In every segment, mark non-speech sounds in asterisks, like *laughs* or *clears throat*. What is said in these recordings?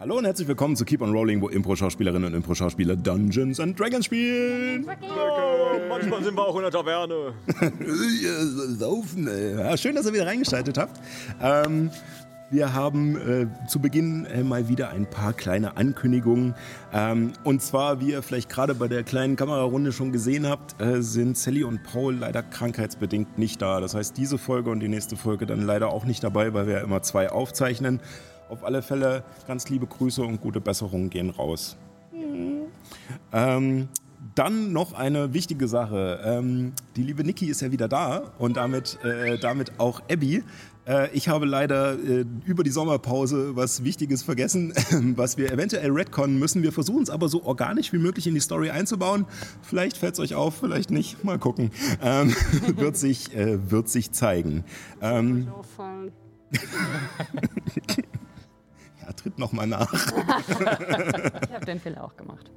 Hallo und herzlich willkommen zu Keep on Rolling, wo Impro-Schauspielerinnen und Impro-Schauspieler Dungeons and Dragons spielen. Manchmal sind wir auch in der Taverne. *laughs* Saufen, ey. Ja, schön, dass ihr wieder reingeschaltet habt. Ähm, wir haben äh, zu Beginn äh, mal wieder ein paar kleine Ankündigungen. Ähm, und zwar, wie ihr vielleicht gerade bei der kleinen Kamerarunde schon gesehen habt, äh, sind Sally und Paul leider krankheitsbedingt nicht da. Das heißt, diese Folge und die nächste Folge dann leider auch nicht dabei, weil wir ja immer zwei aufzeichnen. Auf alle Fälle ganz liebe Grüße und gute Besserungen gehen raus. Ähm, dann noch eine wichtige Sache. Ähm, die liebe Niki ist ja wieder da und damit, äh, damit auch Abby. Äh, ich habe leider äh, über die Sommerpause was Wichtiges vergessen, *laughs* was wir eventuell retconnen müssen. Wir versuchen es aber so organisch wie möglich in die Story einzubauen. Vielleicht fällt es euch auf, vielleicht nicht. Mal gucken. Ähm, *laughs* wird, sich, äh, wird sich zeigen. Ähm, *laughs* ja, tritt noch mal nach. *laughs* ich habe den Fehler auch gemacht.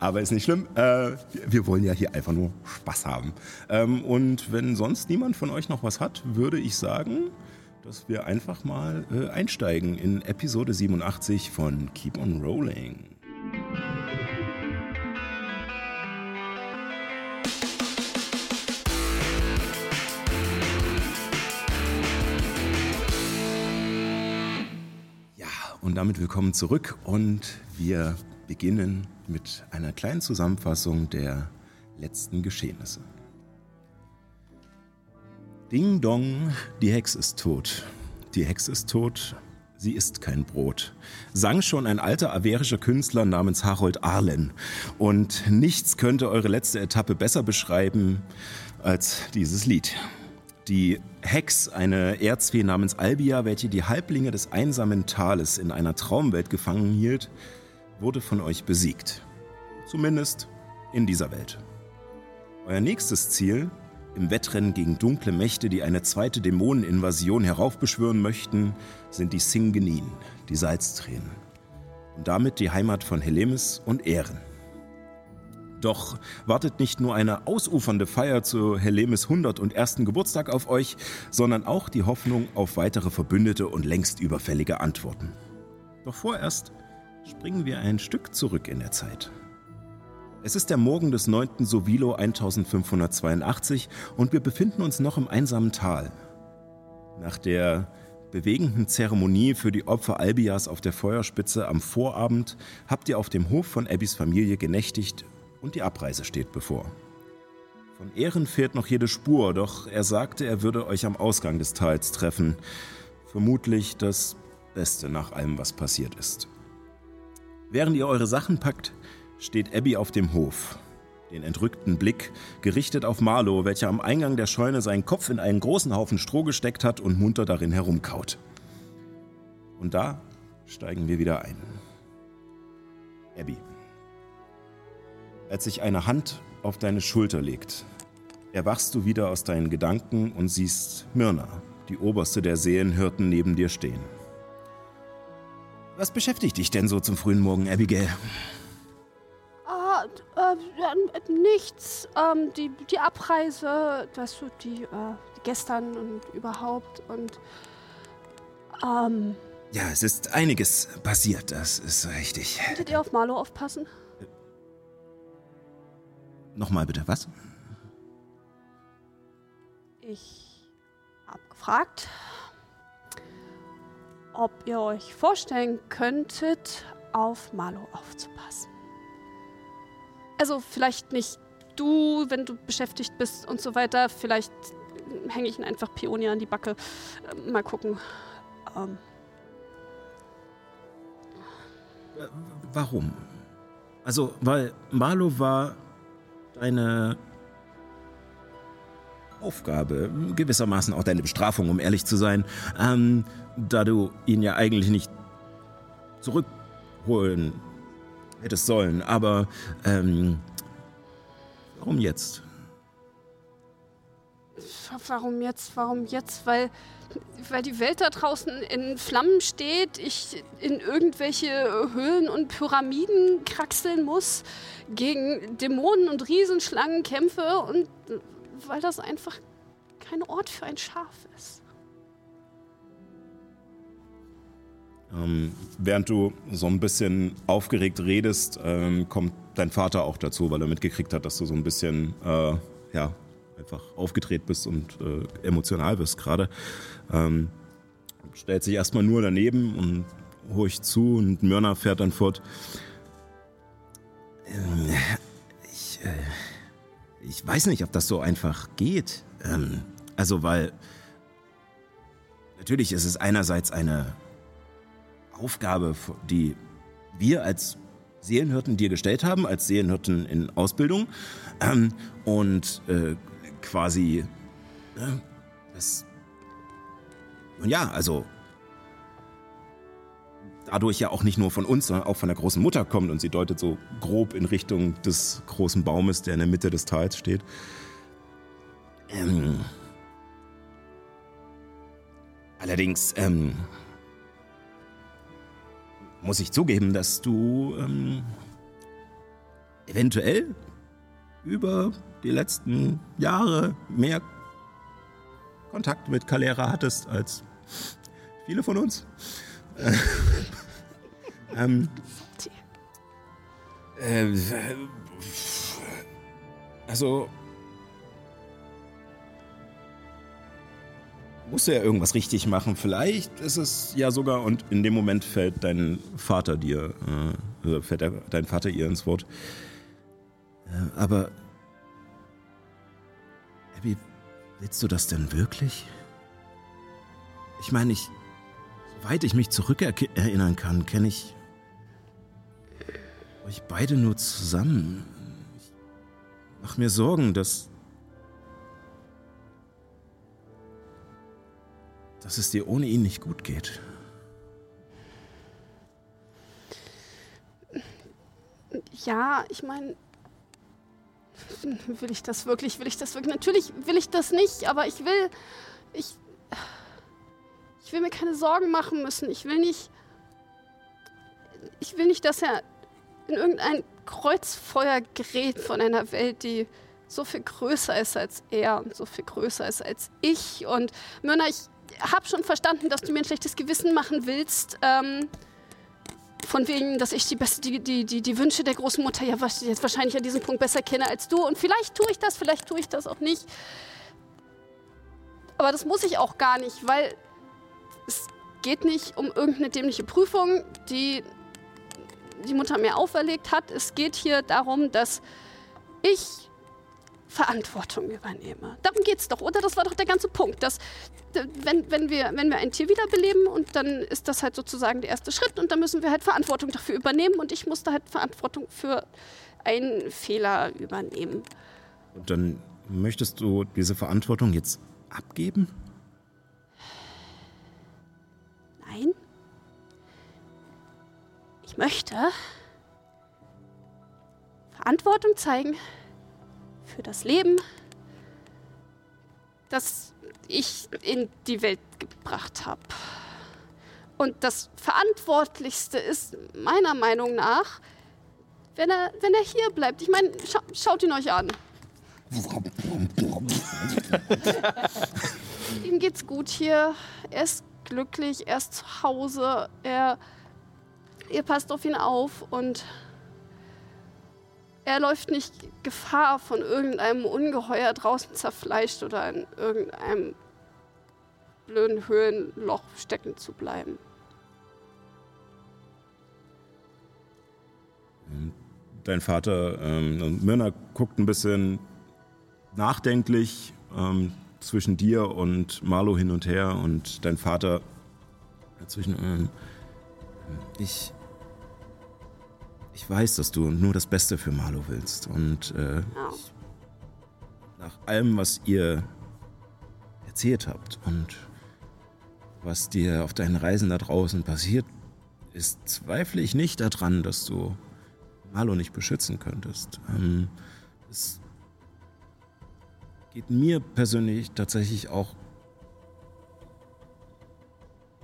Aber ist nicht schlimm. Äh, wir wollen ja hier einfach nur Spaß haben. Ähm, und wenn sonst niemand von euch noch was hat, würde ich sagen, dass wir einfach mal äh, einsteigen in Episode 87 von Keep on Rolling. Und damit willkommen zurück und wir beginnen mit einer kleinen Zusammenfassung der letzten Geschehnisse. Ding Dong, die Hexe ist tot. Die Hexe ist tot, sie isst kein Brot. Sang schon ein alter averischer Künstler namens Harold Arlen. Und nichts könnte eure letzte Etappe besser beschreiben als dieses Lied. Die Hex, eine Erzfee namens Albia, welche die Halblinge des einsamen Tales in einer Traumwelt gefangen hielt, wurde von euch besiegt. Zumindest in dieser Welt. Euer nächstes Ziel, im Wettrennen gegen dunkle Mächte, die eine zweite Dämoneninvasion heraufbeschwören möchten, sind die Singenin, die Salztränen. Und damit die Heimat von Helemis und Ehren. Doch wartet nicht nur eine ausufernde Feier zu Helemis 100 und ersten Geburtstag auf euch, sondern auch die Hoffnung auf weitere Verbündete und längst überfällige Antworten. Doch vorerst springen wir ein Stück zurück in der Zeit. Es ist der Morgen des 9. Sovilo 1582 und wir befinden uns noch im einsamen Tal. Nach der bewegenden Zeremonie für die Opfer Albias auf der Feuerspitze am Vorabend habt ihr auf dem Hof von Abbys Familie genächtigt und die Abreise steht bevor. Von Ehren fehlt noch jede Spur, doch er sagte, er würde euch am Ausgang des Tals treffen. Vermutlich das Beste nach allem, was passiert ist. Während ihr eure Sachen packt, steht Abby auf dem Hof, den entrückten Blick gerichtet auf Marlow, welcher am Eingang der Scheune seinen Kopf in einen großen Haufen Stroh gesteckt hat und munter darin herumkaut. Und da steigen wir wieder ein. Abby. Als sich eine Hand auf deine Schulter legt, erwachst du wieder aus deinen Gedanken und siehst Myrna, die oberste der Seelenhirten, neben dir stehen. Was beschäftigt dich denn so zum frühen Morgen, Abigail? Ah, äh, nichts. Ähm, die, die Abreise, weißt du, die, äh, gestern und überhaupt und. Ähm, ja, es ist einiges passiert, das ist richtig. Könntet ihr auf Marlo aufpassen? Nochmal bitte, was? Ich hab gefragt, ob ihr euch vorstellen könntet, auf Marlo aufzupassen. Also vielleicht nicht du, wenn du beschäftigt bist und so weiter. Vielleicht hänge ich ihn einfach Pionier an die Backe. Äh, mal gucken. Ähm. Warum? Also, weil Marlo war deine Aufgabe, gewissermaßen auch deine Bestrafung, um ehrlich zu sein, ähm, da du ihn ja eigentlich nicht zurückholen hättest sollen. Aber ähm, warum jetzt? Warum jetzt? Warum jetzt? Weil, weil die Welt da draußen in Flammen steht, ich in irgendwelche Höhlen und Pyramiden kraxeln muss, gegen Dämonen und Riesenschlangen kämpfe und weil das einfach kein Ort für ein Schaf ist. Ähm, während du so ein bisschen aufgeregt redest, ähm, kommt dein Vater auch dazu, weil er mitgekriegt hat, dass du so ein bisschen, äh, ja, einfach aufgedreht bist und äh, emotional bist gerade. Ähm, stellt sich erstmal nur daneben und horcht zu und Mörner fährt dann fort. Ähm, ich, äh, ich weiß nicht, ob das so einfach geht. Ähm, also, weil natürlich ist es einerseits eine Aufgabe, die wir als Seelenhirten dir gestellt haben, als Seelenhirten in Ausbildung. Ähm, und äh, quasi äh, das. Und ja, also dadurch ja auch nicht nur von uns, sondern auch von der großen Mutter kommt und sie deutet so grob in Richtung des großen Baumes, der in der Mitte des Tals steht. Ähm, allerdings ähm, muss ich zugeben, dass du ähm, eventuell über die letzten Jahre mehr Kontakt mit Calera hattest als viele von uns. *laughs* ähm, äh, also muss ja irgendwas richtig machen. Vielleicht ist es ja sogar, und in dem Moment fällt dein Vater dir, äh, also fällt dein Vater ihr ins Wort. Äh, aber, willst du das denn wirklich? Ich meine, ich, soweit ich mich zurückerinnern kann, kenne ich euch beide nur zusammen. Ich mach mir Sorgen, dass dass es dir ohne ihn nicht gut geht. Ja, ich meine, will ich das wirklich? Will ich das wirklich? Natürlich will ich das nicht, aber ich will, ich, ich will mir keine Sorgen machen müssen. Ich will nicht, ich will nicht, dass er in irgendein Kreuzfeuer gerät von einer Welt, die so viel größer ist als er und so viel größer ist als ich. Und Myrna, ich habe schon verstanden, dass du mir ein schlechtes Gewissen machen willst. Ähm, von wegen, dass ich die, beste, die, die, die, die Wünsche der Großmutter ja jetzt wahrscheinlich an diesem Punkt besser kenne als du. Und vielleicht tue ich das, vielleicht tue ich das auch nicht. Aber das muss ich auch gar nicht, weil es geht nicht um irgendeine dämliche Prüfung, die die Mutter mir auferlegt hat. Es geht hier darum, dass ich Verantwortung übernehme. Darum geht es doch, oder? Das war doch der ganze Punkt. Dass, wenn, wenn, wir, wenn wir ein Tier wiederbeleben und dann ist das halt sozusagen der erste Schritt und dann müssen wir halt Verantwortung dafür übernehmen und ich musste halt Verantwortung für einen Fehler übernehmen. Und dann möchtest du diese Verantwortung jetzt abgeben? Nein. Ich möchte Verantwortung zeigen für das Leben, das ich in die Welt gebracht habe. Und das Verantwortlichste ist meiner Meinung nach, wenn er, wenn er hier bleibt. Ich meine, scha schaut ihn euch an. Ihm geht's gut hier. Er ist glücklich, er ist zu Hause. Er, ihr passt auf ihn auf und er läuft nicht Gefahr, von irgendeinem Ungeheuer draußen zerfleischt oder in irgendeinem blöden Höhlenloch stecken zu bleiben. Dein Vater, ähm, Myrna, guckt ein bisschen nachdenklich ähm, zwischen dir und Marlo hin und her und dein Vater dazwischen. Ähm, ich, ich weiß, dass du nur das Beste für Marlo willst. Und äh, ich, nach allem, was ihr erzählt habt und was dir auf deinen Reisen da draußen passiert ist, zweifle ich nicht daran, dass du Marlo nicht beschützen könntest. Ähm, es geht mir persönlich tatsächlich auch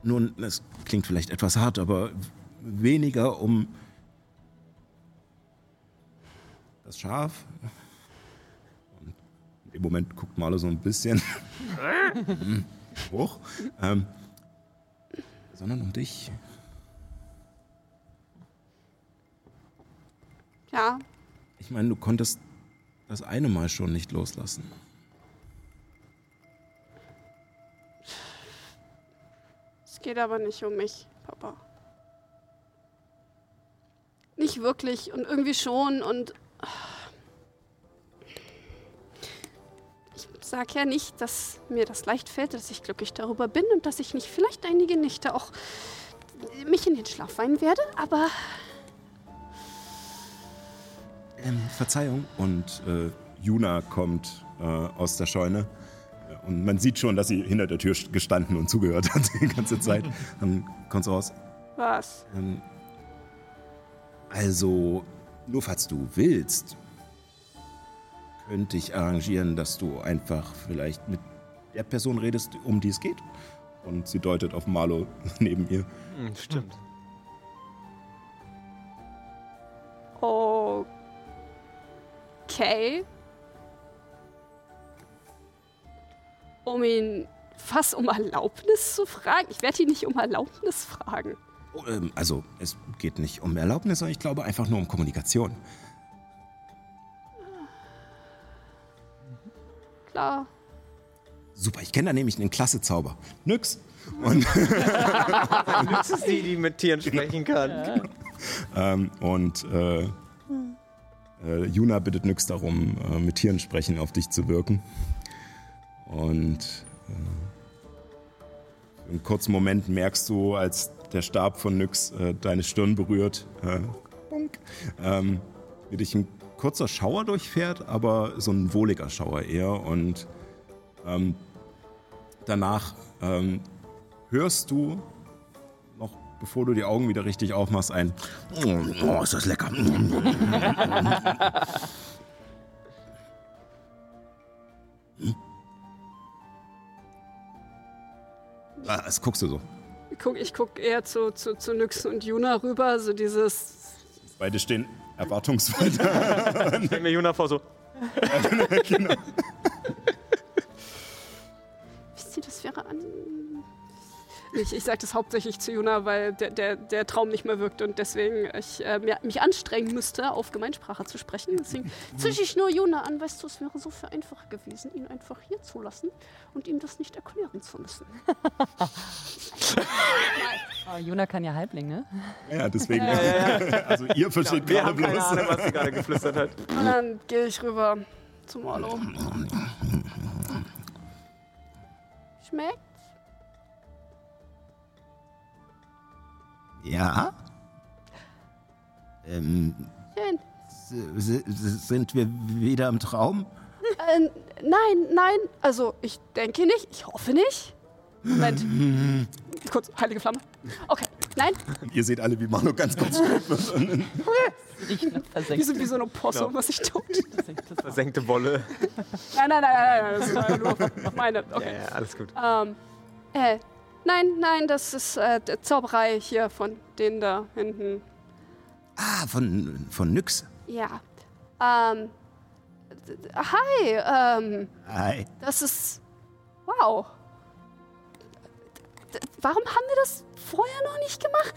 nun, es klingt vielleicht etwas hart, aber weniger um das Schaf. Und Im Moment guckt mal so ein bisschen *laughs* hoch. Ähm, sondern um dich. Ja. Ich meine, du konntest das eine Mal schon nicht loslassen. Es geht aber nicht um mich, Papa. Nicht wirklich und irgendwie schon und ich sag ja nicht, dass mir das leicht fällt, dass ich glücklich darüber bin und dass ich nicht vielleicht einige Nächte auch mich in den Schlaf weinen werde, aber Ähm, Verzeihung. Und äh, Juna kommt äh, aus der Scheune. Und man sieht schon, dass sie hinter der Tür gestanden und zugehört hat die ganze Zeit. *laughs* Dann kommt sie raus. was? Ähm, also, nur falls du willst, könnte ich arrangieren, dass du einfach vielleicht mit der Person redest, um die es geht. Und sie deutet auf Marlo *laughs* neben ihr. Hm, stimmt. Okay. Um ihn fast um Erlaubnis zu fragen? Ich werde ihn nicht um Erlaubnis fragen. Oh, ähm, also, es geht nicht um Erlaubnis, sondern ich glaube einfach nur um Kommunikation. Klar. Super, ich kenne da nämlich einen klasse Zauber. Nix. Und, *laughs* Das ist die, die mit Tieren sprechen kann. ähm, und äh, äh, Juna bittet Nyx darum, äh, mit Tieren sprechen auf dich zu wirken. Und äh, für einen kurzen Moment merkst du, als der Stab von Nyx äh, deine Stirn berührt, äh, ähm, wie dich ein kurzer Schauer durchfährt, aber so ein wohliger Schauer eher. Und ähm, danach ähm, hörst du noch, bevor du die Augen wieder richtig aufmachst, ein Oh, ist das lecker. *laughs* Ah, Das guckst du so. Ich guck, ich guck eher zu, zu, zu Nyx und Juna rüber, so dieses. Beide stehen erwartungsvoll da. *laughs* Stell mir Juna vor so. *laughs* Wisst ihr, das wäre an. Ich, ich sage das hauptsächlich zu Juna, weil der, der, der Traum nicht mehr wirkt und deswegen ich äh, mich anstrengen müsste, auf Gemeinsprache zu sprechen. Deswegen zische ich nur Juna an. Weißt du, es wäre so viel einfacher gewesen, ihn einfach hier zu lassen und ihm das nicht erklären zu müssen. *laughs* Oh, Juna kann ja Halbling, ne? Ja, deswegen. *laughs* Also ihr versteht Wir gerade keine bloß. Ahnung, was sie gerade geflüstert hat. Und dann gehe ich rüber zum Marlo. *laughs* Schmeckt? Ja? Ähm, Schön. sind wir wieder im Traum? Äh, nein, nein. Also, ich denke nicht. Ich hoffe nicht. Moment. Kurz, heilige Flamme. Okay, nein. Ihr seht alle, wie Manu ganz kurz rot wird. Wir sind wie so eine Posse, was ich tot. versenktes Wasser. Versenkte Wolle. Nein, nein, nein, nein, nein. Das war ja nur meine. Ja, Okay. ja, alles gut. Ähm, äh, nein, nein, das ist äh, der Zauberei hier von denen da hinten. Ah, von, von Nyx. Ja. Ähm, hi, ähm, Hi. das ist. Wow. D- Warum haben wir das vorher noch nicht gemacht?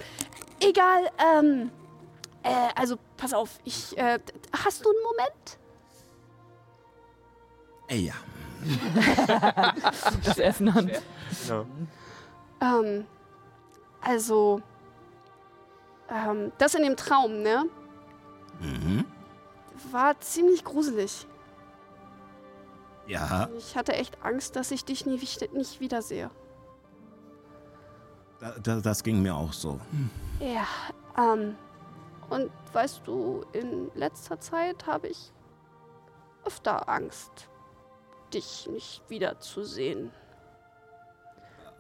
Egal, ähm. Äh, also, pass auf, ich. Äh, hast du einen Moment? Ey, ja. *laughs* Das Essen an. Genau. Ähm. Also. Ähm, das in dem Traum, ne? Mhm. War ziemlich gruselig. Ja, Ich hatte echt Angst, dass ich dich nie, nicht wiedersehe. da, da, das ging mir auch so. Ja, ähm. Und weißt du, in letzter Zeit habe ich öfter Angst, dich nicht wiederzusehen.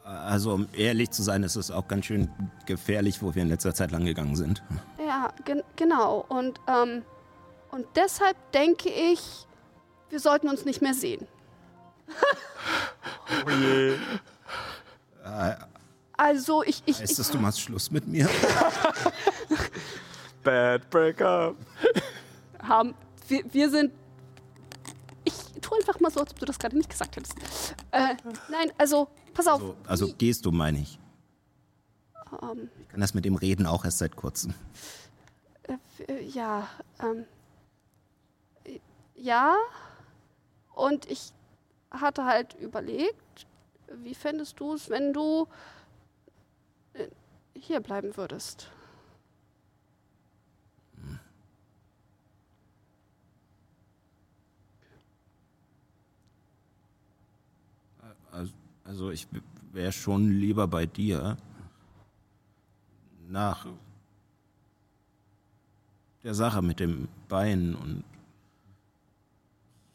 Also, um ehrlich zu sein, ist es auch ganz schön gefährlich, wo wir in letzter Zeit lang gegangen sind. Ja, gen genau. Und, ähm, und deshalb denke ich, wir sollten uns nicht mehr sehen. *laughs* Oh je. Also, ich, ich, Heißt das, du machst Schluss mit mir? *laughs* Bad Breakup. haben, wir, wir sind. Ich tue einfach mal so, als ob du das gerade nicht gesagt hättest. Äh, nein, also, pass auf. So, also gehst du, meine ich. Ähm, Ich kann das mit dem Reden auch erst seit kurzem. Äh, ja, ähm. Ja. Und ich hatte halt überlegt, wie fändest du es, wenn du äh, hier bleiben würdest? Also, ich wäre schon lieber bei dir. Nach der Sache mit dem Bein und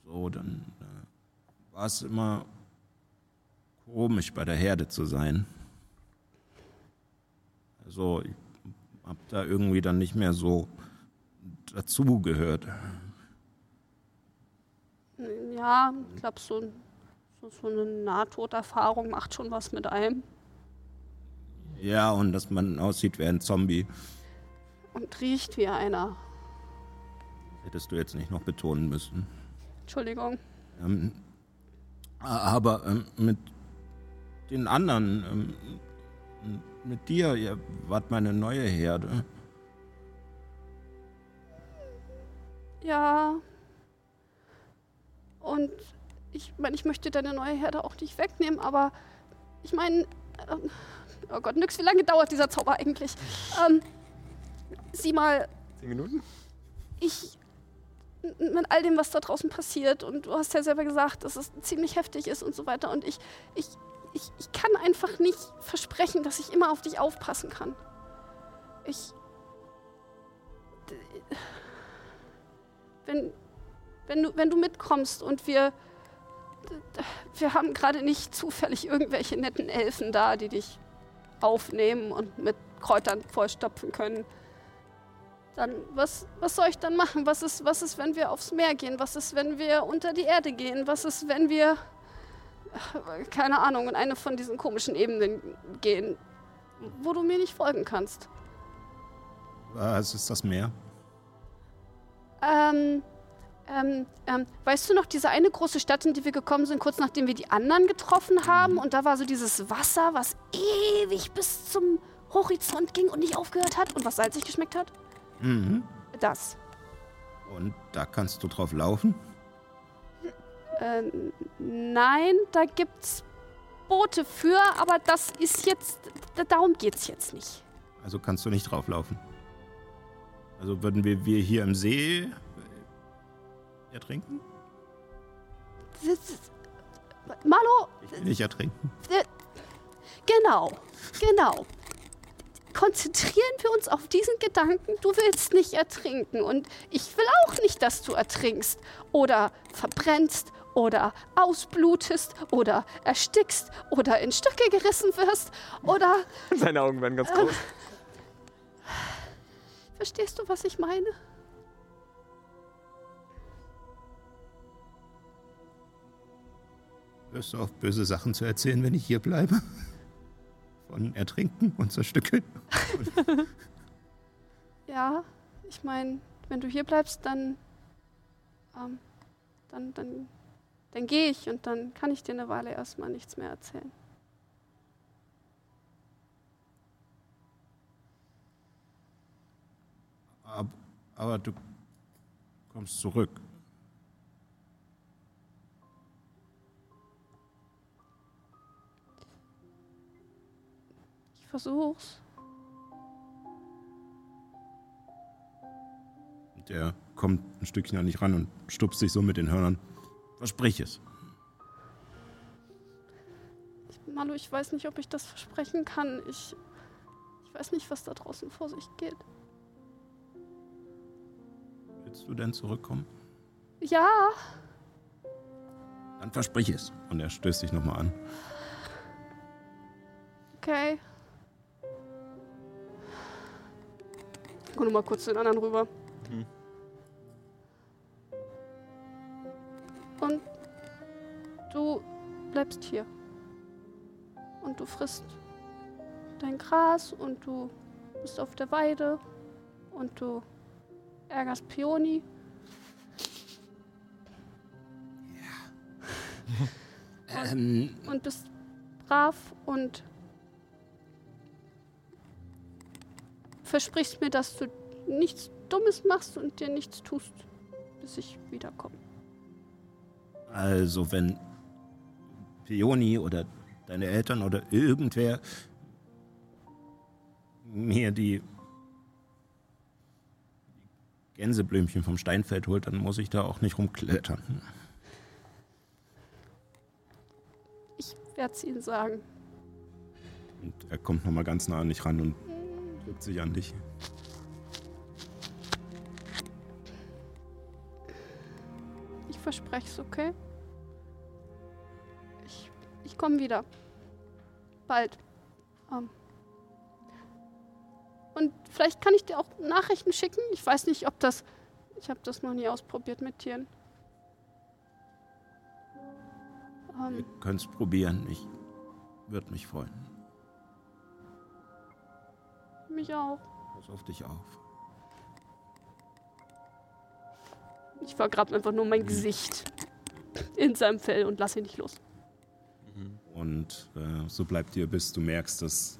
so, dann äh, war es immer komisch, bei der Herde zu sein. Also ich habe da irgendwie dann nicht mehr so dazugehört. Ja, ich glaube, so, so, so eine Nahtoderfahrung macht schon was mit einem. Ja, und dass man aussieht wie ein Zombie. Und riecht wie einer. Hättest du jetzt nicht noch betonen müssen. Entschuldigung. Ähm, aber ähm, mit den anderen, ähm, mit dir, ihr wart meine neue Herde. Ja. Und ich meine, ich möchte deine neue Herde auch nicht wegnehmen, aber ich meine, ähm, oh Gott, nix, wie lange dauert dieser Zauber eigentlich? Ähm, sieh mal, Zehn Minuten? ich mit all dem, was da draußen passiert und du hast ja selber gesagt, dass es ziemlich heftig ist und so weiter und ich, ich, ich, ich kann einfach nicht versprechen, dass ich immer auf dich aufpassen kann. Ich, wenn, wenn du, wenn du mitkommst und wir, wir haben gerade nicht zufällig irgendwelche netten Elfen da, die dich aufnehmen und mit Kräutern vollstopfen können. Dann, was, was soll ich dann machen? Was ist, was ist, wenn wir aufs Meer gehen? Was ist, wenn wir unter die Erde gehen? Was ist, wenn wir, keine Ahnung, in eine von diesen komischen Ebenen gehen, wo du mir nicht folgen kannst? Was ist das Meer? Ähm, ähm, ähm, weißt du noch, diese eine große Stadt, in die wir gekommen sind, kurz nachdem wir die anderen getroffen haben? Und da war so dieses Wasser, was ewig bis zum Horizont ging und nicht aufgehört hat und was salzig geschmeckt hat? Mhm. Das. Und da kannst du drauf laufen? Ähm, nein, da gibt's Boote für, aber das ist jetzt, da- darum geht's jetzt nicht. Also kannst du nicht drauf laufen. Also würden wir, wir hier im See ertrinken? Marlo, Ich will nicht ertrinken. Genau, genau. Konzentrieren wir uns auf diesen Gedanken, du willst nicht ertrinken und ich will auch nicht, dass du ertrinkst oder verbrennst oder ausblutest oder erstickst oder in Stücke gerissen wirst oder *laughs* Seine Augen werden ganz groß. verstehst du, was ich meine? Hörst du auf, böse Sachen zu erzählen, wenn ich hier bleibe? Von Ertrinken und Zerstückeln? *laughs* Ja, ich meine, wenn du hier bleibst, dann ähm, dann dann dann gehe ich und dann kann ich dir eine Weile erstmal nichts mehr erzählen. Aber, aber du kommst zurück. Versuch's. Der kommt ein Stückchen an dich ran und stupst sich so mit den Hörnern. Versprich es. Manu, ich weiß nicht, ob ich das versprechen kann. Ich, ich weiß nicht, was da draußen vor sich geht. Willst du denn zurückkommen? Ja, Dann versprich es. Und er stößt dich nochmal an. okay. Guck noch mal kurz zu den anderen rüber. Mhm. Und du bleibst hier. Und du frisst dein Gras und du bist auf der Weide und du ärgerst Peony. *laughs* Ähm, und bist brav und versprichst mir, dass du nichts Dummes machst und dir nichts tust, bis ich wiederkomme. Also, wenn Peony oder deine Eltern oder irgendwer mir die Gänseblümchen vom Steinfeld holt, dann muss ich da auch nicht rumklettern. Ich werde es ihnen sagen. Und er kommt nochmal ganz nah an dich ran und drückt sich an dich. Ich verspreche es, okay? Ich, ich komme wieder. Bald. Ähm. Und vielleicht kann ich dir auch Nachrichten schicken. Ich weiß nicht, ob das. Ich habe das noch nie ausprobiert mit Tieren. Ihr Ähm, könnt es probieren. Ich würde mich freuen. Mich auch. Pass auf dich auf. Ich vergrabe einfach nur mein Gesicht in seinem Fell und lass ihn nicht los. Und äh, so bleibt dir, bis du merkst, dass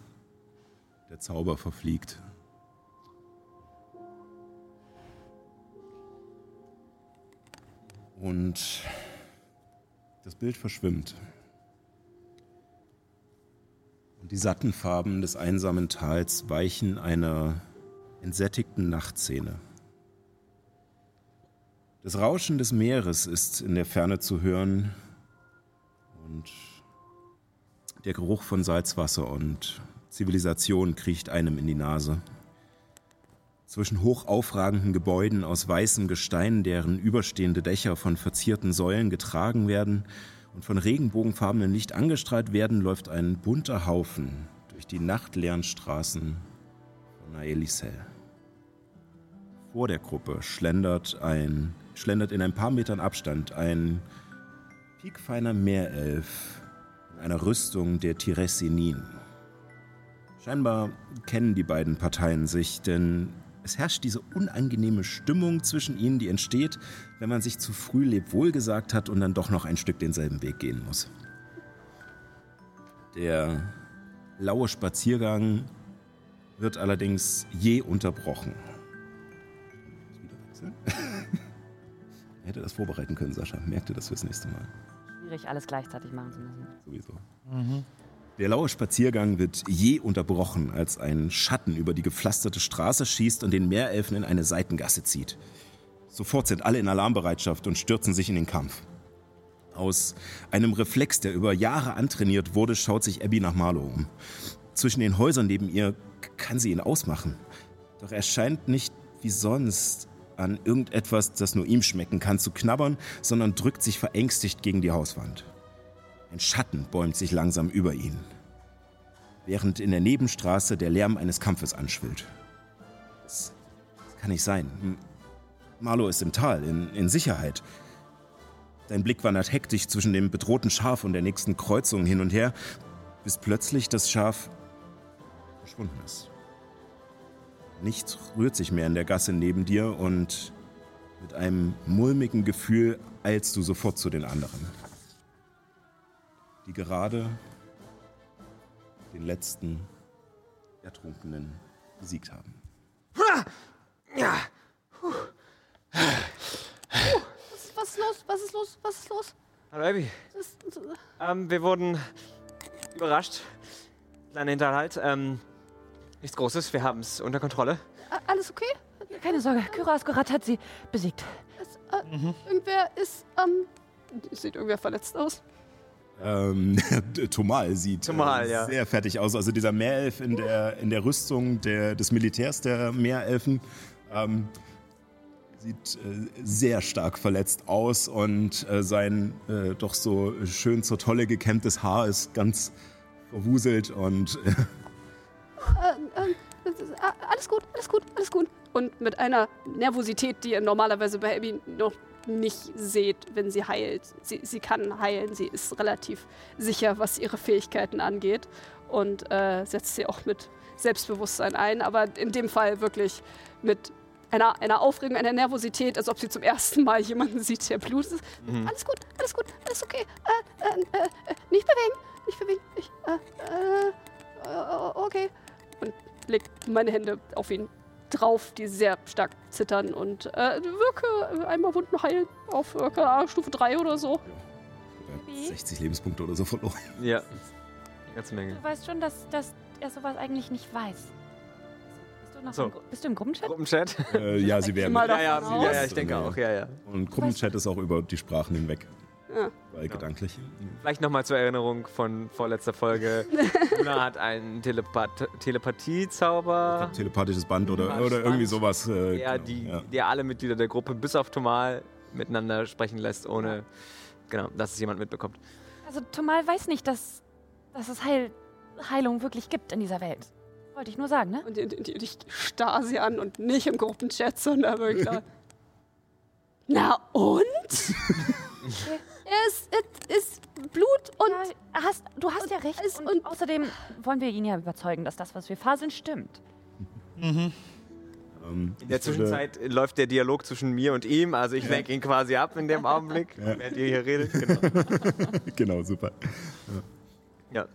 der Zauber verfliegt. Und das Bild verschwimmt. Und die satten Farben des einsamen Tals weichen einer entsättigten Nachtszene. Das Rauschen des Meeres ist in der Ferne zu hören und der Geruch von Salzwasser und Zivilisation kriecht einem in die Nase. Zwischen hoch aufragenden Gebäuden aus weißem Gestein, deren überstehende Dächer von verzierten Säulen getragen werden und von regenbogenfarbenem Licht angestrahlt werden, läuft ein bunter Haufen durch die nachtleeren Straßen von Naelisel. Vor der Gruppe schlendert, ein, schlendert in ein paar Metern Abstand ein piekfeiner Meerelf in einer Rüstung der Tiressinin. Scheinbar kennen die beiden Parteien sich, denn es herrscht diese unangenehme Stimmung zwischen ihnen, die entsteht, wenn man sich zu früh lebwohl gesagt hat und dann doch noch ein Stück denselben Weg gehen muss. Der laue Spaziergang wird allerdings je unterbrochen. Wieder wechseln. *laughs* Er hätte das vorbereiten können, Sascha. Merkt ihr das fürs nächste Mal. Schwierig, alles gleichzeitig machen zu müssen. Sowieso. Der laue Spaziergang wird je unterbrochen, als ein Schatten über die gepflasterte Straße schießt und den Meerelfen in eine Seitengasse zieht. Sofort sind alle in Alarmbereitschaft und stürzen sich in den Kampf. Aus einem Reflex, der über Jahre antrainiert wurde, schaut sich Abby nach Marlow um. Zwischen den Häusern neben ihr kann sie ihn ausmachen. Doch er scheint nicht wie sonst an irgendetwas, das nur ihm schmecken kann, zu knabbern, sondern drückt sich verängstigt gegen die Hauswand. Ein Schatten bäumt sich langsam über ihn, während in der Nebenstraße der Lärm eines Kampfes anschwillt. Das, das kann nicht sein. Marlo ist im Tal, in, in Sicherheit. Dein Blick wandert hektisch zwischen dem bedrohten Schaf und der nächsten Kreuzung hin und her, bis plötzlich das Schaf verschwunden ist. Nichts rührt sich mehr in der Gasse neben dir und mit einem mulmigen Gefühl eilst du sofort zu den anderen die gerade den letzten Ertrunkenen besiegt haben. Was, was ist los? Was ist los? Was ist los? Hallo Abby. Ist, Ähm, wir wurden überrascht. Kleiner Hinterhalt. Ähm, nichts Großes, wir haben es unter Kontrolle. a- alles okay? Keine Sorge, Kyraskorat hat sie besiegt. Ist, äh, Irgendwer ist, ähm, sieht irgendwer verletzt aus? Ähm, *laughs* Tomal sieht Tomal, äh, ja. sehr fertig aus. Also dieser Meerelf in der, in der Rüstung der, des Militärs der Meerelfen ähm, sieht äh, sehr stark verletzt aus und äh, sein äh, doch so schön zur Tolle gekämmtes Haar ist ganz verwuselt und äh, *laughs* Äh, ähm, das ist- a- alles gut, alles gut, alles gut. Und mit einer Nervosität, die ihr normalerweise bei Abby noch nicht seht, wenn sie heilt. Sie, sie kann heilen, sie ist relativ sicher, was ihre Fähigkeiten angeht und äh, setzt sie auch mit Selbstbewusstsein ein, aber in dem Fall wirklich mit einer, einer Aufregung, einer Nervosität, als ob sie zum ersten Mal jemanden *laughs* sieht, der blutet. Alles gut, alles gut, alles okay. Äh, äh, äh, äh, nicht bewegen, nicht bewegen. Ich, äh, äh, okay. Und legt meine Hände auf ihn. Drauf, die sehr stark zittern und äh, wirke einmal Wunden heilen auf äh, Stufe 3 oder so. Hat 60 Lebenspunkte oder so verloren. Ja. Eine ganze Menge. Du weißt schon, dass, dass er sowas eigentlich nicht weiß. Bist du, noch So. im, bist du im Gruppenchat? Gruppenchat? äh, ja, sie werden. Mal Ja, ja, ja, ja, ich denke auch, ja, ja. Und Gruppenchat ist auch über die Sprachen hinweg. Ja. Weil gedanklich. Vielleicht nochmal zur Erinnerung von vorletzter Folge. *laughs* Luna hat einen Telepath Telepathie-Zauber, Telepathisches Band oder, Band, oder irgendwie sowas. Äh, der, genau, die, ja. der alle Mitglieder der Gruppe bis auf Tomal miteinander sprechen lässt, ohne genau, dass es jemand mitbekommt. Also Tomal weiß nicht, dass, dass es Heil, Heilung wirklich gibt in dieser Welt. Wollte ich nur sagen, ne? Und ich starr sie an und nicht im Gruppenchat, sondern wirklich *laughs* da. Na und? Es, es ist Blut und Ja, hast, du hast ja recht. Und, und- außerdem wollen wir ihn ja überzeugen, dass das, was wir faseln, stimmt. Ähm, In der ich würde- Zwischenzeit läuft der Dialog zwischen mir und ihm, also ich lenke ihn quasi ab in dem Augenblick, während ihr hier redet. Genau. *laughs* Genau, super. Ja.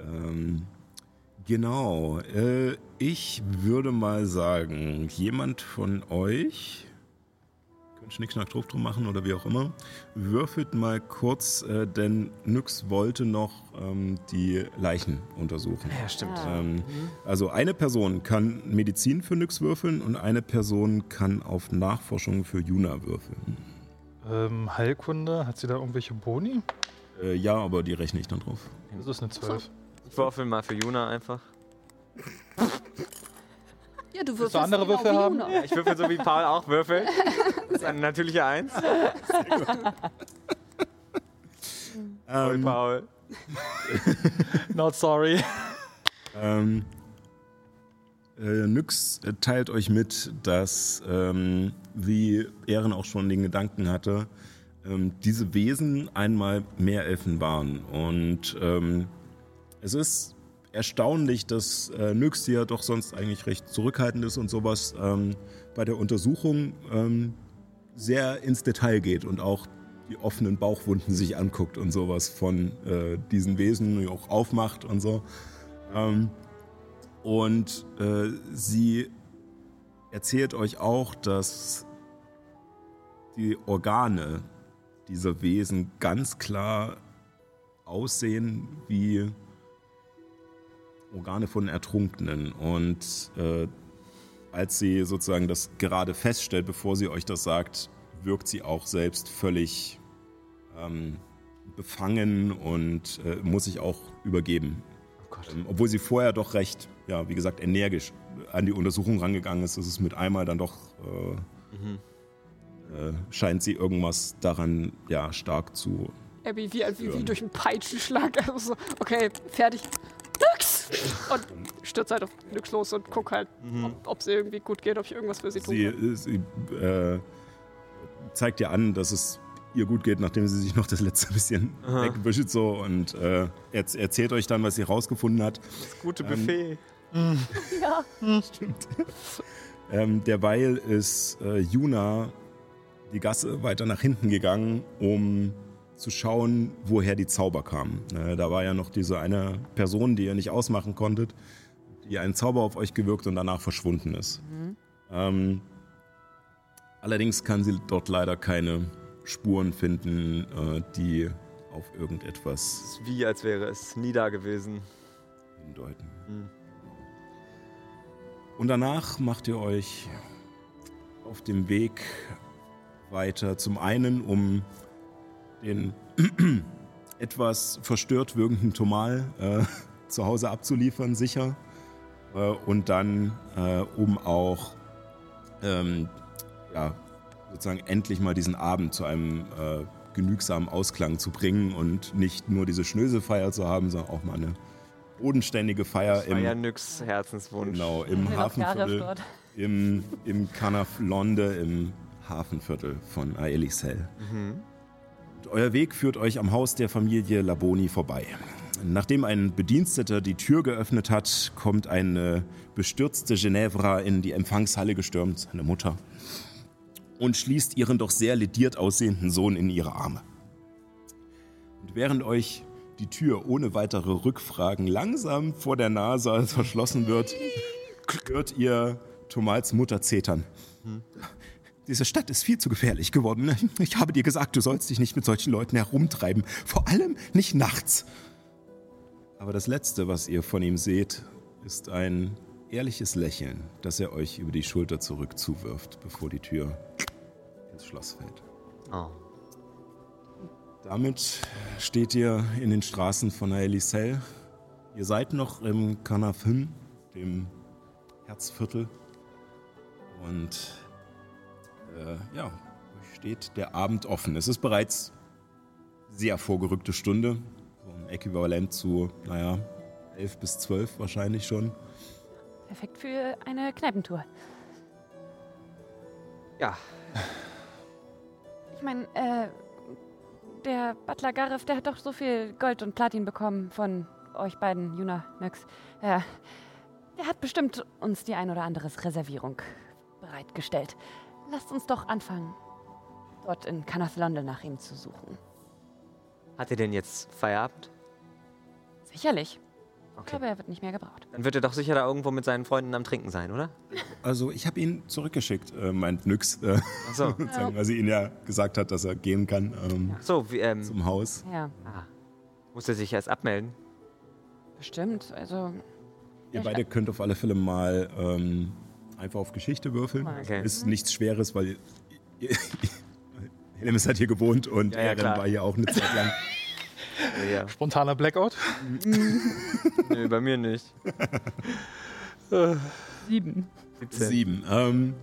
Ähm, genau. Äh, ich würde mal sagen, jemand von euch, könnt Schnick, Schnack, Druck drum machen oder wie auch immer, würfelt mal kurz, äh, denn Nyx wollte noch ähm, die Leichen untersuchen. ja, stimmt. Ähm, also eine Person kann Medizin für Nyx würfeln und eine Person kann auf Nachforschung für Juna würfeln. Ähm, Heilkunde, hat sie da irgendwelche Boni? Äh, ja, aber die rechne ich dann drauf. Das ist eine 12. Ich würfel mal für Juna einfach. ja, du du wirst andere Würfel haben? Ja, ich würfel so wie Paul auch würfelt. *laughs* Das ist eine natürliche Eins. Paul, Ähm, Paul. *laughs* Not sorry. Ähm, äh, Nyx teilt euch mit, dass, ähm, wie Ehren auch schon den Gedanken hatte, ähm, diese Wesen einmal Meerelfen waren. Und ähm, es ist erstaunlich, dass äh, Nyx, die ja doch sonst eigentlich recht zurückhaltend ist und sowas, ähm, bei der Untersuchung ähm, sehr ins Detail geht und auch die offenen Bauchwunden sich anguckt und sowas von äh, diesen Wesen auch aufmacht und so. Ähm, und äh, sie erzählt euch auch, dass die Organe dieser Wesen ganz klar aussehen wie Organe von Ertrunkenen. Und äh, als sie sozusagen das gerade feststellt, bevor sie euch das sagt, wirkt sie auch selbst völlig ähm, befangen und äh, muss sich auch übergeben. Oh Gott. Ähm, obwohl sie vorher doch recht, ja, wie gesagt, energisch an die Untersuchung rangegangen ist, ist es mit einmal dann doch, Mhm. äh, äh, scheint sie irgendwas daran, ja, stark zu. Abby wie, wie, wie durch einen Peitschenschlag. *laughs* Also so, okay, fertig. Nix! Und stürzt halt auf Nix los und guck halt, ob, ob es ihr irgendwie gut geht, ob ich irgendwas für sie tun Sie, kann. äh, sie äh, zeigt ihr an, dass es ihr gut geht, nachdem sie sich noch das letzte bisschen Aha. wegwischt so und äh, erz- erzählt euch dann, was sie rausgefunden hat. Das gute Ähm, Buffet. Ja. *laughs* Stimmt. ähm, derweil ist äh, Juna die Gasse weiter nach hinten gegangen, um zu schauen, woher die Zauber kamen. Äh, da war ja noch diese eine Person, die ihr nicht ausmachen konntet, die einen Zauber auf euch gewirkt und danach verschwunden ist. Ähm, allerdings kann sie dort leider keine Spuren finden, äh, die auf irgendetwas wie, als wäre es nie da gewesen. hindeuten. Mhm. Und danach macht ihr euch auf dem Weg weiter. Zum einen, um den *clears throat* etwas verstört wirkenden Tomal äh, *laughs* zu Hause abzuliefern, sicher. Äh, und dann, äh, um auch ähm, ja, sozusagen endlich mal diesen Abend zu einem äh, genügsamen Ausklang zu bringen und nicht nur diese Schnöselfeier zu haben, sondern auch mal eine bodenständige Feier Das war im, ja Nyx Herzenswunsch. genau, im Hafenviertel, im, im Canaf Londe, im Hafenviertel von Aelisel. Mhm. Euer Weg führt euch am Haus der Familie Laboni vorbei. Nachdem ein Bediensteter die Tür geöffnet hat, kommt eine bestürzte Ginevra in die Empfangshalle gestürmt, seine Mutter, und schließt ihren doch sehr lediert aussehenden Sohn in ihre Arme. Und während euch die Tür ohne weitere Rückfragen langsam vor der Nase verschlossen wird, *laughs* hört ihr Tomals Mutter zetern. Diese Stadt ist viel zu gefährlich geworden. ne? *laughs* Ich habe dir gesagt, du sollst dich nicht mit solchen Leuten herumtreiben. Vor allem nicht nachts. Aber das Letzte, was ihr von ihm seht, ist ein ehrliches Lächeln, das er euch über die Schulter zurück zuwirft, bevor die Tür ins Schloss fällt. Oh. Damit steht ihr in den Straßen von Aelisel. Ihr seid noch im Canafin, dem Herzviertel. Und äh, ja, steht der Abend offen. Es ist bereits sehr vorgerückte Stunde. So ein Äquivalent zu, naja, 11 bis 12 wahrscheinlich schon. Perfekt für eine Kneipentour. Ja, Ich meine, äh, der Butler Gareth, der hat doch so viel Gold und Platin bekommen von euch beiden, Juna, Nix. Ja, der hat bestimmt uns die ein oder andere Reservierung bereitgestellt. Lasst uns doch anfangen, dort in Canath London nach ihm zu suchen. hat er denn jetzt Feierabend? Sicherlich. Ich Okay. glaube, er wird nicht mehr gebraucht. Dann wird er doch sicher da irgendwo mit seinen Freunden am Trinken sein, oder? Also ich habe ihn zurückgeschickt, äh, meint Nyx, äh, Ach so. *laughs* weil sie ihn ja gesagt hat, dass er gehen kann ähm, So, wie, ähm, zum Haus. Ja, ah, muss er sich erst abmelden? bestimmt. Also, Ihr Ja, beide könnt auf alle Fälle mal ähm, einfach auf Geschichte würfeln. Okay. Ist nichts Schweres, weil *laughs* ihr, Hellemis hat hier gewohnt und Ja, ja, Erin klar. war hier auch eine Zeit lang. *laughs* Ja, Spontaner Blackout? *laughs* nee, bei mir nicht. sieben. 17. Sieben. Ähm,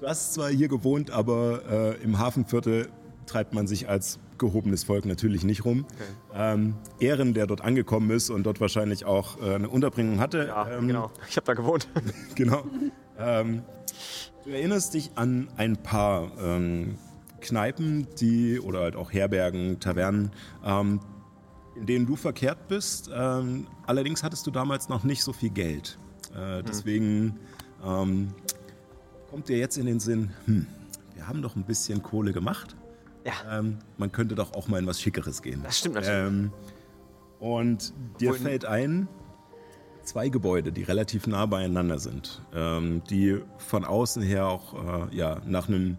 du hast zwar hier gewohnt, aber äh, im Hafenviertel treibt man sich als gehobenes Volk natürlich nicht rum. Ähm, Ehren, der dort angekommen ist und dort wahrscheinlich auch äh, eine Unterbringung hatte. Ja, ähm, genau. Ich habe da gewohnt. genau. Ähm, du erinnerst dich an ein paar ähm, Kneipen, die oder halt auch Herbergen, Tavernen, ähm, in denen du verkehrt bist. Ähm, allerdings hattest du damals noch nicht so viel Geld. Äh, deswegen ähm, kommt dir jetzt in den Sinn, hm, wir haben doch ein bisschen Kohle gemacht. Ja. Ähm, man könnte doch auch mal in was Schickeres gehen. Das stimmt natürlich. Und dir Wohin- fällt ein, zwei Gebäude, die relativ nah beieinander sind, ähm, die von außen her auch äh, ja, nach einem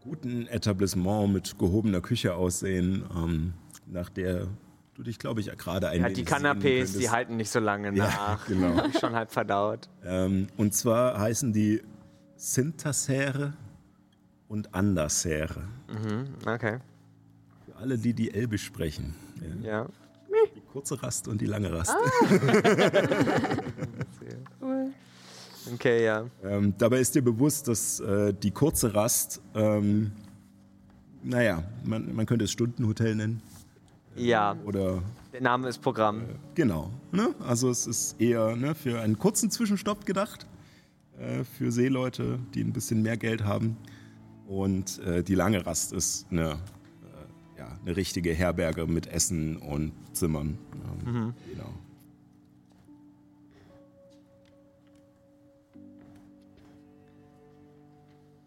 guten Etablissement mit gehobener Küche aussehen, ähm, nach der du dich, glaube ich, gerade ein Ja, die Kanapés, die halten nicht so lange Ja, nach. *laughs* genau. Hab ich schon halb verdaut. Ähm, und zwar heißen die Sintasere und Andersere. Mhm, okay. Für alle, die die Elbisch sprechen. Ja. Ja. Die kurze Rast und die lange Rast. *laughs* *laughs* Okay, ja. Ähm, dabei ist dir bewusst, dass äh, die kurze Rast, ähm, naja, man, man könnte es Stundenhotel nennen. Ja, Oder der Name ist Programm. genau. Ne? Also es ist eher ne, für einen kurzen Zwischenstopp gedacht. Äh, für Seeleute, die ein bisschen mehr Geld haben. Und äh, die lange Rast ist eine, äh, eine richtige Herberge mit Essen und Zimmern. Ähm, Genau.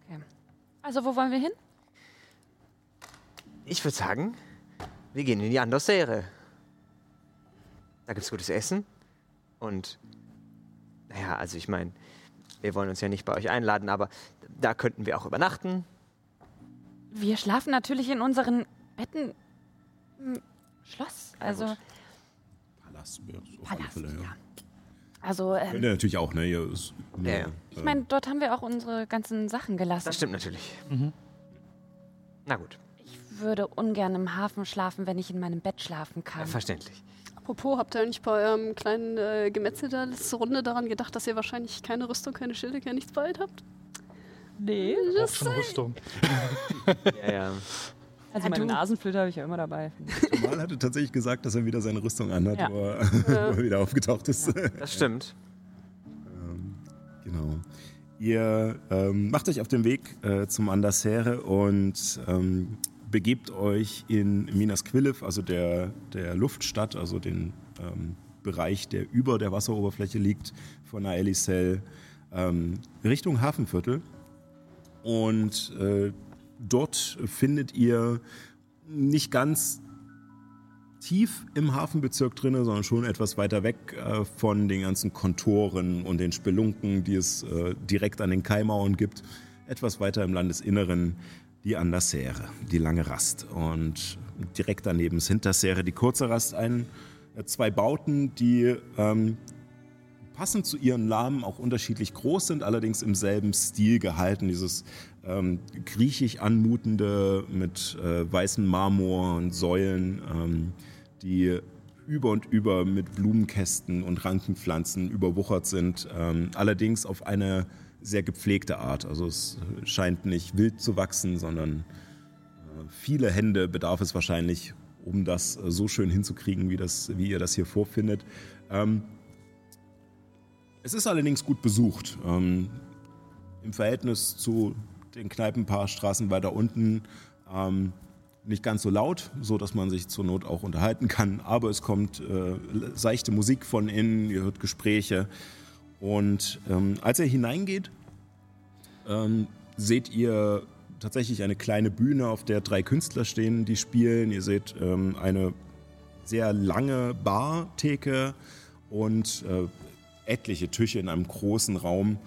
Okay. Also, wo wollen wir hin? Ich würde sagen, wir gehen in die Andosere. Da gibt's gutes Essen. Und, naja, also ich meine, wir wollen uns ja nicht bei euch einladen, aber da könnten wir auch übernachten. Wir schlafen natürlich in unseren Betten im Schloss. Also, Palast, ja, auf alle Palast, Fälle, ja. ja. Also, ähm, Könnt ihr natürlich auch, ne? Ihr ist Ja, ja. ich meine, dort haben wir auch unsere ganzen Sachen gelassen. Das stimmt natürlich. Na gut, Ich würde ungern im Hafen schlafen, wenn ich in meinem Bett schlafen kann. verständlich. Apropos, habt ihr eigentlich bei eurem kleinen äh, Gemetzel da letzte Runde daran gedacht, dass ihr wahrscheinlich keine Rüstung, keine Schilde, kein nichts bei euch habt? Nee. Auch schon Rüstung. *laughs* Ja, ja. Also meine Nasenflöte habe ich ja immer dabei. *laughs* Mal hatte tatsächlich gesagt, dass er wieder seine Rüstung anhat, Ja. wo, er, *laughs* *laughs* wo er wieder aufgetaucht ist. Das stimmt. Genau. Ihr ähm, macht euch auf den Weg äh, zum Andersere und ähm, begebt euch in Minas Quillif, also der, der Luftstadt, also den ähm, Bereich, der über der Wasseroberfläche liegt, von Aelisel, ähm, Richtung Hafenviertel. Und äh, dort findet ihr nicht ganz tief im Hafenbezirk drin, sondern schon etwas weiter weg äh, von den ganzen Kontoren und den Spelunken, die es äh, direkt an den Kaimauern gibt. Etwas weiter im Landesinneren die Andersere, die lange Rast. Und direkt daneben ist Hintersere, die kurze Rast. Ein, äh, zwei Bauten, die ähm, passend zu ihren Namen auch unterschiedlich groß sind, allerdings im selben Stil gehalten. Dieses ähm, griechisch anmutende mit äh, weißem Marmor und Säulen, ähm, die über und über mit Blumenkästen und Rankenpflanzen überwuchert sind. Ähm, allerdings auf eine sehr gepflegte Art. Also es scheint nicht wild zu wachsen, sondern äh, viele Hände bedarf es wahrscheinlich, um das äh, so schön hinzukriegen, wie, das, wie ihr das hier vorfindet. Ähm, es ist allerdings gut besucht. Ähm, Im Verhältnis zu den Kneipen ein paar Straßen weiter unten ähm, nicht ganz so laut, so dass man sich zur Not auch unterhalten kann. Aber es kommt äh, seichte Musik von innen, ihr hört Gespräche. Und ähm, als ihr hineingeht, ähm, seht ihr tatsächlich eine kleine Bühne, auf der drei Künstler stehen, die spielen. Ihr seht ähm, eine sehr lange Bartheke und äh, etliche Tische in einem großen Raum,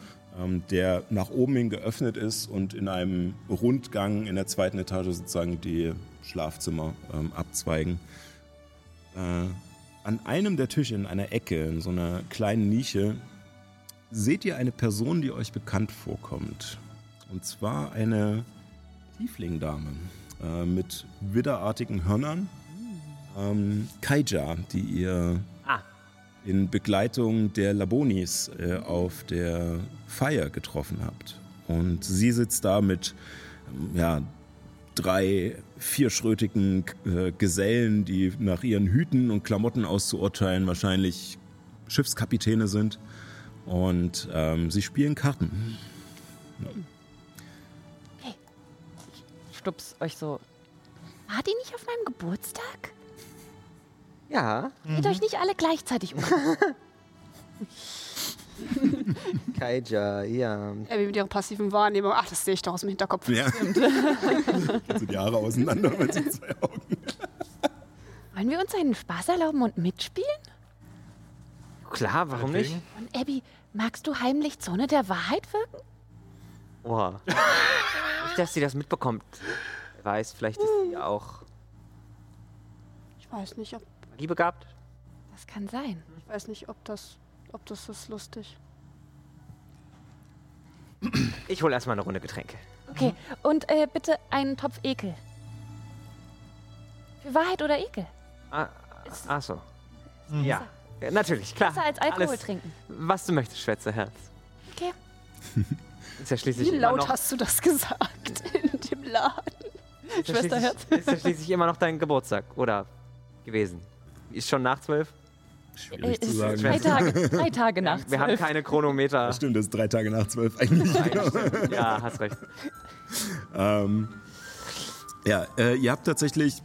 der nach oben hin geöffnet ist und in einem Rundgang in der zweiten Etage sozusagen die Schlafzimmer ähm, abzweigen. Äh, an einem der Tische in einer Ecke, in so einer kleinen Nische, seht ihr eine Person, die euch bekannt vorkommt. Und zwar eine Tieflingdame äh, mit widderartigen Hörnern. Ähm, Kaija, die ihr. In Begleitung der Labonis äh, auf der Feier getroffen habt. Und sie sitzt da mit ähm, ja, drei vierschrötigen äh, Gesellen, die nach ihren Hüten und Klamotten auszuurteilen wahrscheinlich Schiffskapitäne sind. Und ähm, sie spielen Karten. Stups euch so. War die nicht auf meinem Geburtstag? Ja, Seht euch nicht alle gleichzeitig um. *laughs* Kaija, ja. Abby mit ihrer passiven Wahrnehmung. Ach, das sehe ich doch aus dem Hinterkopf. Ja. also *laughs* die Haare auseinander mit den zwei Augen. Wollen wir uns einen Spaß erlauben und mitspielen? Klar, warum nicht? Und Abby, magst du heimlich Zone der Wahrheit wirken? Oha. nicht, dass sie das mitbekommt. Wer weiß, vielleicht ist sie auch Ich weiß nicht, ob, magiebegabt. Das kann sein. ich weiß nicht, ob das, ob das ist lustig. Ich hole erstmal eine Runde Getränke. Okay, und äh, bitte einen Topf Ekel. Für Wahrheit oder Ekel? Ah, Ist- ach so. Mhm. Ja. natürlich, klar. Besser als Alkohol Alles, trinken. Was du möchtest, Schwätzerherz. Okay. *laughs* Ist ja schließlich Wie immer laut noch, hast du das gesagt *laughs* in dem Laden? ist ja Schwesterherz? schließlich- Ist ja schließlich immer noch dein Geburtstag. Oder gewesen. Ist schon nach zwölf? Schwierig Äh, zu sagen. Drei Tage, drei Tage nach Wir haben zwölf. keine Chronometer. Das stimmt, das ist drei Tage nach zwölf eigentlich. ja, hast recht. Ähm, ja, äh, ihr habt tatsächlich,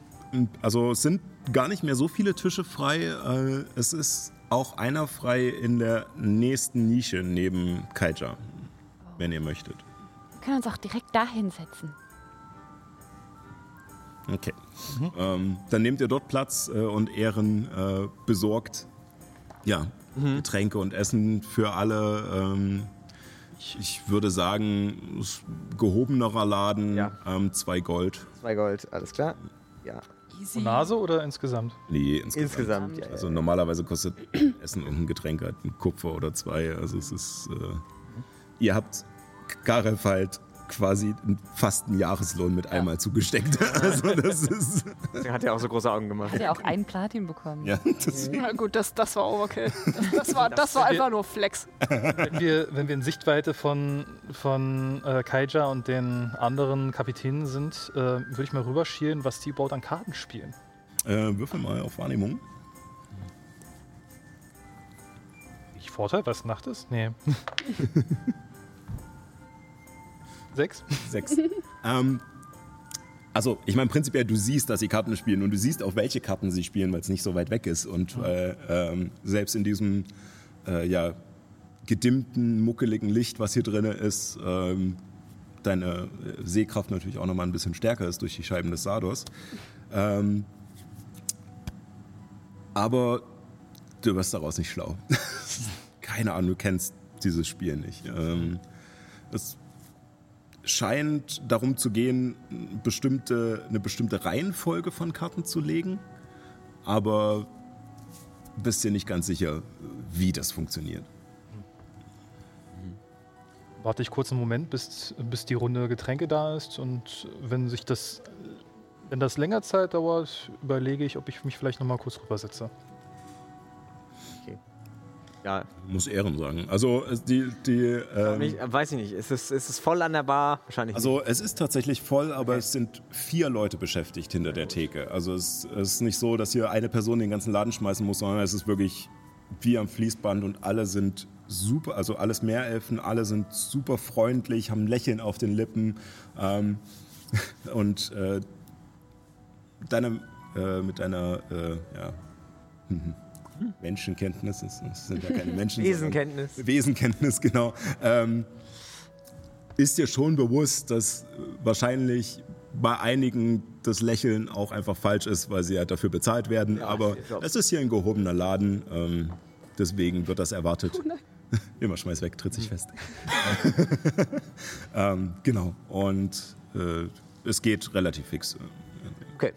also es sind gar nicht mehr so viele Tische frei. Äh, es ist auch einer frei in der nächsten Nische neben Kaija, wenn ihr möchtet. Wir können uns auch direkt da hinsetzen. Okay. Ähm, dann nehmt ihr dort Platz äh, und Ehren äh, besorgt. Ja, Getränke und Essen für alle. Ähm, ich, ich würde sagen, es ist gehobenerer Laden, Ja. ähm, zwei Gold. Zwei Gold, alles klar. Ja, Pro Nase oder insgesamt? Nee, insgesamt. insgesamt. Ja, ja. Also normalerweise kostet *clears throat* Essen und ein Getränk halt ein Kupfer oder zwei. Also es ist, äh, ihr habt Gareth halt quasi fast einen Jahreslohn mit einmal zugesteckt. *laughs* Also das ist, Deswegen hat er auch so große Augen gemacht. Hat ja auch einen Platin bekommen. ja, das, Na gut, das, das war Overkill. *laughs* Das, das war, das war einfach nur Flex. Wenn wir, wenn wir in Sichtweite von, von äh, Kaija und den anderen Kapitänen sind, äh, würde ich mal rüberschielen, was die überhaupt an Karten spielen. äh, würfel mal auf Wahrnehmung. Ich Vorteil, weil es Nacht ist? Nee. *laughs* Sechs? Sechs. ähm, also, ich meine, prinzipiell, du siehst, dass sie Karten spielen und du siehst auch, welche Karten sie spielen, weil es nicht so weit weg ist. Und äh, ähm, selbst in diesem äh, ja, gedimmten, muckeligen Licht, was hier drin ist, ähm, deine äh, Sehkraft natürlich auch nochmal ein bisschen stärker ist durch die Scheiben des Sadors. Ähm, Aber du wirst daraus nicht schlau. *laughs* Keine Ahnung, du kennst dieses Spiel nicht. Ähm, es scheint darum zu gehen, bestimmte, eine bestimmte Reihenfolge von Karten zu legen, aber bist dir nicht ganz sicher, wie das funktioniert. Warte ich kurz einen Moment, bis, bis die Runde Getränke da ist und wenn sich das, wenn das länger Zeit dauert, überlege ich, ob ich mich vielleicht noch mal kurz rübersetze. Ja, Muss Ehren sagen. Also die, die ähm, nicht, äh, weiß ich nicht. Ist es, ist es voll an der Bar? Wahrscheinlich Also es ist tatsächlich voll, aber es sind vier Leute beschäftigt hinter der Theke. Also es, es ist nicht so, dass hier eine Person den ganzen Laden schmeißen muss, sondern es ist wirklich wie am Fließband und alle sind super, also alles Meerelfen, alle sind super freundlich, haben ein Lächeln auf den Lippen ähm, *laughs* und äh, deine, äh, mit deiner äh, ja, Menschenkenntnis, das das sind ja keine *laughs* Menschen. Wesenkenntnis. Wesenkenntnis, genau. Ähm, ist dir schon bewusst, dass wahrscheinlich bei einigen das Lächeln auch einfach falsch ist, weil sie halt dafür bezahlt werden. Aber ich glaub- es ist hier ein gehobener Laden, ähm, deswegen wird das erwartet. *laughs* Immer schmeiß weg, tritt sich fest. *laughs* ähm, genau. Und äh, es geht relativ fix. Okay.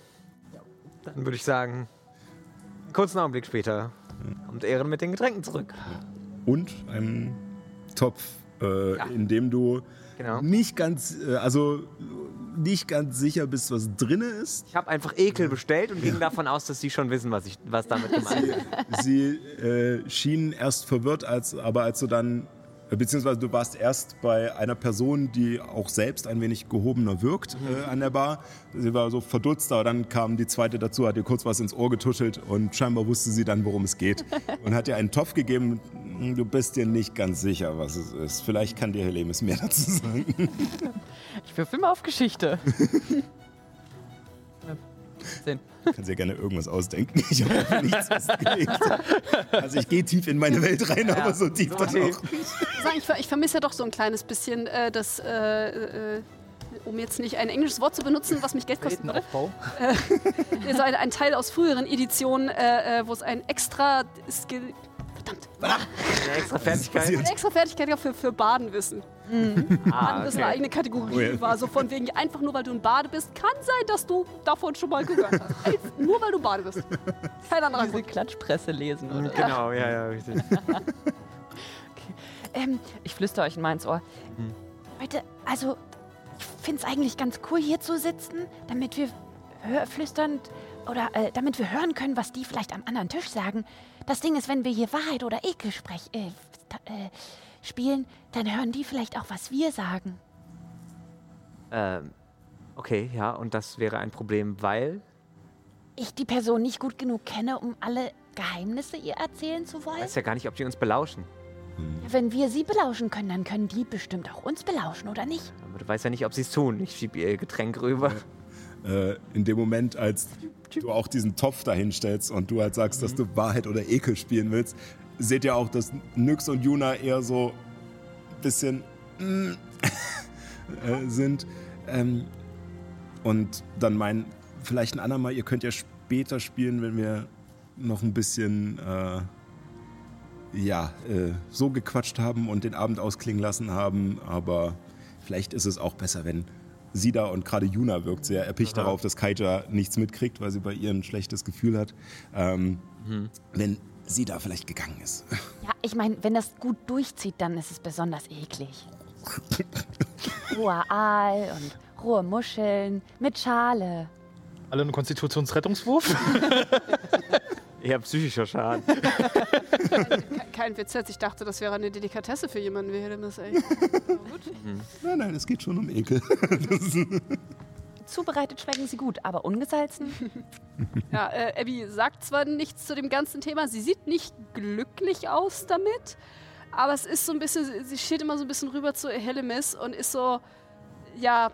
Dann würde ich sagen, kurzen Augenblick später kommt Ehren mit den Getränken zurück. Und einem Topf, äh, in dem du Genau. nicht ganz, äh, also nicht ganz sicher bist, was drinne ist. Ich habe einfach Ekel bestellt und ging davon aus, dass sie schon wissen, was, ich, was damit *laughs* gemeint ist. Sie äh, schienen erst verwirrt, als, aber als du dann, beziehungsweise du warst erst bei einer Person, die auch selbst ein wenig gehobener wirkt äh, an der Bar. Sie war so verdutzt, aber dann kam die zweite dazu, hat ihr kurz was ins Ohr getuschelt und scheinbar wusste sie dann, worum es geht. *laughs* Und hat ihr einen Topf gegeben. Hm, Du bist dir nicht ganz sicher, was es ist. Vielleicht kann dir Helemis mehr dazu sagen. *laughs* Ich würfel mal auf Geschichte. *laughs* Zehn. Du kannst ja gerne irgendwas ausdenken. *laughs* Ich habe nichts festgelegt. Also ich gehe tief in meine Welt rein, aber so tief dann tief. auch nicht. Ich, ver- ich vermisse ja doch so ein kleines bisschen äh, das, äh, äh, um jetzt nicht ein englisches Wort zu benutzen, was mich Geld würde. Aufbau. Also ein, ein Teil aus früheren Editionen, äh, äh, wo es ein extra Skill. Verdammt. Eine extra Fertigkeit. Eine extra Fertigkeit für, für Badenwissen. Ah, Badenwissen eine eigene Kategorie Oh war. So von wegen, einfach nur weil du ein Bade bist, kann sein, dass du davon schon mal gehört hast. *laughs* Einfach nur weil du Bade bist. Kein anderer Diese Grund. Klatschpresse lesen, oder? Genau, ja, ja, richtig. *laughs* Ähm, ich flüstere euch in meins Ohr. Leute, also, ich finde es eigentlich ganz cool, hier zu sitzen, damit wir flüsternd oder äh, damit wir hören können, was die vielleicht am anderen Tisch sagen. Das Ding ist, wenn wir hier Wahrheit oder Ekel sprech, äh, äh, spielen, dann hören die vielleicht auch, was wir sagen. ähm, okay, ja, und das wäre ein Problem, weil. Ich die Person nicht gut genug kenne, um alle Geheimnisse ihr erzählen zu Ich wollen. weiß ja gar nicht, ob die uns belauschen. Wenn wir sie belauschen können, dann können die bestimmt auch uns belauschen, oder nicht? Aber du weißt ja nicht, ob sie es tun. Ich schiebe ihr Getränk rüber. äh, in dem Moment, als du auch diesen Topf dahinstellst und du halt sagst, dass du Wahrheit oder Ekel spielen willst, seht ihr auch, dass Nyx und Juna eher so ein bisschen mm, *laughs* äh, sind. Ähm, und dann meinen, vielleicht ein andermal, ihr könnt ja später spielen, wenn wir noch ein bisschen äh, ja, äh, so gequatscht haben und den Abend ausklingen lassen haben, aber vielleicht ist es auch besser, wenn sie da und gerade Juna wirkt sehr erpicht darauf, dass Kaija nichts mitkriegt, weil sie bei ihr ein schlechtes Gefühl hat. Ähm, Wenn sie da vielleicht gegangen ist. Ja, ich meine, wenn das gut durchzieht, dann ist es besonders eklig. Roher Aal und rohe Muscheln mit Schale. Alle einen Konstitutionsrettungswurf? *laughs* Eher psychischer Schaden. Ke- Kein Witz jetzt. Ich dachte, das wäre eine Delikatesse für jemanden wie Hellemis, ey. Aber gut. Nein, nein, es geht schon um Ekel. Zubereitet schmecken sie gut, aber ungesalzen? *laughs* Ja, äh, Abby sagt zwar nichts zu dem ganzen Thema, sie sieht nicht glücklich aus damit, aber es ist so ein bisschen, sie steht immer so ein bisschen rüber zu Hellemis und ist so, ja,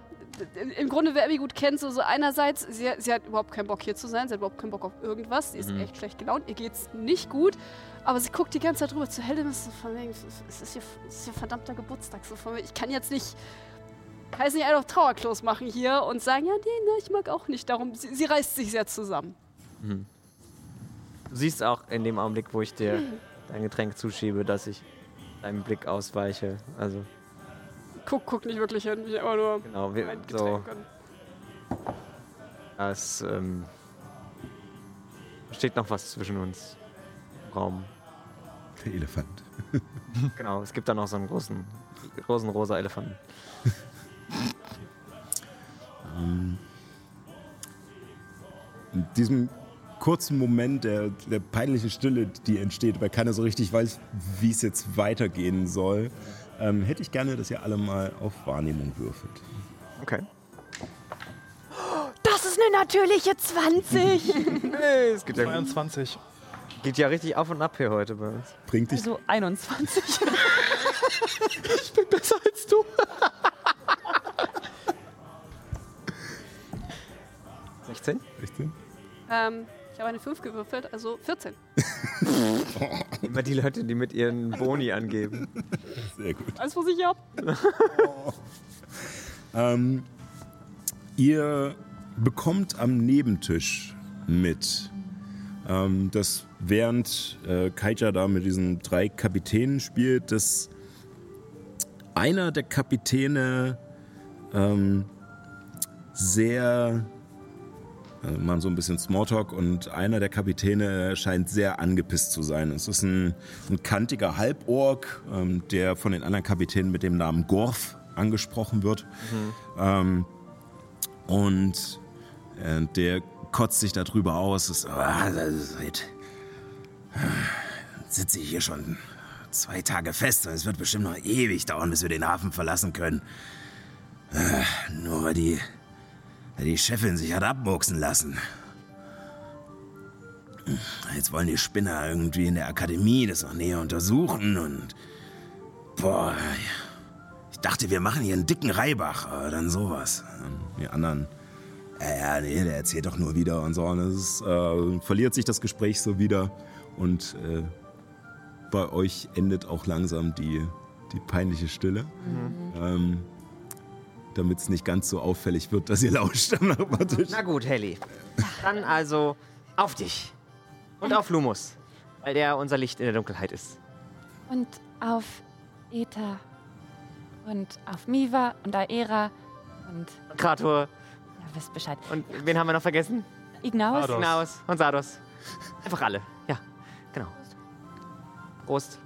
im Grunde, wer Abby gut kennt, so, so einerseits, sie, sie hat überhaupt keinen Bock hier zu sein, sie hat überhaupt keinen Bock auf irgendwas, sie ist echt schlecht gelaunt, ihr geht's nicht gut, aber sie guckt die ganze Zeit rüber zu Hellemis, so von wegen, es ist ihr, es ist ihr verdammter Geburtstag, so von wegen, ich kann jetzt nicht jetzt nicht einfach Trauerklos machen hier und sagen, ja, nee, ne, ich mag auch nicht. Darum, sie, sie reißt sich sehr zusammen. Du siehst auch in dem Augenblick, wo ich dir dein Getränk zuschiebe, dass ich deinem Blick ausweiche. Also, Guck, guck nicht wirklich hin, ich aber nur genau, wir, mein so, Getränk und es ähm, steht noch was zwischen uns im Raum. Der Elefant. *laughs* Genau, es gibt da noch so einen großen, großen rosa Elefanten. *laughs* In diesem kurzen Moment der, der peinlichen Stille, die entsteht, weil keiner so richtig weiß, wie es jetzt weitergehen soll, ähm, hätte ich gerne, dass ihr alle mal auf Wahrnehmung würfelt. Okay. Das ist eine natürliche 20. Hey, *laughs* es geht ja, 22. geht ja richtig auf und ab hier heute bei uns. Bringt dich Also 21. *laughs* Ich bin besser als du. *laughs* 16? 16? ähm, ich habe eine 5 gewürfelt, also 14. Immer die Leute, die mit ihren Boni angeben. Sehr gut. Alles, was ich hab. *laughs* Ähm, ihr bekommt am Nebentisch mit, ähm, dass während äh, Kaija da mit diesen drei Kapitänen spielt, dass einer der Kapitäne ähm, sehr äh, machen so ein bisschen Smalltalk und einer der Kapitäne scheint sehr angepisst zu sein. Es ist ein, ein kantiger Halborg, ähm, der von den anderen Kapitänen mit dem Namen Gorf angesprochen wird. Ähm, und äh, der kotzt sich darüber aus. Ist, ah, das ist seit, sitze ich hier schon zwei Tage fest. Es wird bestimmt noch ewig dauern, bis wir den Hafen verlassen können. Äh, nur weil die die Chefin sich hat abmurksen lassen. Jetzt wollen die Spinner irgendwie in der Akademie das noch näher untersuchen und. Boah. Ich dachte, wir machen hier einen dicken Reibach, aber dann sowas. Die anderen. Ja, ja, nee, der erzählt doch nur wieder und so. Und es äh, verliert sich das Gespräch so wieder. Und äh, bei euch endet auch langsam die, die peinliche Stille. Ähm, damit es nicht ganz so auffällig wird, dass ihr lauscht am Nachbartisch. Na gut, Helly. Dann also auf dich. Und auf Lumus. Weil der unser Licht in der Dunkelheit ist. Und auf Eta. Und auf Miva und Aera. Und Krator. ja, wisst Bescheid. Und wen haben wir noch vergessen? Ignaus. Sardos. Naus und Sardos. Einfach alle. Ja, genau. Prost.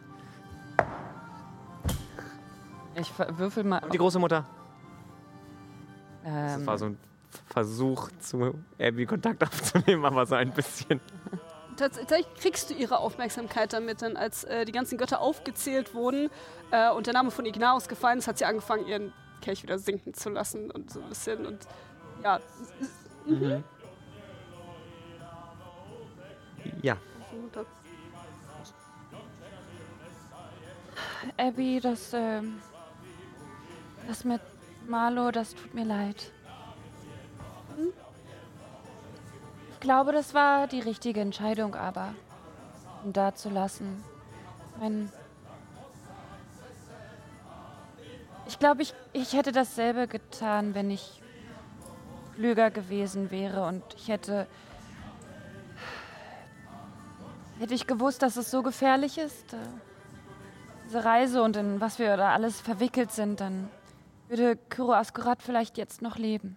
Ich würfel mal. Und die große Mutter. Das Ähm, war so ein Versuch, zu Abby Kontakt aufzunehmen, aber so ein bisschen. Tatsächlich kriegst du ihre Aufmerksamkeit damit, denn als äh, die ganzen Götter aufgezählt wurden äh, und der Name von Ignaus gefallen ist, hat sie angefangen, ihren Kelch wieder sinken zu lassen und so ein bisschen und ja. Ja. Abby, das, ähm, das mit Marlo, das tut mir leid. Ich glaube, das war die richtige Entscheidung, aber ihn da zu lassen. Mein ich glaube, ich, ich hätte dasselbe getan, wenn ich klüger gewesen wäre und ich hätte. Hätte ich gewusst, dass es so gefährlich ist, äh, diese Reise und in was wir da alles verwickelt sind, dann würde Kyro Askurat vielleicht jetzt noch leben.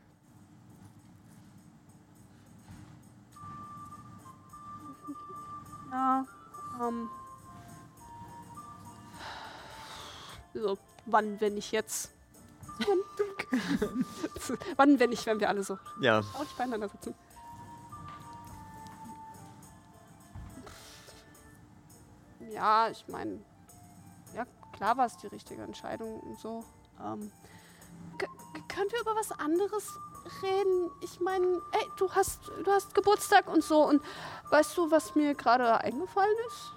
Ja, ähm. So, wann, wenn nicht jetzt? *laughs* wann, wenn nicht, wenn wir alle so Ja. auch nicht beieinander sitzen? Ja, ich meine, ja, klar war es die richtige Entscheidung und so. Ähm, können wir über was anderes reden? Ich meine, ey, du hast, du hast Geburtstag und so und weißt du, was mir gerade eingefallen ist?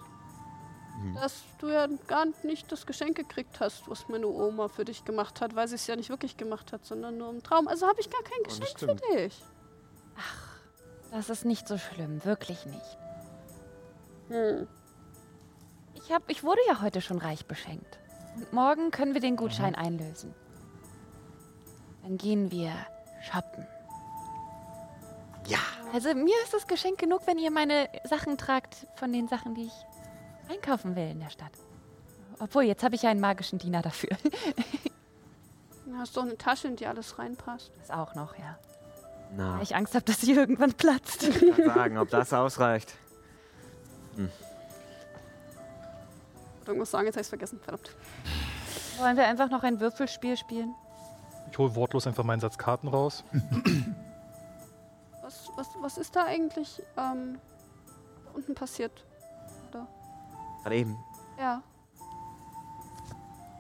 Dass du ja gar nicht das Geschenk gekriegt hast, was meine Oma für dich gemacht hat, weil sie es ja nicht wirklich gemacht hat, sondern nur im Traum. Also habe ich gar kein das Geschenk für dich. Das ist nicht so schlimm, wirklich nicht. Hm. Ich, hab, ich wurde ja heute schon reich beschenkt. Und morgen können wir den Gutschein einlösen. Dann gehen wir shoppen. Ja. Also mir ist es Geschenk genug, wenn ihr meine Sachen tragt von den Sachen, die ich einkaufen will in der Stadt. Obwohl, jetzt habe ich ja einen magischen Diener dafür. *laughs* Du hast doch eine Tasche, in die alles reinpasst. Das auch noch, ja. Na, Weil ich Angst habe, dass sie irgendwann platzt. ich kann sagen, ob das ausreicht. Ich irgendwas sagen, jetzt habe ich vergessen. Verdammt. Wollen wir einfach noch ein Würfelspiel spielen? Ich hole wortlos einfach meinen Satz Karten raus. Was, was, was ist da eigentlich ähm, unten passiert? Gerade eben. Ja.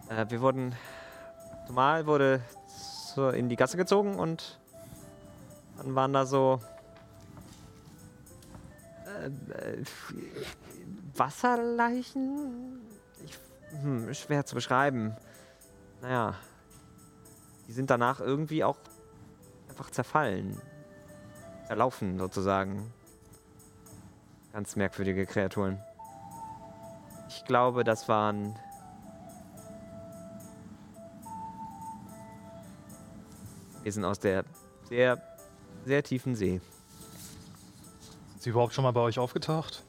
Äh, wir wurden. Normal wurde zur, in die Gasse gezogen und dann waren da so. Äh, äh, Wasserleichen? Ich, hm, schwer zu beschreiben. Naja. Die sind danach irgendwie auch einfach zerfallen. Verlaufen sozusagen. Ganz merkwürdige Kreaturen. Ich glaube, das waren Wesen aus der sehr, sehr tiefen See. Sind sie überhaupt schon mal bei euch aufgetaucht?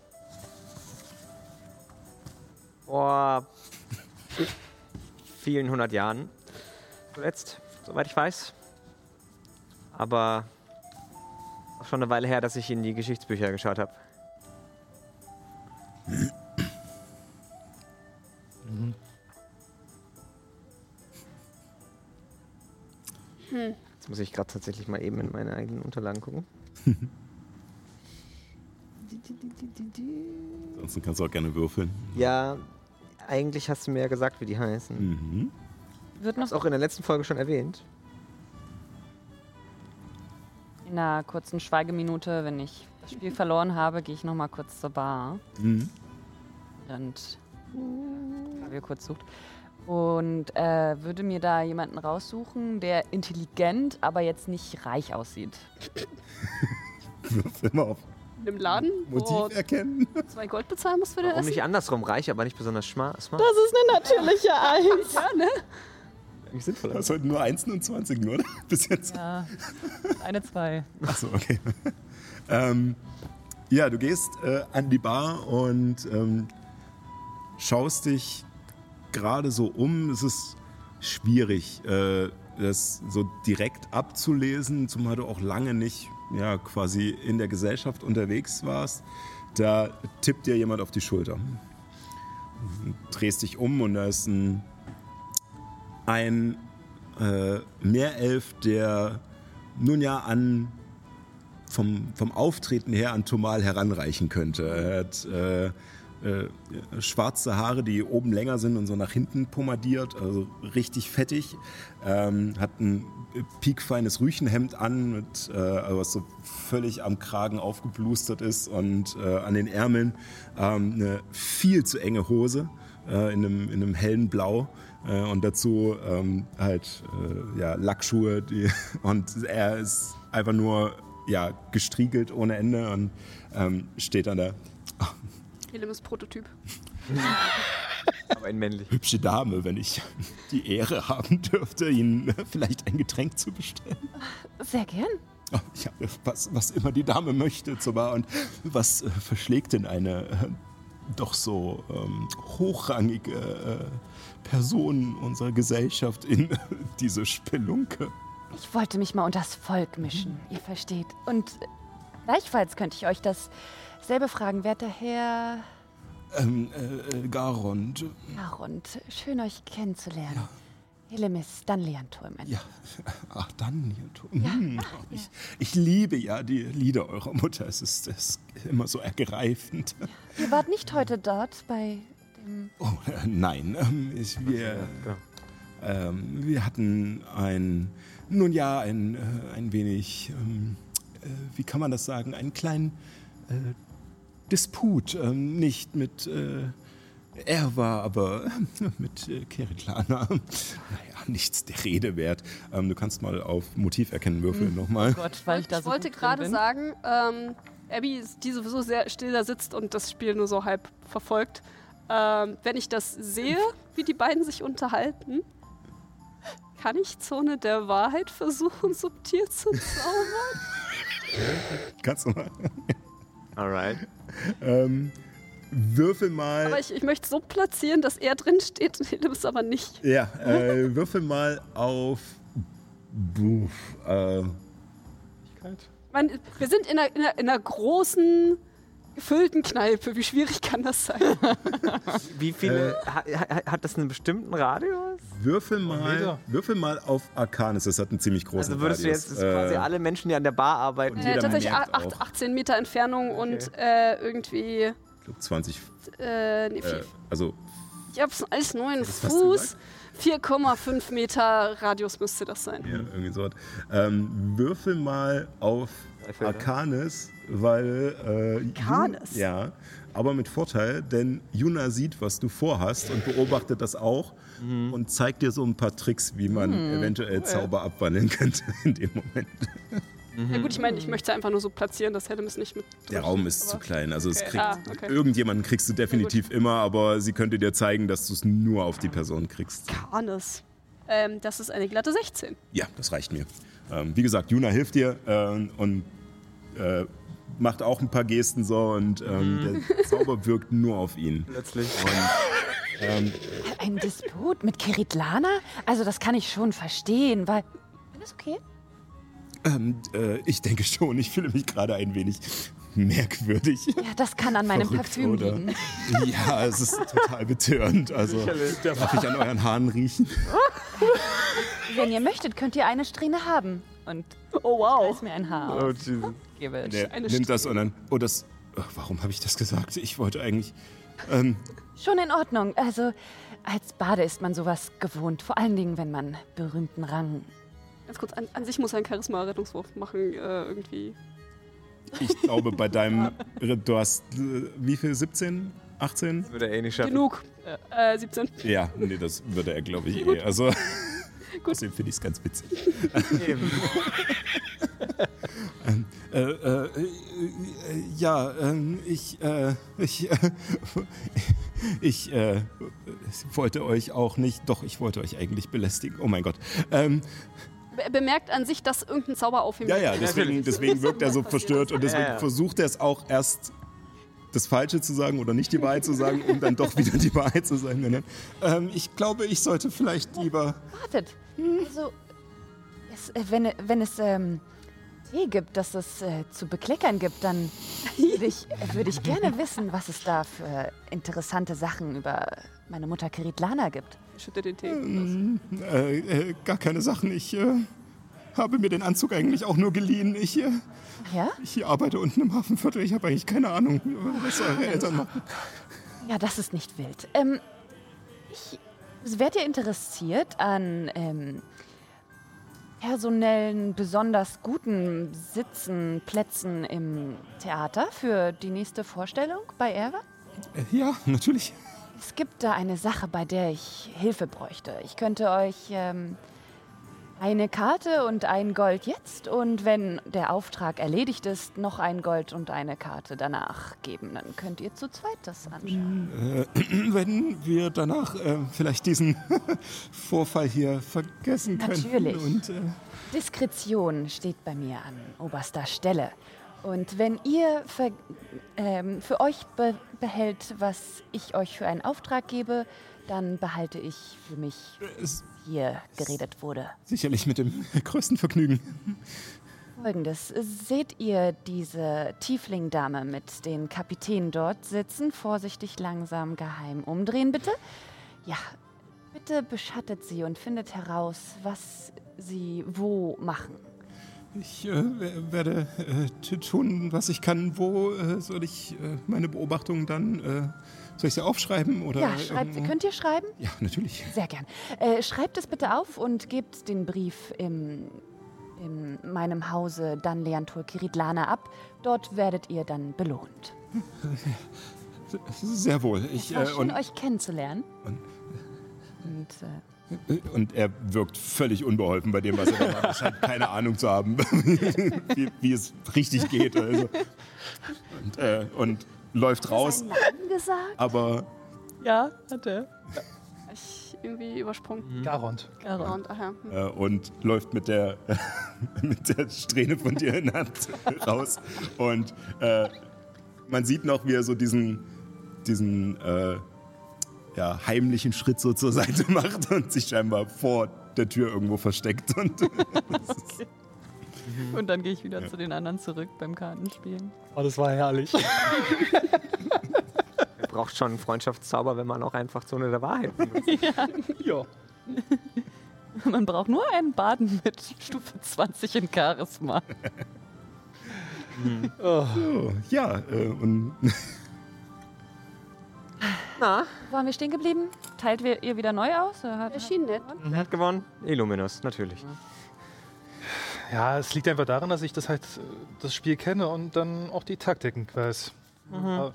Vor *laughs* vielen hundert Jahren zuletzt, soweit ich weiß. Aber auch schon eine Weile her, dass ich in die Geschichtsbücher geschaut habe. Jetzt muss ich gerade tatsächlich mal eben in meine eigenen Unterlagen gucken. *laughs* *laughs* Ansonsten kannst du auch gerne würfeln. Ja, eigentlich hast du mir ja gesagt, wie die heißen. Mhm. Wird noch auch in der letzten Folge schon erwähnt. in einer kurzen Schweigeminute, wenn ich das Spiel verloren habe, gehe ich noch mal kurz zur Bar. Mhm. Und Fabio kurz sucht. Und äh, würde mir da jemanden raussuchen, der intelligent, aber jetzt nicht reich aussieht. *laughs* Würfel mal auf In Laden, Motiv erkennen. zwei Gold bezahlen musst für den Warum Essen. nicht andersrum? Reich, aber nicht besonders smart. Das ist eine natürliche Eins. Ja, ne? Eigentlich sinnvoll. Das heute nur 1 und 20 nur, oder? Bis jetzt. Ja, eine zwei. Achso, okay. ähm, ja, du gehst äh, an die Bar und ähm, schaust dich gerade so um. Es ist schwierig, äh, das so direkt abzulesen, zumal du auch lange nicht ja, quasi in der Gesellschaft unterwegs warst. Da tippt dir jemand auf die Schulter. Du drehst dich um und da ist ein, ein äh, Meerelf, der nun ja an vom, vom Auftreten her an Tomal heranreichen könnte. Er hat äh, äh, schwarze Haare, die oben länger sind und so nach hinten pomadiert, also richtig fettig. Ähm, hat ein piekfeines Rüchenhemd an, mit, äh, was so völlig am Kragen aufgeblustert ist und äh, an den Ärmeln ähm, eine viel zu enge Hose äh, in, einem, in einem hellen Blau. Äh, und dazu ähm, halt äh, ja, Lackschuhe. Die, *laughs* und er ist einfach nur ja, gestriegelt ohne Ende und ähm, steht an der Helemis Prototyp. Aber in männlich. hübsche Dame, wenn ich *laughs* die Ehre haben dürfte, Ihnen vielleicht ein Getränk zu bestellen. Sehr gern. Oh, ja, was, was immer die Dame möchte, zur Bar. Und was äh, verschlägt denn eine äh, doch so ähm, hochrangige äh, Person unserer Gesellschaft in *laughs* diese Spelunke? Ich wollte mich mal unter das Volk mischen, ihr versteht. Und gleichfalls könnte ich euch dasselbe fragen, werter Herr Ähm, äh, äh, Garond. Arund. Schön, euch kennenzulernen. Helemis Dunleantur, mein Ja, *laughs* ach dann, hm, ich, ich liebe ja die Lieder eurer Mutter. Es ist, es ist immer so ergreifend. Ihr wart nicht heute dort bei. Oh, äh, *laughs* nein, ähm, ich, wir, ähm, wir hatten ein, nun ja, ein, äh, ein wenig, ähm, äh, wie kann man das sagen, einen kleinen äh, Disput. Ähm, nicht mit äh, Erwa, aber äh, *laughs* mit äh, Keriklana. Naja, nichts der Rede wert. Ähm, du kannst mal auf Motiv erkennen würfeln nochmal. Gott, weil ich da ich so wollte gut drin gerade sagen, ähm, Abby, die sowieso sehr still da sitzt und das Spiel nur so halb verfolgt, ähm, wenn ich das sehe, wie die beiden sich unterhalten, kann ich Zone der Wahrheit versuchen, subtil zu zaubern? Kannst du mal. Alright. Ähm, würfel mal. Aber ich, ich möchte so platzieren, dass er drin steht und Hillemis aber nicht. ja, äh, würfel mal auf. Buff, äh, wir sind in einer, in, einer, in einer großen, gefüllten Kneipe. Wie schwierig kann das sein? *laughs* Wie viele. ha, ha, hat das einen bestimmten Radius? würfel mal. Würfel mal auf Arcanis. Das hat einen ziemlich großen Also würdest du Radius. jetzt quasi Äh, alle Menschen, die an der Bar arbeiten. Äh, tatsächlich merkt acht, auch. 18 Meter Entfernung und äh, irgendwie. ich glaub, 20. Äh, nee, Äh, viel, also, ich hab's alles nur in das hast du Fuß. 4,5 Meter Radius müsste das sein. ja, irgendwie so. Ähm, würfel mal auf. Arcanis, weil. Äh, Arcanis? Jun- Ja, aber mit Vorteil, denn Juna sieht, was du vorhast und beobachtet das auch Mhm. und zeigt dir so ein paar Tricks, wie man eventuell Zauber abwandeln *laughs* könnte in dem Moment. Ja gut, ich meine, ich möchte einfach nur so platzieren, dass Hellemis nicht mit. Der Raum ist zu klein. Also es Okay. kriegt Ah, okay. irgendjemanden kriegst du definitiv immer, aber sie könnte dir zeigen, dass du es nur auf die Person kriegst. Hannes. Ähm, das ist eine glatte 16. Ja, das reicht mir. Ähm, wie gesagt, Juna hilft dir ähm, und äh, macht auch ein paar Gesten so und ähm, der Zauber wirkt nur auf ihn. Plötzlich. Ähm, Ein Disput mit Kiritlana? Also das kann ich schon verstehen, weil... Alles okay? ähm, äh, ich denke schon, ich fühle mich gerade ein wenig merkwürdig. Ja, das kann an meinem Verrückt, Parfüm oder? liegen. Ja, es ist total betörend. Also darf ich an euren Haaren riechen? Wenn ihr möchtet, könnt ihr eine Strähne haben. Und Oh wow. reiß mir ein Haar Oh. Jesus. Gebe. Der Eine nimmt das und dann. Oh, das. Ach, warum habe ich das gesagt? Ich wollte eigentlich. Ähm, Schon in Ordnung. Also, als Bade ist man sowas gewohnt. Vor allen Dingen, wenn man berühmten Rang. Ganz kurz, an, an sich muss er einen Charisma-Rettungswurf machen, äh, irgendwie. ich glaube, bei deinem. *laughs* Du hast. äh, Wie viel? 17? 18? Das würde er eh nicht schaffen. Genug. Äh, 17. Ja, nee, das würde er, glaube ich, *laughs* eh. Also. *laughs* Außerdem finde ich es ganz witzig. Eben. Äh, äh, äh, ja, ähm, ich, äh, *laughs* ich, äh, ich, äh, wollte euch auch nicht, doch, ich wollte euch eigentlich belästigen. Oh mein Gott. Ähm, Be bemerkt an sich, dass irgendein Zauber auf ihm ja, ja, deswegen, deswegen wirkt er so *laughs* verstört und deswegen Ja, ja. versucht er es auch erst das Falsche zu sagen oder nicht die Wahrheit zu sagen, um dann doch wieder die Wahrheit zu sagen. Dann, Ähm, ich glaube, ich sollte vielleicht lieber. Wartet. Also, es, äh, wenn, wenn es ähm, Tee gibt, das es äh, zu bekleckern gibt, dann würde ich, würde ich gerne *laughs* wissen, was es da für interessante Sachen über meine Mutter Kiritlana gibt. Schüttet den Tee. Äh, äh, gar keine Sachen. Ich äh, habe mir den Anzug eigentlich auch nur geliehen. Ich, äh, ja? ich arbeite unten im Hafenviertel. Ich habe eigentlich keine Ahnung, was eure Eltern machen. Ja, das ist nicht wild. Ähm, ich wärt ihr interessiert an ähm, personellen, besonders guten Sitzen, Plätzen im Theater für die nächste Vorstellung bei Erwa? Äh, ja, natürlich. Es gibt da eine Sache, bei der ich Hilfe bräuchte. Ich könnte euch ähm, eine Karte und ein Gold jetzt und wenn der Auftrag erledigt ist, noch ein Gold und eine Karte danach geben. Dann könnt ihr zu zweit das anschauen. Äh, *clears throat* wenn wir danach äh, vielleicht diesen *laughs* Vorfall hier vergessen können. Natürlich. Und, äh, Diskretion steht bei mir an oberster Stelle. Und wenn ihr ver ähm, für euch be behält, was ich euch für einen Auftrag gebe, dann behalte ich für mich, es, hier geredet wurde. sicherlich mit dem größten Vergnügen. Folgendes. Seht ihr diese Tiefling-Dame mit den Kapitänen dort sitzen? Vorsichtig langsam geheim umdrehen, bitte. Ja, bitte beschattet sie und findet heraus, was sie wo machen. Ich äh, wer- werde äh, tun, was ich kann. Wo äh, soll ich äh, meine Beobachtungen dann, äh, soll ich sie aufschreiben? Oder Ja, schreibt, irgendwo- könnt ihr schreiben? Ja, natürlich. Sehr gern. Äh, schreibt es bitte auf und gebt den Brief im, in meinem Hause Danleantur Kiritlana ab. Dort werdet ihr dann belohnt. *laughs* Sehr wohl. Ich, Es war äh, schön, und, euch kennenzulernen. und- Und äh, und er wirkt völlig unbeholfen bei dem, was er da macht. Er scheint keine Ahnung zu haben, *laughs* wie, wie es richtig geht. Also. Und, äh, und läuft raus, Namen gesagt? aber Ja, hat er. Ich, irgendwie übersprungen. Garond. Und, ach ja. hm. äh, und läuft mit der, *laughs* mit der Strähne von dir in der Hand *laughs* raus. Und äh, man sieht noch, wie er so diesen, diesen äh, ja, heimlichen Schritt so zur Seite *laughs* macht und sich scheinbar vor der Tür irgendwo versteckt. Und *laughs* Und dann gehe ich wieder zu den anderen zurück beim Kartenspielen. Oh, das war herrlich. Man *laughs* braucht schon einen Freundschaftszauber, wenn man auch einfach Zone der Wahrheit benutzt. *laughs* ja. Man braucht nur einen Baden mit Stufe 20 in Charisma. Oh. so, ja, äh, und Na, Wo haben wir stehen geblieben? Teilt wir ihr wieder neu aus? Oder hat- Erschien nett. wer hat gewonnen? Illuminus, natürlich. Ja, es liegt einfach daran, dass ich das halt äh, das Spiel kenne und dann auch die Taktiken weiß. Aber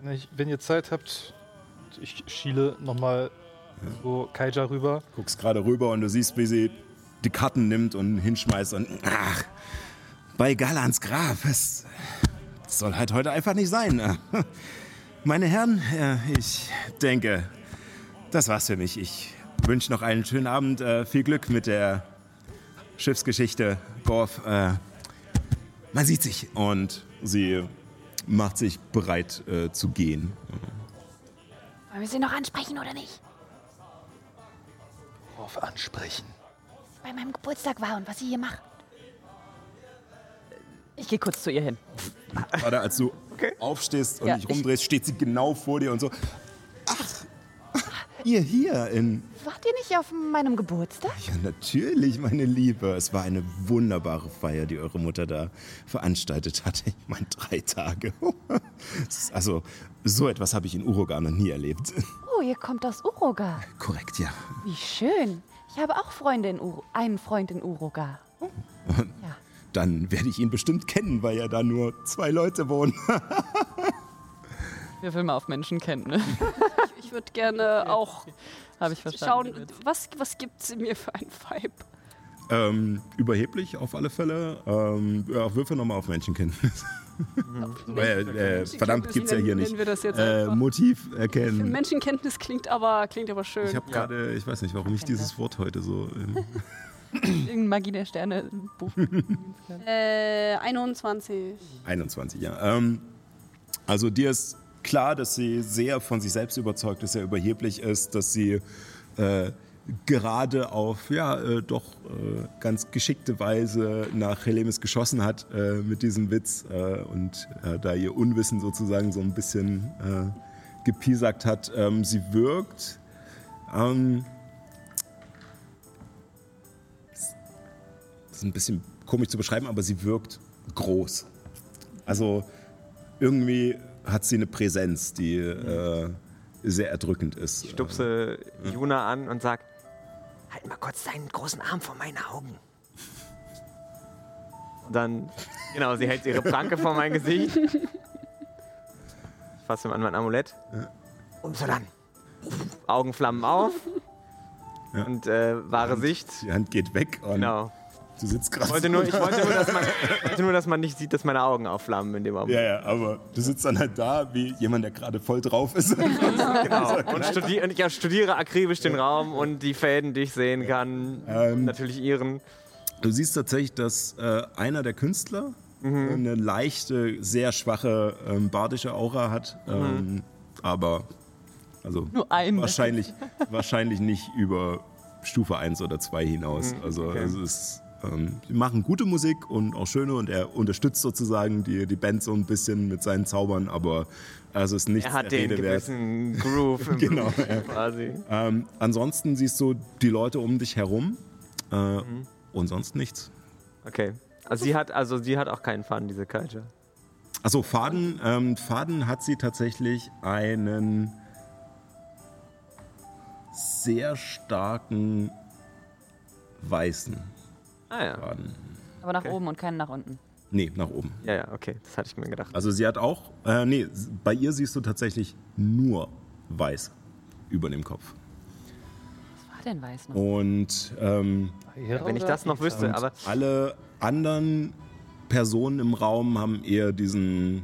Wenn, ich, wenn ihr Zeit habt, ich schiele nochmal so Kaija rüber. guckst gerade rüber und du siehst, wie sie die Karten nimmt und hinschmeißt und ach, bei Galans Grab, es soll halt heute einfach nicht sein. *laughs* Meine Herren, äh, ich denke, das war's für mich. Ich wünsche noch einen schönen Abend, äh, viel Glück mit der Schiffsgeschichte, Gorf. Äh, man sieht sich und sie macht sich bereit äh, zu gehen. Wollen wir sie noch ansprechen oder nicht? Auf ansprechen. Bei meinem Geburtstag war und was sie hier macht. Ich gehe kurz zu ihr hin. Gerade als du aufstehst und Ja, dich ich- rumdrehst, steht sie genau vor dir und so. Ach, ihr hier in. Wart ihr nicht auf meinem Geburtstag? Ja, natürlich, meine Liebe. Es war eine wunderbare Feier, die eure Mutter da veranstaltet hat. Ich meine, drei Tage. *laughs* Also, so etwas habe ich in Uruguay noch nie erlebt. Oh, ihr kommt aus Uruga. Korrekt, ja. Wie schön. Ich habe auch Freunde in Uru einen Freund in Uruga. *laughs* Ja. Dann werde ich ihn bestimmt kennen, weil ja da nur zwei Leute wohnen. *laughs* Wir will mal auf Menschenkenntnis. Ich würde gerne auch Habe ich verstanden. schauen, was, was gibt es in mir für ein Vibe? Ähm, überheblich auf alle Fälle. Ähm, ja, würfel nochmal auf Menschenkenntnis. *laughs* äh, äh, verdammt, gibt's ja hier nicht. wir das jetzt Äh. Motiv erkennen. Menschenkenntnis klingt aber, klingt aber schön. Ich habe gerade, ich weiß nicht, warum ich dieses Wort heute so. Ähm, *laughs* Irgendein Magie der Sterne Buch. *laughs* äh, 21. 21, ja. Ähm, also dir ist klar, dass sie sehr von sich selbst überzeugt ist, sehr überheblich ist, dass sie äh, gerade auf ja äh, doch äh, ganz geschickte Weise nach Helemis geschossen hat äh, mit diesem Witz äh, und da ihr Unwissen sozusagen so ein bisschen äh, gepiesackt hat. Ähm, sie wirkt ähm, das ist ein bisschen komisch zu beschreiben, aber sie wirkt groß. Also irgendwie hat sie eine Präsenz, die äh, sehr erdrückend ist. Stupse Juna an und sag, halt mal kurz deinen großen Arm vor meine Augen. Und dann, genau, sie hält ihre Pranke vor mein Gesicht. Ich fasse an mein Amulett. Und so dann. Augenflammen auf. Ja. Und äh, wahre Sicht. Die Hand geht weg Genau. Du sitzt gerade. Ich wollte, nur, ich, wollte nur, dass man, ich wollte nur, dass man nicht sieht, dass meine Augen aufflammen in dem Augenblick. Ja, ja, aber du sitzt dann halt da wie jemand, der gerade voll drauf ist. *laughs* Genau. Und, studi und ich studiere akribisch den Raum und die Fäden, die ich sehen kann. Ähm. natürlich ihren. Du siehst tatsächlich, dass äh, einer der Künstler eine leichte, sehr schwache ähm, bardische Aura hat. Ähm, aber also wahrscheinlich, wahrscheinlich nicht über Stufe 1 oder 2 hinaus. Also okay. es ist, ähm, die machen gute Musik und auch schöne und er unterstützt sozusagen die, die Band so ein bisschen mit seinen Zaubern, aber also es ist nichts Er hat den Rede wert. gewissen Groove *laughs* im Genau, ja. quasi. Ähm, ansonsten siehst du die Leute um dich herum äh, und sonst nichts. Okay. Also sie hat, also sie hat auch keinen Faden, diese Culture. Achso, Faden, ähm, Faden hat sie tatsächlich einen sehr starken weißen Ah ja. Faden. Aber nach Okay. oben und keinen nach unten. Nee, nach oben. Ja, ja, okay. Das hatte ich mir gedacht. Also sie hat auch, äh, nee, bei ihr siehst du tatsächlich nur weiß über dem Kopf. Was war denn weiß noch? Und ähm, Wenn ich das noch wüsste, aber alle anderen Personen im Raum haben eher diesen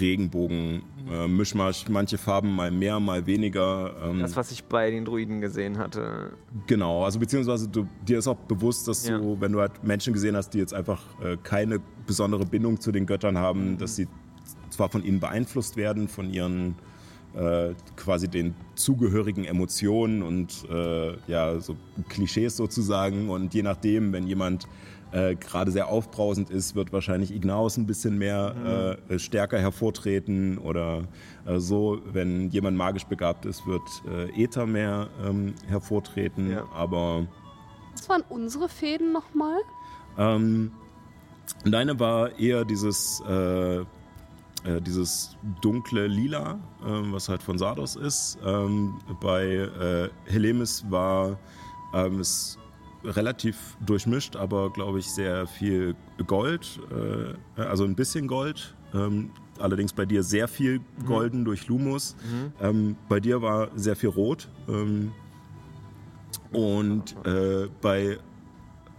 Regenbogen Äh, Mischmasch, manche Farben mal mehr, mal weniger. Ähm, Das, was ich bei den Druiden gesehen hatte. Genau, also beziehungsweise du, dir ist auch bewusst, dass Ja. du, wenn du halt Menschen gesehen hast, die jetzt einfach äh, keine besondere Bindung zu den Göttern haben, dass sie zwar von ihnen beeinflusst werden, von ihren äh, quasi den zugehörigen Emotionen und äh, ja, so Klischees sozusagen. Und je nachdem, wenn jemand äh, gerade sehr aufbrausend ist, wird wahrscheinlich Ignaus ein bisschen mehr äh, stärker hervortreten oder äh, so. Wenn jemand magisch begabt ist, wird äh, Äther mehr ähm, hervortreten. Ja. Aber Was waren unsere Fäden nochmal? ähm, deine war eher dieses, äh, äh, dieses dunkle Lila, ähm, was halt von Sardos ist. Ähm, bei äh, Helemis war ähm, es relativ durchmischt, aber glaube ich sehr viel Gold, äh, also ein bisschen Gold. Ähm, allerdings bei dir sehr viel golden durch Lumus. Ähm, bei dir war sehr viel Rot. Ähm, und äh, bei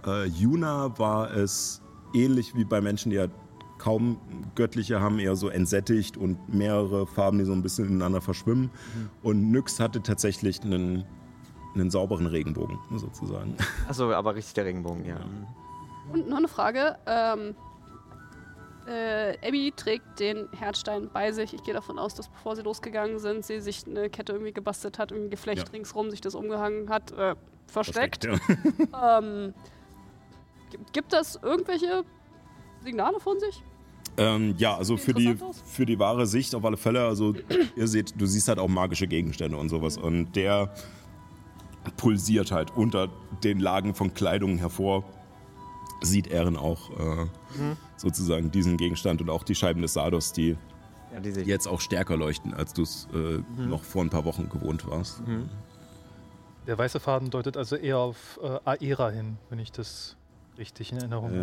äh, Yuna war es ähnlich wie bei Menschen, die ja kaum göttliche haben, eher so entsättigt und mehrere Farben, die so ein bisschen ineinander verschwimmen. Und Nyx hatte tatsächlich einen, einen sauberen Regenbogen, sozusagen. *laughs* Achso, aber richtig der Regenbogen, ja. Und noch eine Frage. Ähm, äh, Abby trägt den Herzstein bei sich. Ich gehe davon aus, dass bevor sie losgegangen sind, sie sich eine Kette irgendwie gebastelt hat, ein Geflecht Ja. ringsrum, sich das umgehangen hat, äh, versteckt. Versteckt, ja. *laughs* Ähm, gibt, das irgendwelche Signale von sich? Ähm, ja, also für die, aus. für die wahre Sicht auf alle Fälle, also ihr seht, du siehst halt auch magische Gegenstände und sowas und der pulsiert halt unter den Lagen von Kleidung hervor, sieht Ehren auch äh, sozusagen diesen Gegenstand und auch die Scheiben des Sardos, die Ja, die jetzt auch stärker leuchten, als du es äh, noch vor ein paar Wochen gewohnt warst. Der weiße Faden deutet also eher auf äh, Aera hin, wenn ich das richtig in Erinnerung habe.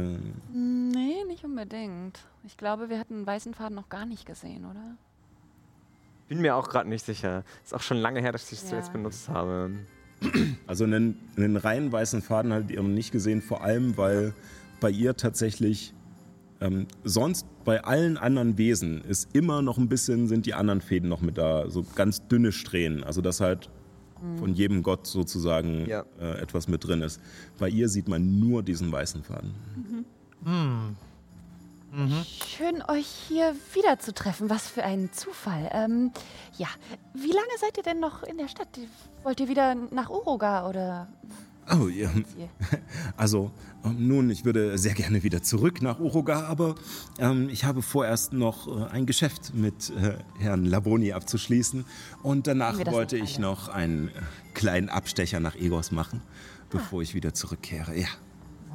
Ähm, Nee, nicht unbedingt. Ich glaube, wir hatten einen weißen Faden noch gar nicht gesehen, oder? Bin mir auch gerade nicht sicher. Ist auch schon lange her, dass ich es Ja. zuletzt benutzt habe. Also einen, einen rein weißen Faden hattet ihr noch nicht gesehen, vor allem weil bei ihr tatsächlich ähm, sonst bei allen anderen Wesen ist immer noch ein bisschen, sind die anderen Fäden noch mit da, so ganz dünne Strähnen. Also dass halt von jedem Gott sozusagen Ja. äh, etwas mit drin ist. Bei ihr sieht man nur diesen weißen Faden. Hm. Schön, euch hier wiederzutreffen. Was für ein Zufall. Ähm, ja, wie lange seid ihr denn noch in der Stadt? Wollt ihr wieder nach Uruga oder? Oh, ja. *laughs* Also, ähm, nun, ich würde sehr gerne wieder zurück nach Uruga, aber ähm, ich habe vorerst noch äh, ein Geschäft mit äh, Herrn Laboni abzuschließen und danach wollte ich noch einen kleinen Abstecher nach Egos machen, bevor ich wieder zurückkehre. Ja.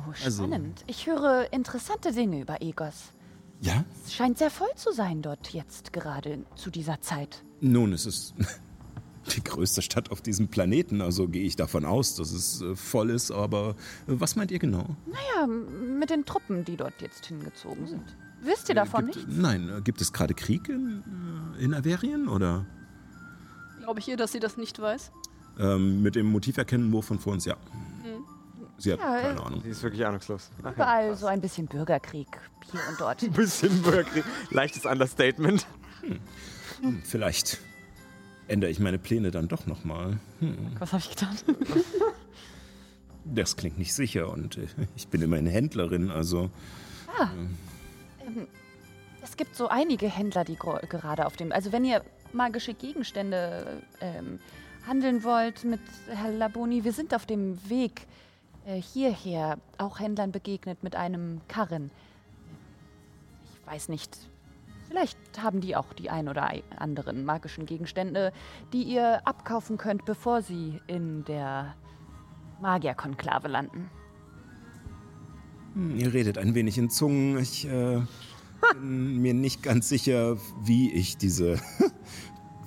Oh, Also- spannend. Ich höre interessante Dinge über Egos. Ja? Es scheint sehr voll zu sein dort jetzt gerade zu dieser Zeit. Nun, es ist *laughs* die größte Stadt auf diesem Planeten, also gehe ich davon aus, dass es äh, voll ist, aber äh, was meint ihr genau? Naja, mit den Truppen, die dort jetzt hingezogen sind. Wisst ihr davon gibt, nichts? Nein, äh, gibt es gerade Krieg in, äh, in Averien oder? Glaube ich ihr, dass sie das nicht weiß? Ähm, mit dem Motiv erkennen Wurf von vor uns, ja. Sie hat Ja, keine Ahnung. Die ist wirklich ahnungslos. Überall so ein bisschen Bürgerkrieg hier und dort. Ein bisschen Bürgerkrieg. Leichtes Understatement. Hm, Vielleicht ändere ich meine Pläne dann doch nochmal. Was habe ich getan? Das klingt nicht sicher und äh, ich bin immerhin Händlerin, also Es gibt so einige Händler, die gerade auf dem. Also wenn ihr magische Gegenstände ähm, handeln wollt mit Herr Laboni, wir sind auf dem Weg hierher auch Händlern begegnet mit einem Karren. Ich weiß nicht. Vielleicht haben die auch die ein oder anderen magischen Gegenstände, die ihr abkaufen könnt, bevor sie in der Magierkonklave landen. hm, ihr redet ein wenig in Zungen. Ich äh, *laughs* bin mir nicht ganz sicher, wie ich diese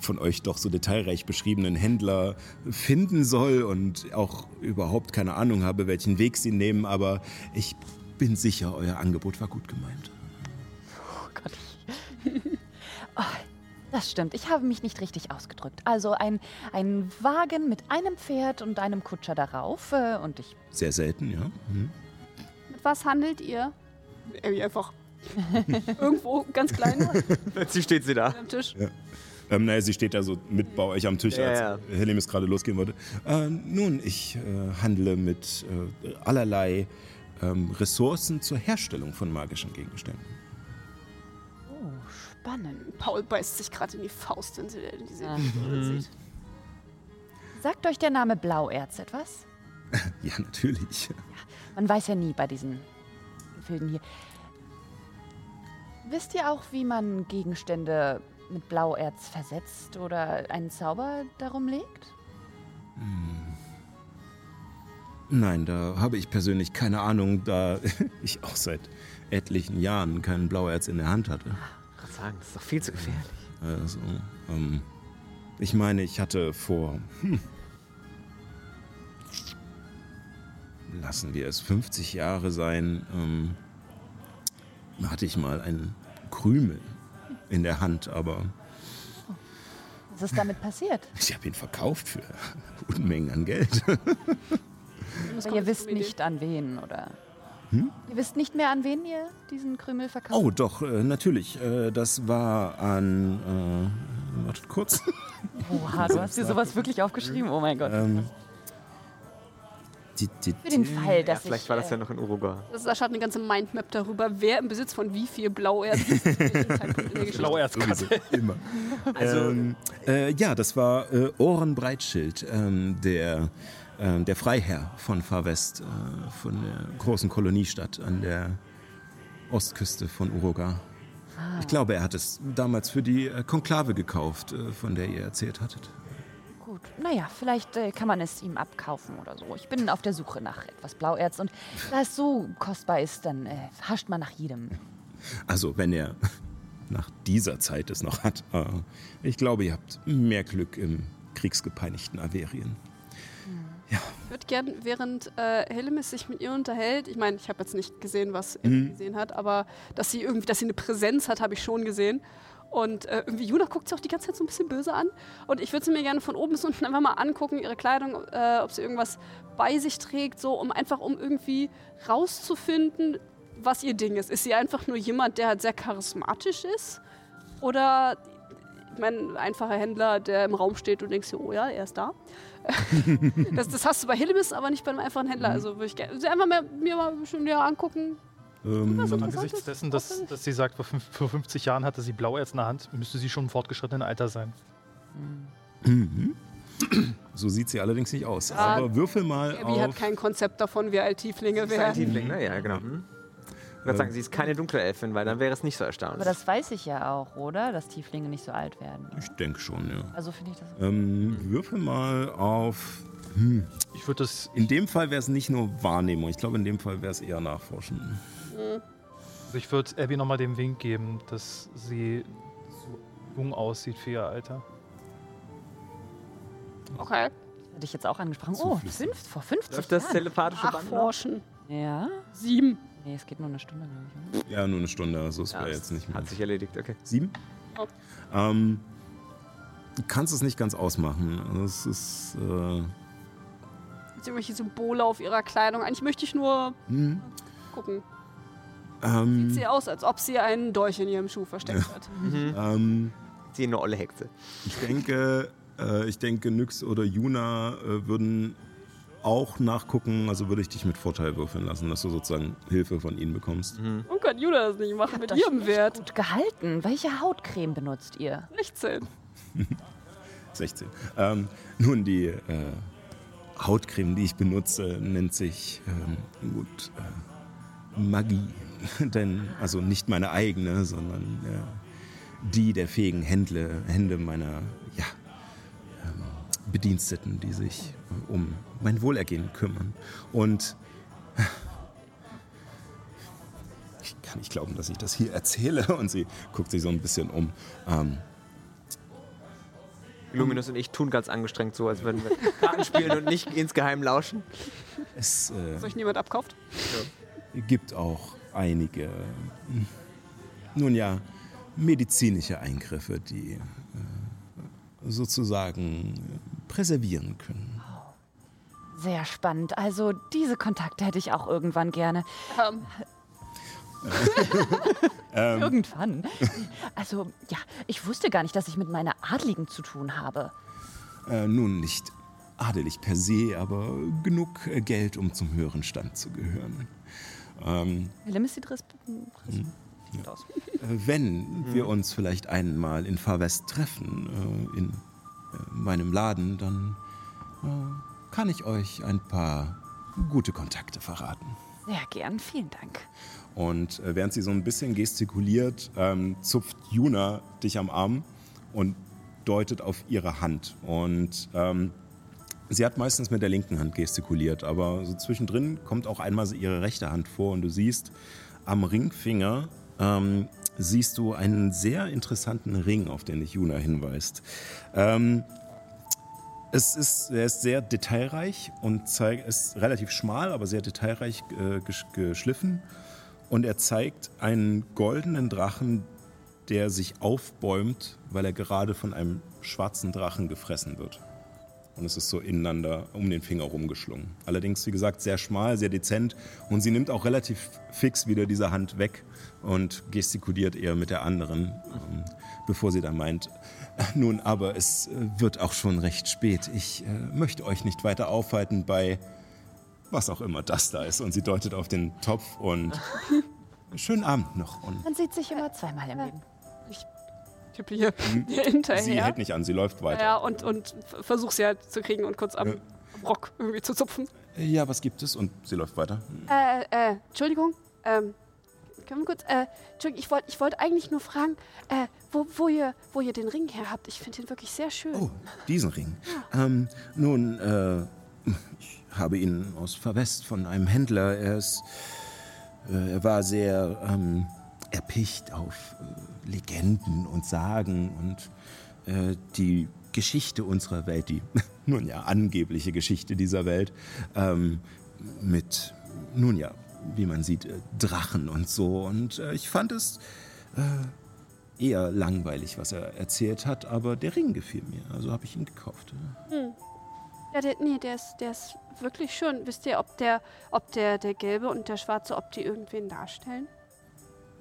von euch doch so detailreich beschriebenen Händler finden soll und auch überhaupt keine Ahnung habe, welchen Weg sie nehmen, aber ich bin sicher, euer Angebot war gut gemeint. Oh Gott. *laughs* oh, das stimmt. Ich habe mich nicht richtig ausgedrückt. Also ein, ein Wagen mit einem Pferd und einem Kutscher darauf. Äh, und ich. Sehr selten, ja. Hm. Mit was handelt ihr? Abby einfach *laughs* Irgendwo ganz klein *laughs* Plötzlich steht sie da. am Tisch. Ähm, naja, sie steht da so mit bei euch am Tisch, Ja, als ja. Helimis gerade losgehen wollte. Äh, nun, ich äh, handle mit äh, allerlei ähm, Ressourcen zur Herstellung von magischen Gegenständen. Oh, spannend. Paul beißt sich gerade in die Faust, wenn sie diese Ah. Brille sieht. Sagt euch der Name Blauerz etwas? *laughs* Ja, natürlich. Man weiß ja nie bei diesen Gefilden hier. Wisst ihr auch, wie man Gegenstände mit Blauerz versetzt oder einen Zauber darum legt? Nein, da habe ich persönlich keine Ahnung, da *laughs* ich auch seit etlichen Jahren keinen Blauerz in der Hand hatte. Ich kann sagen, das ist doch viel zu gefährlich. Also, ähm, ich meine, ich hatte vor, hm, lassen wir es 50 Jahre sein, ähm, hatte ich mal einen Krümel in der Hand, aber Was ist damit passiert? *laughs* ich habe ihn verkauft für *laughs* Unmengen an Geld. Aber ihr wisst nicht an wen, oder? Ihr wisst nicht mehr, an wen ihr diesen Krümel verkauft? Oh, doch, äh, natürlich. Äh, das war an, äh, wartet kurz. Oha, du hast dir sowas wirklich aufgeschrieben? Oh mein Gott. ähm, Für den Fall, Ja, dass vielleicht ich, war das ja äh, noch in Uruguay. Das Sascha hat eine ganze Mindmap darüber, wer im Besitz von wie viel Blauerz ist. *laughs* *laughs* Blauerzkasse. Immer. *laughs* Also- ähm, äh, ja, das war äh, Ohrenbreitschild, ähm, der, ähm, der Freiherr von Far West, äh, von der großen Koloniestadt an der Ostküste von Uruguay. Ich glaube, er hat es damals für die äh, Konklave gekauft, äh, von der ihr erzählt hattet. Gut, naja, vielleicht äh, kann man es ihm abkaufen oder so. Ich bin auf der Suche nach etwas Blauerz und da es so kostbar ist, dann äh, hascht man nach jedem. Also, wenn er *laughs* nach dieser Zeit es noch hat. Äh, ich glaube, ihr habt mehr Glück im kriegsgepeinigten Averien. Ich würde gern, während äh, Helmis sich mit ihr unterhält, ich meine, ich habe jetzt nicht gesehen, was er gesehen hat, aber dass sie irgendwie, dass sie eine Präsenz hat, habe ich schon gesehen. Und äh, irgendwie Juna guckt sie auch die ganze Zeit so ein bisschen böse an. Und ich würde sie mir gerne von oben bis unten einfach mal angucken, ihre Kleidung, äh, ob sie irgendwas bei sich trägt, so um einfach um irgendwie rauszufinden, was ihr Ding ist. Ist sie einfach nur jemand, der halt sehr charismatisch ist? Oder ich meine, ein einfacher Händler, der im Raum steht und denkst dir, oh ja, er ist da. *laughs* das, das hast du bei Hillemis, aber nicht bei einem einfachen Händler. Also würde ich gerne sie einfach mal, mir mal bisschen näher angucken. Ähm, interessant Angesichts dessen, dass, dass sie sagt, vor, fünf, vor 50 Jahren hatte sie Blauerz in der Hand, müsste sie schon im fortgeschrittenen Alter sein. so sieht sie allerdings nicht aus. Ah, Aber würfel mal Abby hat auf. kein Konzept davon, wer alt Tieflinge Das ist ein wäre. Tiefling, ne? Ja, genau. Hm? Ich würde sagen, sie ist keine Dunkelelfin, weil dann wäre es nicht so Aber erstaunlich. das weiß ich ja auch, oder? Dass Tieflinge nicht so alt werden. Ich denke schon, ja. Also finde ich das. Ähm, würfel mal auf. Ich würde das, In dem Fall wäre es nicht nur Wahrnehmung. Ich glaube, in dem Fall wäre es eher Nachforschen. Also ich würde Abby nochmal den Wink geben, dass sie so jung aussieht für ihr Alter. Okay. Hätte ich jetzt auch angesprochen. Oh, fünf, vor 50 Läuft das telepathische Band noch? Nachforschen. Ja? Sieben. Nee, es geht nur eine Stunde, glaube ich. Ja, nur eine Stunde. Also es Ja, wäre das jetzt nicht mehr. Hat sich erledigt, okay. Sieben? Oh. Ähm, du kannst es nicht ganz ausmachen. Also Es ist. Äh, irgendwelche Symbole auf ihrer Kleidung. Eigentlich möchte ich nur hm, gucken. Ähm, Sieht sie aus, als ob sie einen Dolch in ihrem Schuh versteckt hat. *laughs* ähm, Sie eine olle Hexe. ich denke, äh, ich denke, Nyx oder Juna äh, würden auch nachgucken. Also würde ich dich mit Vorteil würfeln lassen, dass du sozusagen Hilfe von ihnen bekommst. Und kann Juna das nicht machen mit ihrem Wert? gut gehalten. Welche Hautcreme benutzt ihr? 16. 16. *laughs* Ähm, nun, die äh, Hautcreme, die ich benutze, nennt sich ähm, gut äh, Magie. *laughs* Denn, also nicht meine eigene, sondern äh, die der fähigen Händle, Hände meiner ja, ähm, Bediensteten, die sich äh, um mein Wohlergehen kümmern. Und ich kann nicht glauben, dass ich das hier erzähle. *laughs* Und sie guckt sich so ein bisschen um. Ähm, Luminus und ich tun ganz angestrengt so, als würden wir Karten spielen und nicht insgeheim lauschen. es äh, Soll ich niemand abkauft? gibt auch einige, nun ja, medizinische Eingriffe, die äh, sozusagen präservieren können. Sehr spannend. Also diese Kontakte hätte ich auch irgendwann gerne. Ähm, *laughs* Ähm. Irgendwann. Also, ja, ich wusste gar nicht, dass ich mit meiner Adligen zu tun habe. Äh, nun nicht adelig per se, aber genug äh, Geld, um zum höheren Stand zu gehören. Ähm, Hm. äh, wenn wir uns vielleicht einmal in Far West treffen, äh, in äh, meinem Laden, dann äh, kann ich euch ein paar gute Kontakte verraten. Sehr gern, vielen Dank. Und äh, während sie so ein bisschen gestikuliert, ähm, zupft Juna dich am Arm und deutet auf ihre Hand. Und ähm, sie hat meistens mit der linken Hand gestikuliert, aber so zwischendrin kommt auch einmal ihre rechte Hand vor und du siehst am Ringfinger ähm, siehst du einen sehr interessanten Ring, auf den dich Juna hinweist. Ähm, es ist, er ist sehr detailreich und zeigt, ist relativ schmal, aber sehr detailreich äh, gesch geschliffen. Und er zeigt einen goldenen Drachen, der sich aufbäumt, weil er gerade von einem schwarzen Drachen gefressen wird. Und es ist so ineinander um den Finger rumgeschlungen. Allerdings, wie gesagt, sehr schmal, sehr dezent. Und sie nimmt auch relativ fix wieder diese Hand weg und gestikuliert eher mit der anderen, ähm, bevor sie dann meint, *laughs* nun, aber es äh, wird auch schon recht spät. Ich äh, möchte euch nicht weiter aufhalten bei was auch immer das da ist. Und sie deutet auf den Topf und *laughs* schönen Abend noch. Und Man sieht sich immer zweimal im Leben. Tippe hier *laughs* Hm. sie hinterher. hält nicht an, sie läuft weiter. Ja, und, und versuch sie halt zu kriegen und kurz am Ja. Rock irgendwie zu zupfen. Ja, was gibt es? Und sie läuft weiter. Äh, äh, Entschuldigung, ähm, können wir kurz, äh, Entschuldigung, ich wollte ich wollt eigentlich nur fragen, äh, wo, wo, ihr, wo ihr den Ring her habt. Ich finde ihn wirklich sehr schön. Oh, diesen Ring. Ähm, nun, äh, ich habe ihn aus Verwest von einem Händler. Er ist, äh, er war sehr ähm, erpicht auf äh, Legenden und Sagen und äh, die Geschichte unserer Welt, die, *laughs* nun ja, angebliche Geschichte dieser Welt, ähm, mit, nun ja, wie man sieht, äh, Drachen und so. Und äh, ich fand es äh, eher langweilig, was er erzählt hat, aber der Ring gefiel mir, also habe ich ihn gekauft. Ja, der, nee, der ist, der ist wirklich schön. Wisst ihr, ob der, ob der, der gelbe und der schwarze, ob die irgendwen darstellen?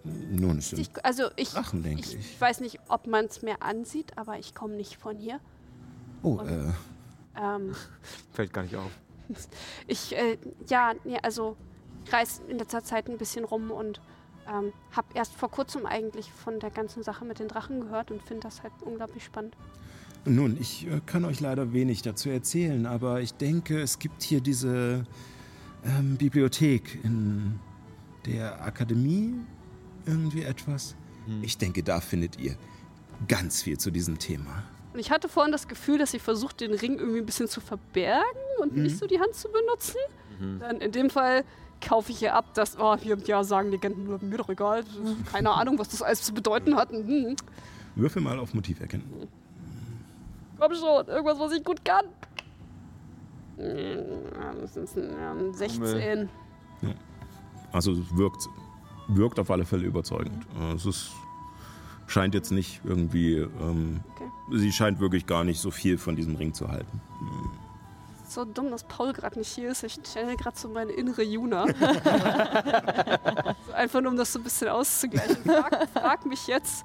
Nun, es sind Ich, also ich, Drachen, denke ich, ich. weiß nicht, ob man es mir ansieht, aber ich komme nicht von hier. Oh, äh, Ähm, *laughs* Fällt gar nicht auf. *laughs* ich, äh, ja, nee, also ich reise in letzter Zeit ein bisschen rum und ähm, habe erst vor kurzem eigentlich von der ganzen Sache mit den Drachen gehört und finde das halt unglaublich spannend. nun, ich äh, kann euch leider wenig dazu erzählen, aber ich denke, es gibt hier diese ähm, Bibliothek in der Akademie, irgendwie etwas. Ich denke, da findet ihr ganz viel zu diesem Thema. Und ich hatte vorhin das Gefühl, dass sie versucht, den Ring irgendwie ein bisschen zu verbergen und nicht so die Hand zu benutzen. Dann in dem Fall kaufe ich ihr ab, dass, oh, hier, ja, sagen Legenden, mir doch egal. Keine Ahnung, was das alles zu bedeuten hat. Mhm. Würfel mal auf Motiv erkennen. Komm schon, irgendwas, was ich gut kann. Mm, Das ist ein ähm, 16. Also es wirkt, wirkt auf alle Fälle überzeugend. Es ist, scheint jetzt nicht irgendwie, ähm, Okay. sie scheint wirklich gar nicht so viel von diesem Ring zu halten. So dumm, dass Paul gerade nicht hier ist. Ich stelle gerade so meine innere Juna. *laughs* *laughs* einfach nur, um das so ein bisschen auszugleichen. Frag, frag mich jetzt.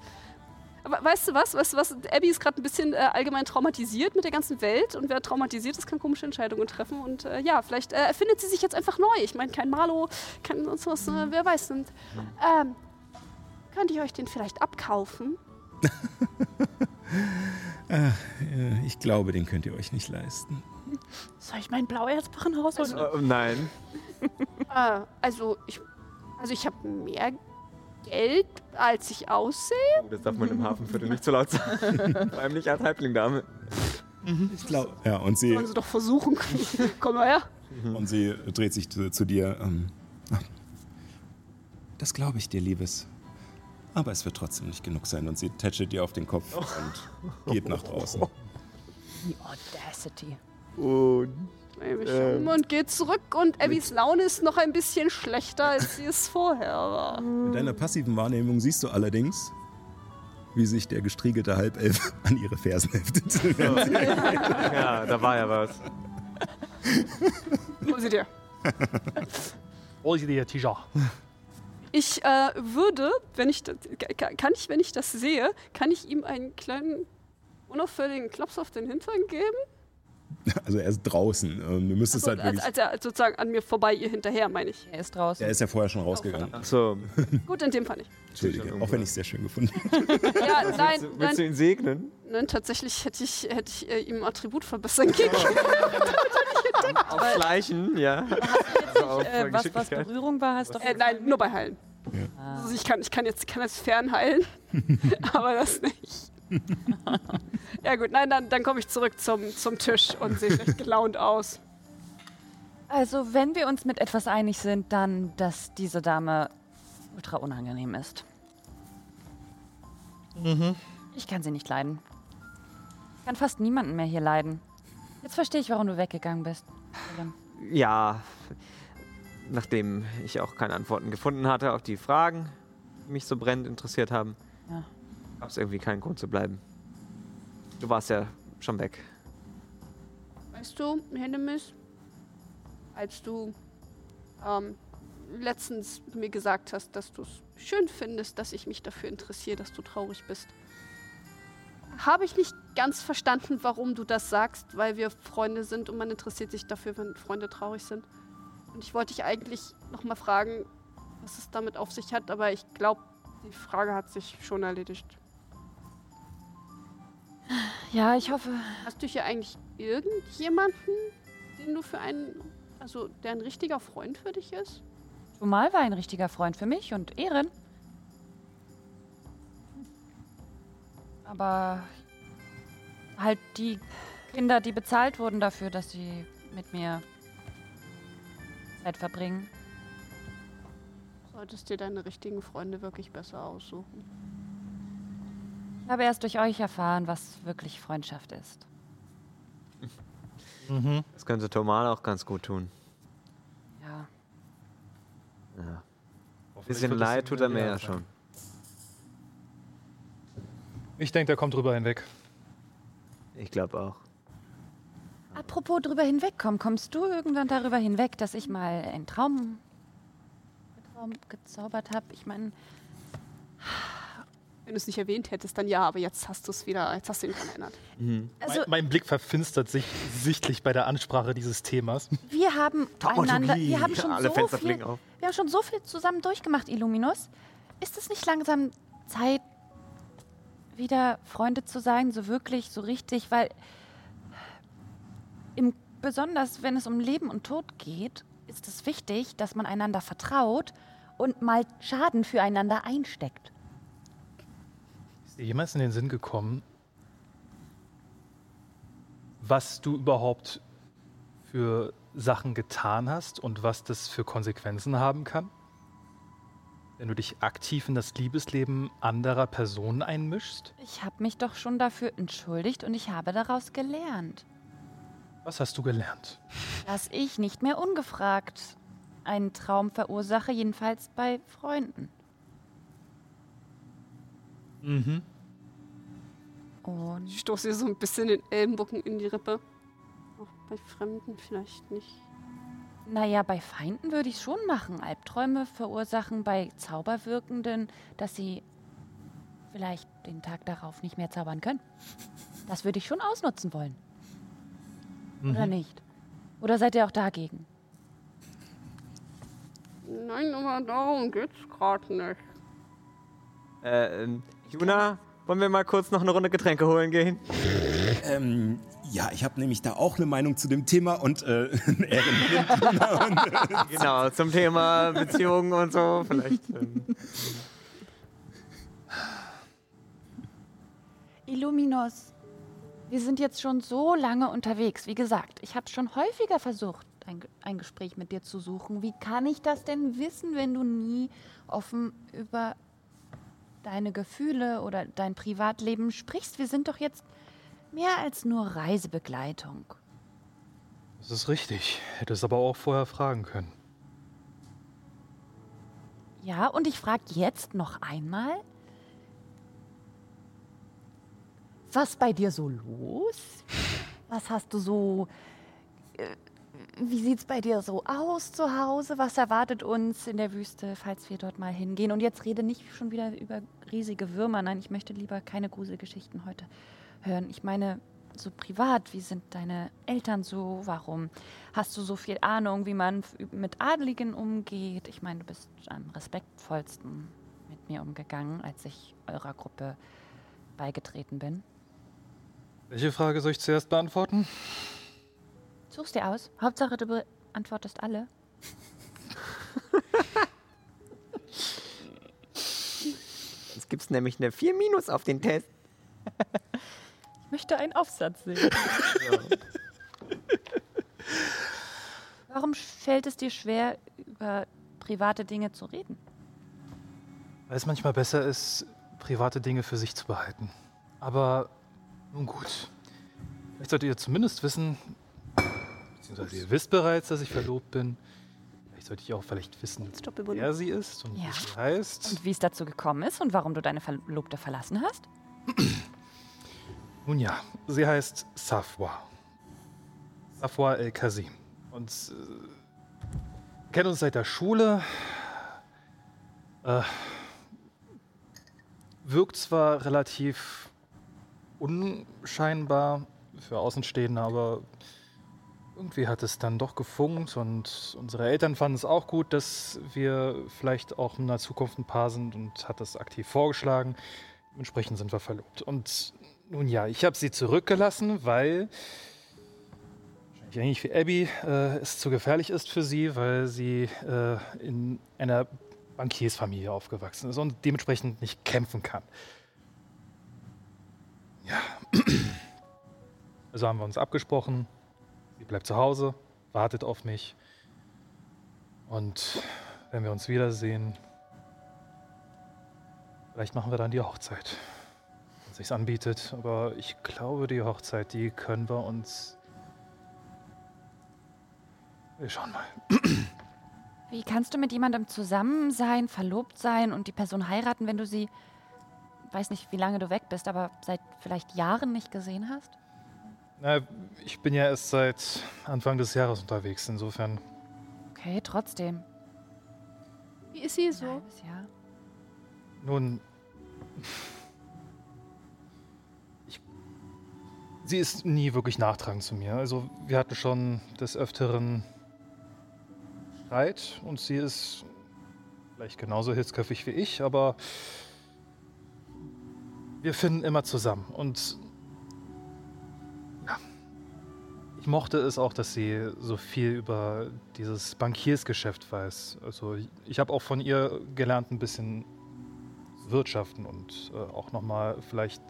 Aber weißt du was? Weißt du was? Abby ist gerade ein bisschen äh, allgemein traumatisiert mit der ganzen Welt. Und wer traumatisiert ist, kann komische Entscheidungen treffen. Und äh, ja, vielleicht äh, erfindet sie sich jetzt einfach neu. Ich meine, kein Marlo, kein sonst was, äh, wer weiß. Und, ähm, könnte ich euch den vielleicht abkaufen? *laughs* Äh, ich glaube, den könnt ihr euch nicht leisten. Soll ich mein Blauerzbarren rausholen? Äh, nein. *laughs* Äh, also ich, also ich habe mehr Geld, als ich aussehe. Oh, das darf man im Hafenviertel nicht zu laut sagen. *laughs* Vor allem nicht als Halblingdame. Ich glaube. Ja, und sie, Sollen sie doch versuchen. *laughs* Komm mal her. und sie dreht sich zu, zu dir. Ähm, das glaube ich dir, Liebes. Aber es wird trotzdem nicht genug sein. Und sie tätschelt dir auf den Kopf und geht nach draußen. Die Audacity. Und Mich um und geht zurück und Abbys Laune ist noch ein bisschen schlechter, als sie es vorher war. In deiner passiven Wahrnehmung siehst du allerdings, wie sich der gestriegelte Halbelf *laughs* an ihre Fersen heftet. *laughs* ja, da war ja was. Hol sie dir. Hol sie dir, Tisha. Ich äh, würde, wenn ich das, ka- kann ich, wenn ich das sehe, kann ich ihm einen kleinen unauffälligen Klaps auf den Hintern geben? *laughs* Also er ist draußen. Ähm, Du müsstest Also, halt als, wirklich. als er sozusagen an mir vorbei ihr hinterher, meine ich. Er ist draußen. Er ist ja vorher schon rausgegangen. Ach so. Gut, in dem Fall nicht. Entschuldige, auch wenn ich es sehr schön gefunden *laughs* habe. Ja, nein, willst, du, willst nein, du ihn segnen? nein, tatsächlich hätte ich, hätte ich äh, ihm Attribut verbessern gehen *laughs* Auf Schleichen, ja. Auf äh, was, was. Berührung war, hast du doch Äh, nein, nur bei Heilen. Ah. Also ich kann, ich kann jetzt kann jetzt fernheilen, aber das nicht. *laughs* ja gut, nein, dann, dann komme ich zurück zum, zum Tisch und sehe recht *laughs* gelaunt aus. Also, wenn wir uns mit etwas einig sind, dann, dass diese Dame ultra unangenehm ist. Ich kann sie nicht leiden. Ich kann fast niemanden mehr hier leiden. Jetzt verstehe ich, warum du weggegangen bist. Ja, nachdem ich auch keine Antworten gefunden hatte auf die Fragen, die mich so brennend interessiert haben, Ja. Gab es irgendwie keinen Grund zu bleiben. Du warst ja schon weg. Weißt du, Hennemis, als du ähm, letztens mir gesagt hast, dass du es schön findest, dass ich mich dafür interessiere, dass du traurig bist, habe ich nicht ganz verstanden, warum du das sagst, weil wir Freunde sind und man interessiert sich dafür, wenn Freunde traurig sind. Und ich wollte dich eigentlich nochmal fragen, was es damit auf sich hat, aber ich glaube, die Frage hat sich schon erledigt. Ja, ich hoffe. Hast du hier eigentlich irgendjemanden, den du für einen, also der ein richtiger Freund für dich ist? Zumal war ein richtiger Freund für mich und Ehren. Aber halt die Kinder, die bezahlt wurden dafür, dass sie mit mir Zeit verbringen. Solltest dir deine richtigen Freunde wirklich besser aussuchen. Ich habe erst durch euch erfahren, was wirklich Freundschaft ist. *laughs* Das könnte Tomal auch ganz gut tun. Ja. Ja. Ein bisschen leid tut er mir ja schon. Ich denke, der kommt drüber hinweg. Ich glaube auch. Apropos drüber hinwegkommen, kommst du irgendwann darüber hinweg, dass ich mal einen Traum, Traum gezaubert habe? Ich meine, Wenn du es nicht erwähnt hättest, dann ja, aber jetzt hast du es wieder, jetzt hast du ihn dran erinnert. also mein, mein Blick verfinstert sich sichtlich bei der Ansprache dieses Themas. wir haben *laughs* einander, wir haben schon Alle so Fenster viel, wir haben schon so viel zusammen durchgemacht, Illuminus. Ist es nicht langsam Zeit, wieder Freunde zu sein, so wirklich, so richtig, weil im, besonders wenn es um Leben und Tod geht, ist es wichtig, dass man einander vertraut und mal Schaden füreinander einsteckt. Ist dir jemals in den Sinn gekommen, was du überhaupt für Sachen getan hast und was das für Konsequenzen haben kann? Wenn du dich aktiv in das Liebesleben anderer Personen einmischst? Ich habe mich doch schon dafür entschuldigt und ich habe daraus gelernt, Was hast du gelernt? dass ich nicht mehr ungefragt einen Traum verursache, jedenfalls bei Freunden. Mhm. Und Ich stoße dir so ein bisschen den Ellenbogen in die Rippe. Auch bei Fremden vielleicht nicht. naja, bei Feinden würde ich es schon machen. Albträume verursachen bei Zauberwirkenden, dass sie vielleicht den Tag darauf nicht mehr zaubern können. Das würde ich schon ausnutzen wollen. Oder nicht? Oder seid ihr auch dagegen? Nein, aber darum geht's gerade nicht. Äh, ähm, Juna, wollen wir mal kurz noch eine Runde Getränke holen gehen? Ähm, ja, ich habe nämlich da auch eine Meinung zu dem Thema und äh, Ehren nimmt Luna und Genau, zum Thema Beziehungen und so. Vielleicht. Ähm, Illuminos, wir sind jetzt schon so lange unterwegs. Wie gesagt, ich habe schon häufiger versucht, ein, ein Gespräch mit dir zu suchen. Wie kann ich das denn wissen, wenn du nie offen über deine Gefühle oder dein Privatleben sprichst? Wir sind doch jetzt mehr als nur Reisebegleitung. Das ist richtig. Hättest aber auch vorher fragen können. Ja, und ich frage jetzt noch einmal, was bei dir so los? Was hast du so äh, wie sieht's bei dir so aus zu Hause? Was erwartet uns in der Wüste, falls wir dort mal hingehen? Und jetzt rede nicht schon wieder über riesige Würmer. Nein, ich möchte lieber keine Gruselgeschichten heute hören. Ich meine, so privat, wie sind deine Eltern so? Warum hast du so viel Ahnung, wie man mit Adligen umgeht? Ich meine, du bist am respektvollsten mit mir umgegangen, als ich eurer Gruppe beigetreten bin. Welche Frage soll ich zuerst beantworten? Such's dir aus. Hauptsache, du beantwortest alle. Jetzt gibt's nämlich eine 4 Minus auf den Test. Ich möchte einen Aufsatz sehen. Warum fällt es dir schwer, über private Dinge zu reden? Weil es manchmal besser ist, private Dinge für sich zu behalten. Aber nun gut. Vielleicht solltet ihr zumindest wissen, beziehungsweise ihr wisst bereits, dass ich verlobt bin. Vielleicht sollte ich auch vielleicht wissen, wer sie ist und Ja. wie sie heißt. Und wie es dazu gekommen ist und warum du deine Verlobte verlassen hast? Nun ja, sie heißt Safwa. Safwa El-Kazim. Und äh, kennen uns seit der Schule. Äh, wirkt zwar relativ unscheinbar für Außenstehende, aber irgendwie hat es dann doch gefunkt und unsere Eltern fanden es auch gut, dass wir vielleicht auch in der Zukunft ein Paar sind und hat das aktiv vorgeschlagen. Dementsprechend sind wir verlobt. Und nun ja, ich habe sie zurückgelassen, weil wahrscheinlich ähnlich wie Abby äh, es zu gefährlich ist für sie, weil sie äh, in einer Bankiersfamilie aufgewachsen ist und dementsprechend nicht kämpfen kann. Ja. *clears throat* Also haben wir uns abgesprochen. Sie bleibt zu Hause, wartet auf mich. Und wenn wir uns wiedersehen, vielleicht machen wir dann die Hochzeit wenn sich's anbietet. Aber ich glaube, die Hochzeit, die können wir uns. Wir schauen mal. *clears throat* Wie kannst du mit jemandem zusammen sein, verlobt sein und die Person heiraten, wenn du sie, weiß nicht, wie lange du weg bist, aber seit vielleicht Jahren nicht gesehen hast? Na, ich bin ja erst seit Anfang des Jahres unterwegs. Insofern, Okay, trotzdem. Wie ist sie Ein so? halbes Jahr. nun. Ich, sie ist nie wirklich nachtragend zu mir. Also, wir hatten schon des Öfteren Streit und sie ist vielleicht genauso hitzköpfig wie ich, aber wir finden immer zusammen. Und ich mochte es auch, dass sie so viel über dieses Bankiersgeschäft weiß. Also ich, habe auch von ihr gelernt, ein bisschen zu wirtschaften und äh, auch nochmal vielleicht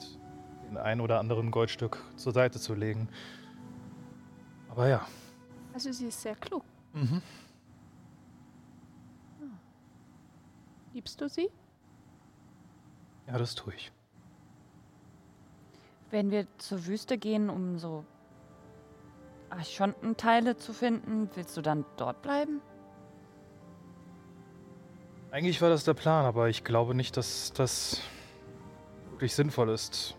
den ein oder anderen Goldstück zur Seite zu legen. Aber ja. Also sie ist sehr klug. Mhm. Liebst du sie? Ja, das tue ich. Wenn wir zur Wüste gehen, um so Archontenteile zu finden, willst du dann dort bleiben? Eigentlich war das der Plan, aber ich glaube nicht, dass das wirklich sinnvoll ist,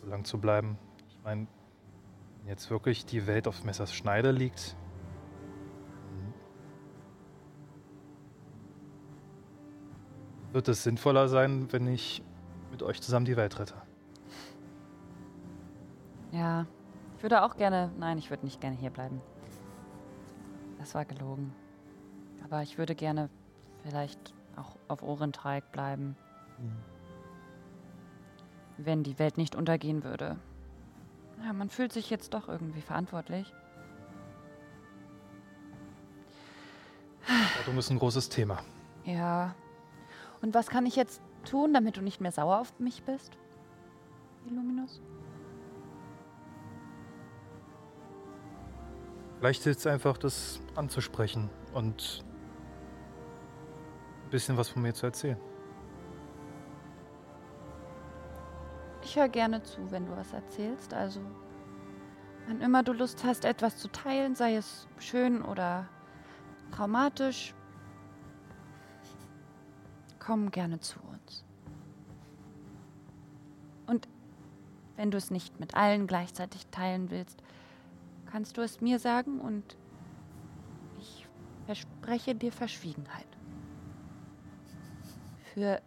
so lang zu bleiben. Ich meine, wenn jetzt wirklich die Welt auf Messers Schneide liegt. Wird es sinnvoller sein, wenn ich mit euch zusammen die Welt rette? Ja, ich würde auch gerne. Nein, ich würde nicht gerne hier bleiben. Das war gelogen. Aber ich würde gerne vielleicht auch auf Ohrentreik bleiben. Wenn die Welt nicht untergehen würde. Ja, man fühlt sich jetzt doch irgendwie verantwortlich. Rettung ist ein großes Thema. Ja. Und was kann ich jetzt tun, damit du nicht mehr sauer auf mich bist? Illuminus? Vielleicht hilft es einfach, das anzusprechen und ein bisschen was von mir zu erzählen. Ich höre gerne zu, wenn du was erzählst. Also, wann immer du Lust hast, etwas zu teilen, sei es schön oder traumatisch, komm gerne zu uns. Und wenn du es nicht mit allen gleichzeitig teilen willst, kannst du es mir sagen und ich verspreche dir Verschwiegenheit. Für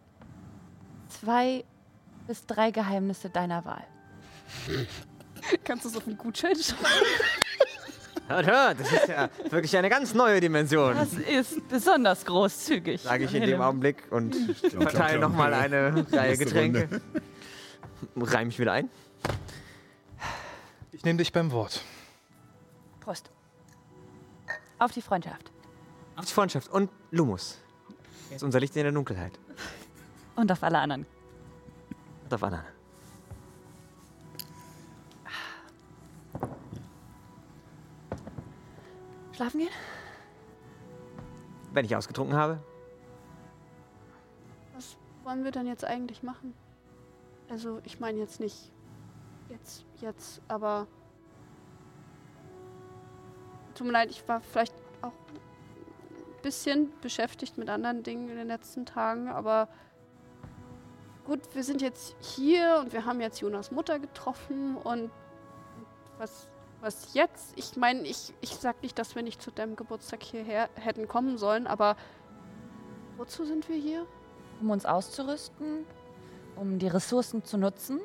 zwei bis drei Geheimnisse deiner Wahl. *laughs* Kannst du es auf den Gutschein schreiben? Hört, hört, das ist ja wirklich eine ganz neue Dimension. Das ist besonders großzügig. Sage ich in dem Augenblick und verteile nochmal eine Reihe Getränke. Reim mich wieder ein. Ich nehme dich beim Wort. Prost. Auf die Freundschaft. Auf die Freundschaft und Lumus. Das ist unser Licht in der Dunkelheit. Und auf alle anderen. Und auf Anna. Schlafen gehen? Wenn ich ausgetrunken habe, Was wollen wir denn jetzt eigentlich machen? Also, ich meine jetzt nicht jetzt, jetzt, aber. Tut mir leid, ich war vielleicht auch ein bisschen beschäftigt mit anderen Dingen in den letzten Tagen, aber gut, wir sind jetzt hier und wir haben jetzt Jonas Mutter getroffen und was, was jetzt? Ich meine, ich, ich sag nicht, dass wir nicht zu deinem Geburtstag hierher hätten kommen sollen, aber wozu sind wir hier? Um uns auszurüsten, um die Ressourcen zu nutzen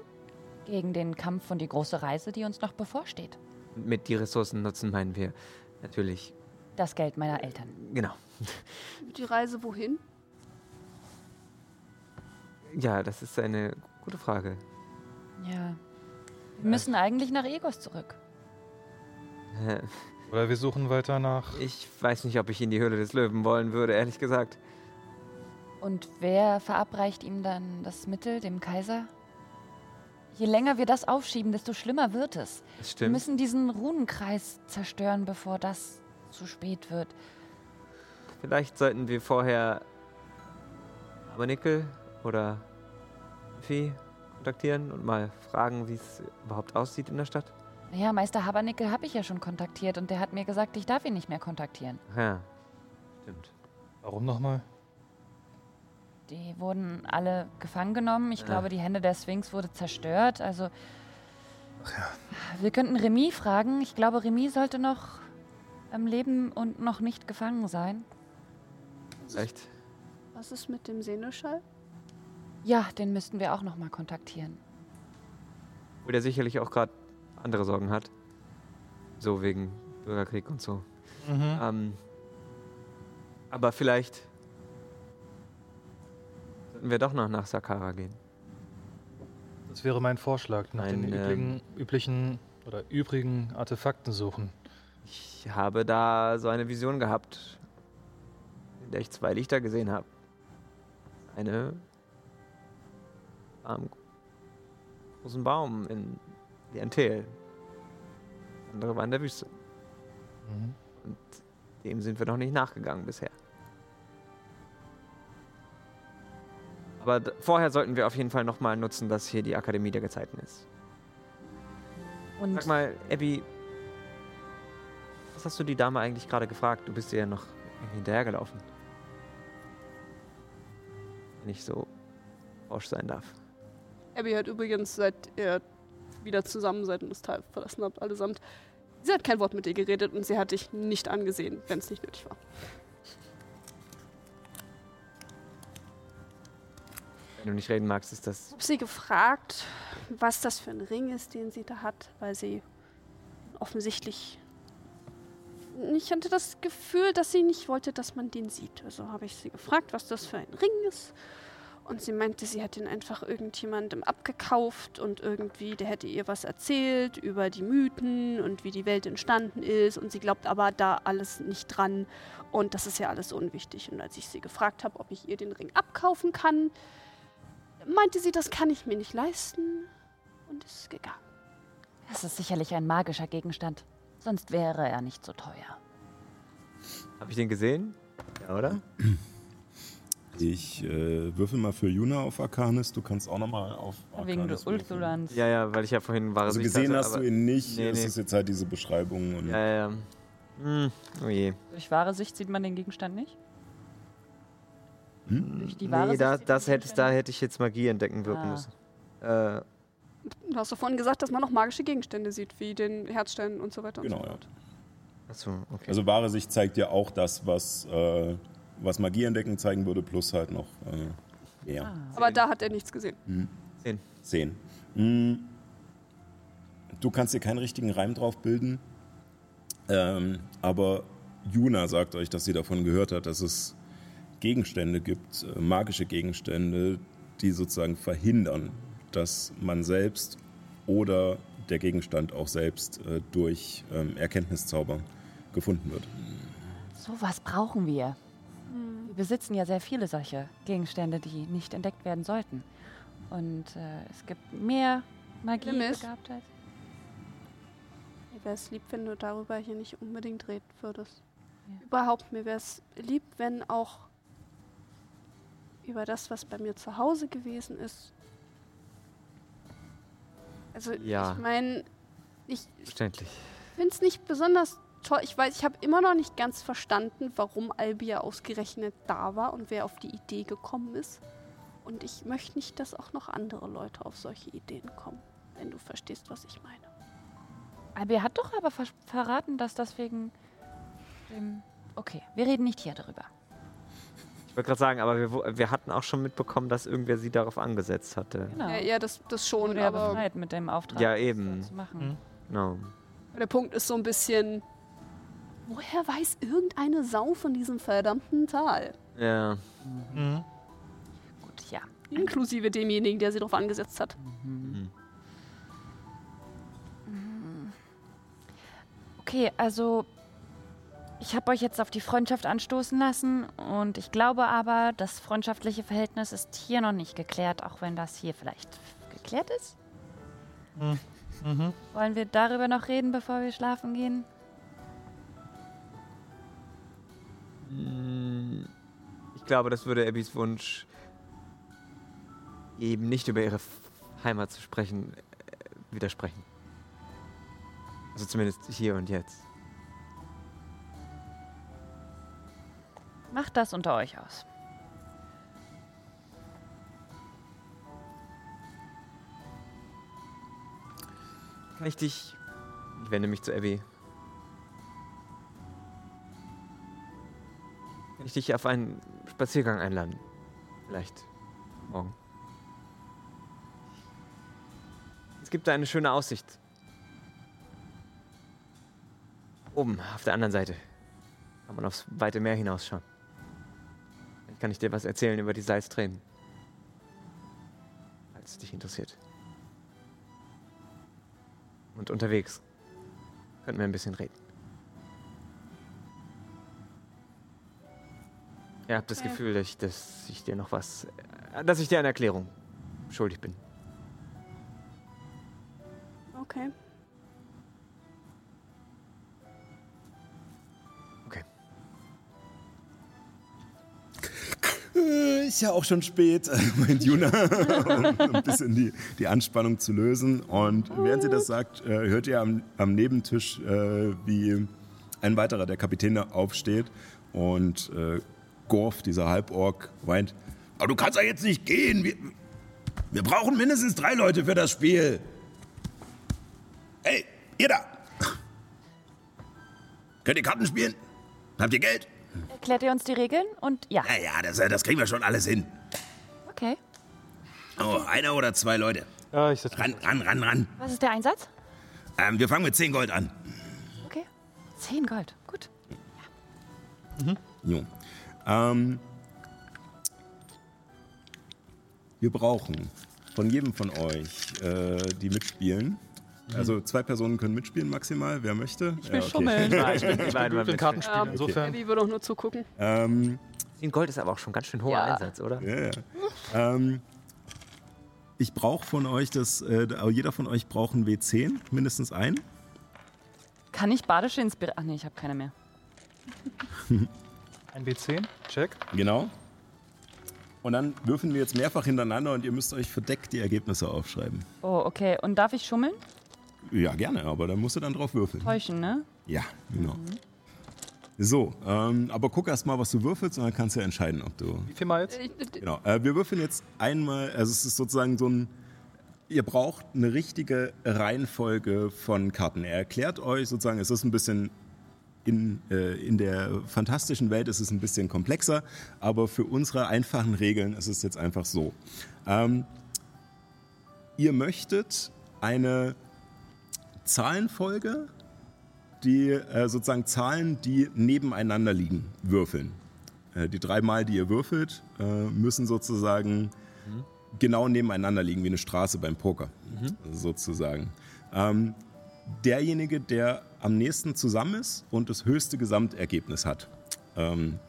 gegen den Kampf und die große Reise, die uns noch bevorsteht. mit die Ressourcen nutzen, meinen wir natürlich. Das Geld meiner Eltern. Genau. Die Reise wohin? Ja, das ist eine gute Frage. Ja. Wir müssen eigentlich nach Egos zurück. Oder wir suchen weiter nach. Ich weiß nicht, ob ich in die Höhle des Löwen wollen würde, ehrlich gesagt. Und wer verabreicht ihm dann das Mittel, dem Kaiser? Je länger wir das aufschieben, desto schlimmer wird es. Das Wir stimmt. müssen diesen Runenkreis zerstören, bevor das zu spät wird. Vielleicht sollten wir vorher Abernickel oder Vieh kontaktieren und mal fragen, wie es überhaupt aussieht in der Stadt. Naja, Meister Habernickel habe ich ja schon kontaktiert und der hat mir gesagt, ich darf ihn nicht mehr kontaktieren. Ja, stimmt. Warum nochmal? Die wurden alle gefangen genommen. Ich Ja. glaube, die Hände der Sphinx wurde zerstört. Also. Wir könnten Remy fragen. Ich glaube, Remy sollte noch am Leben und noch nicht gefangen sein. Echt? Was ist mit dem Seneschall? Ja, den müssten wir auch noch mal kontaktieren. Wo der sicherlich auch gerade andere Sorgen hat. So wegen Bürgerkrieg und so. Mhm. Ähm, aber vielleicht sollten wir doch noch nach Sakara gehen. Das wäre mein Vorschlag. Nach den Ein, ähm, üblichen, üblichen oder übrigen Artefakten suchen. Ich habe da so eine Vision gehabt, in der ich zwei Lichter gesehen habe. Eine am großen Baum in Liantel. Andere war in der Wüste. Mhm. Und dem sind wir noch nicht nachgegangen bisher. Aber vorher sollten wir auf jeden Fall nochmal nutzen, dass hier die Akademie der Gezeiten ist. Und Sag mal, Abby, was hast du die Dame eigentlich gerade gefragt? Du bist ihr ja noch hinterhergelaufen. Wenn ich so forsch sein darf. Abby hat übrigens, seit ihr wieder zusammen seid und das Tal verlassen habt, allesamt, sie hat kein Wort mit dir geredet und sie hat dich nicht angesehen, wenn es nicht nötig war. Wenn du nicht reden magst, ist das. Ich habe sie gefragt, was das für ein Ring ist, den sie da hat, weil sie offensichtlich. Ich hatte das Gefühl, dass sie nicht wollte, dass man den sieht. Also habe ich sie gefragt, was das für ein Ring ist. Und sie meinte, sie hat ihn einfach irgendjemandem abgekauft und irgendwie, der hätte ihr was erzählt über die Mythen und wie die Welt entstanden ist. Und sie glaubt aber da alles nicht dran. Und das ist ja alles unwichtig. Und als ich sie gefragt habe, ob ich ihr den Ring abkaufen kann, meinte sie, das kann ich mir nicht leisten und ist gegangen. das ist sicherlich ein magischer Gegenstand. Sonst wäre er nicht so teuer. Habe ich den gesehen? Ja, oder? Ich äh, würfel mal für Juna auf Arcanis. Du kannst auch nochmal auf Wegen Arcanis des würfeln. Ulsulans. Ja, ja, weil ich ja vorhin wahre Also Sicht gesehen hatte, hast du ihn nicht. Nee, es nee. ist jetzt halt diese Beschreibung. Und Ja, ja, ja. Hm, oh je. Durch wahre Sicht sieht man den Gegenstand nicht? Hm? Durch die wahre Nee, da, das den hätte, da hätte ich jetzt Magie entdecken wirken Ah. müssen. Äh, Du hast doch vorhin gesagt, dass man noch magische Gegenstände sieht, wie den Herzstein und so weiter Genau, und so ja. fort. Achso, okay. Also wahre Sicht zeigt dir auch das, was, äh, was Magie entdecken zeigen würde, plus halt noch äh, mehr. Aber da hat er nichts gesehen. Zehn. Zehn. Hm. Du kannst dir keinen richtigen Reim drauf bilden, ähm, aber Juna sagt euch, dass sie davon gehört hat, dass es Gegenstände gibt, äh, magische Gegenstände, die sozusagen verhindern, dass man selbst oder der Gegenstand auch selbst äh, durch ähm, Erkenntniszauber gefunden wird. Sowas brauchen wir. Wir besitzen ja sehr viele solche Gegenstände, die nicht entdeckt werden sollten. Und äh, es gibt mehr Magie? Begabtheit. Mir wäre es lieb, wenn du darüber hier nicht unbedingt reden würdest. Ja. Überhaupt, mir wäre es lieb, wenn auch über das, was bei mir zu Hause gewesen ist. Also, Ja. ich meine, ich Verständlich. finde es nicht besonders toll. Ich weiß, ich habe immer noch nicht ganz verstanden, warum Albia ausgerechnet da war und wer auf die Idee gekommen ist. Und ich möchte nicht, dass auch noch andere Leute auf solche Ideen kommen, wenn du verstehst, was ich meine. Aber er hat doch aber ver verraten, dass das wegen dem. Okay, wir reden nicht hier darüber. Ich wollte gerade sagen, aber wir, wir hatten auch schon mitbekommen, dass irgendwer sie darauf angesetzt hatte. Genau. Ja, ja das, das schon, Wurde ja aber befreit mit dem Auftrag. Ja, das eben. zu machen. Mhm. Genau. der Punkt ist so ein bisschen, woher weiß irgendeine Sau von diesem verdammten Tal? Ja. Mhm. Gut, ja. Inklusive demjenigen, der sie darauf angesetzt hat. Okay, also ich habe euch jetzt auf die Freundschaft anstoßen lassen und ich glaube aber, das freundschaftliche Verhältnis ist hier noch nicht geklärt, auch wenn das hier vielleicht geklärt ist. Mhm. Wollen wir darüber noch reden, bevor wir schlafen gehen? Ich glaube, das würde Abbys Wunsch, eben nicht über ihre Heimat zu sprechen, äh, widersprechen. Also zumindest hier und jetzt. Macht das unter euch aus. Kann ich dich. Ich wende mich zu Abby. Kann ich dich auf einen Spaziergang einladen? Vielleicht morgen. Es gibt da eine schöne Aussicht. Oben, auf der anderen Seite. Kann man aufs weite Meer hinausschauen. Kann ich dir was erzählen über die Salztränen. Falls es dich interessiert. Und unterwegs könnten wir ein bisschen reden. Ihr habt das Okay. Gefühl, dass ich, dass ich dir noch was, äh, dass ich dir eine Erklärung schuldig bin. Okay. Äh, Ist ja auch schon spät, *laughs* meint Juna, um ein bisschen die, die Anspannung zu lösen. Und während sie das sagt, äh, hört ihr am, am Nebentisch, äh, wie ein weiterer der Kapitäne aufsteht und Gorf, dieser Halborg, weint. Aber du kannst ja jetzt nicht gehen. Wir, wir brauchen mindestens drei Leute für das Spiel. Hey, ihr da! Könnt ihr Karten spielen? Habt ihr Geld? Erklärt ihr uns die Regeln? Und ja, Ja, ja, das, das kriegen wir schon alles hin. okay. Oh, einer oder zwei Leute. Ja, ich setze Ran, ran, ran, ran. Was ist der Einsatz? Ähm, wir fangen mit 10 Gold an. Okay. Zehn Gold. Gut. Jo. Ähm, wir brauchen von jedem von euch, äh, die mitspielen. Also zwei Personen können mitspielen maximal, wer möchte. Ich will schummeln. *laughs* Ja, ich bin, ich Ich bin gut im Kartenspiel, Ähm, insofern. Abby würde auch nur zugucken. Ähm, 10 Gold ist aber auch schon ganz schön hoher Ja. Einsatz, oder? ja, ja. ähm, ich brauche von euch das, äh, jeder von euch braucht ein W10, mindestens ein. Kann ich badische Inspiration. Ach nee, ich habe keine mehr. *laughs* Ein W10, check. Genau. Und dann würfeln wir jetzt mehrfach hintereinander und ihr müsst euch verdeckt die Ergebnisse aufschreiben. Oh, okay. Und darf ich schummeln? Ja, gerne, aber dann musst du dann drauf würfeln. Täuschen, ne? Ja, genau. So, ähm, aber guck erst mal, was du würfelst und dann kannst du ja entscheiden, ob du. Wie viel mal jetzt? Ich- ich- Genau. Äh, wir würfeln jetzt einmal, also es ist sozusagen so ein ihr braucht eine richtige Reihenfolge von Karten. Er erklärt euch sozusagen, es ist ein bisschen in, äh, in der fantastischen Welt ist es ein bisschen komplexer, aber für unsere einfachen Regeln ist es jetzt einfach so. Ähm, ihr möchtet eine Zahlenfolge, die äh, sozusagen Zahlen, die nebeneinander liegen, würfeln. Äh, die dreimal, die ihr würfelt, äh, müssen sozusagen mhm. genau nebeneinander liegen, wie eine Straße beim Poker, mhm. sozusagen. Ähm, derjenige, der am nächsten zusammen ist und das höchste Gesamtergebnis hat, ähm,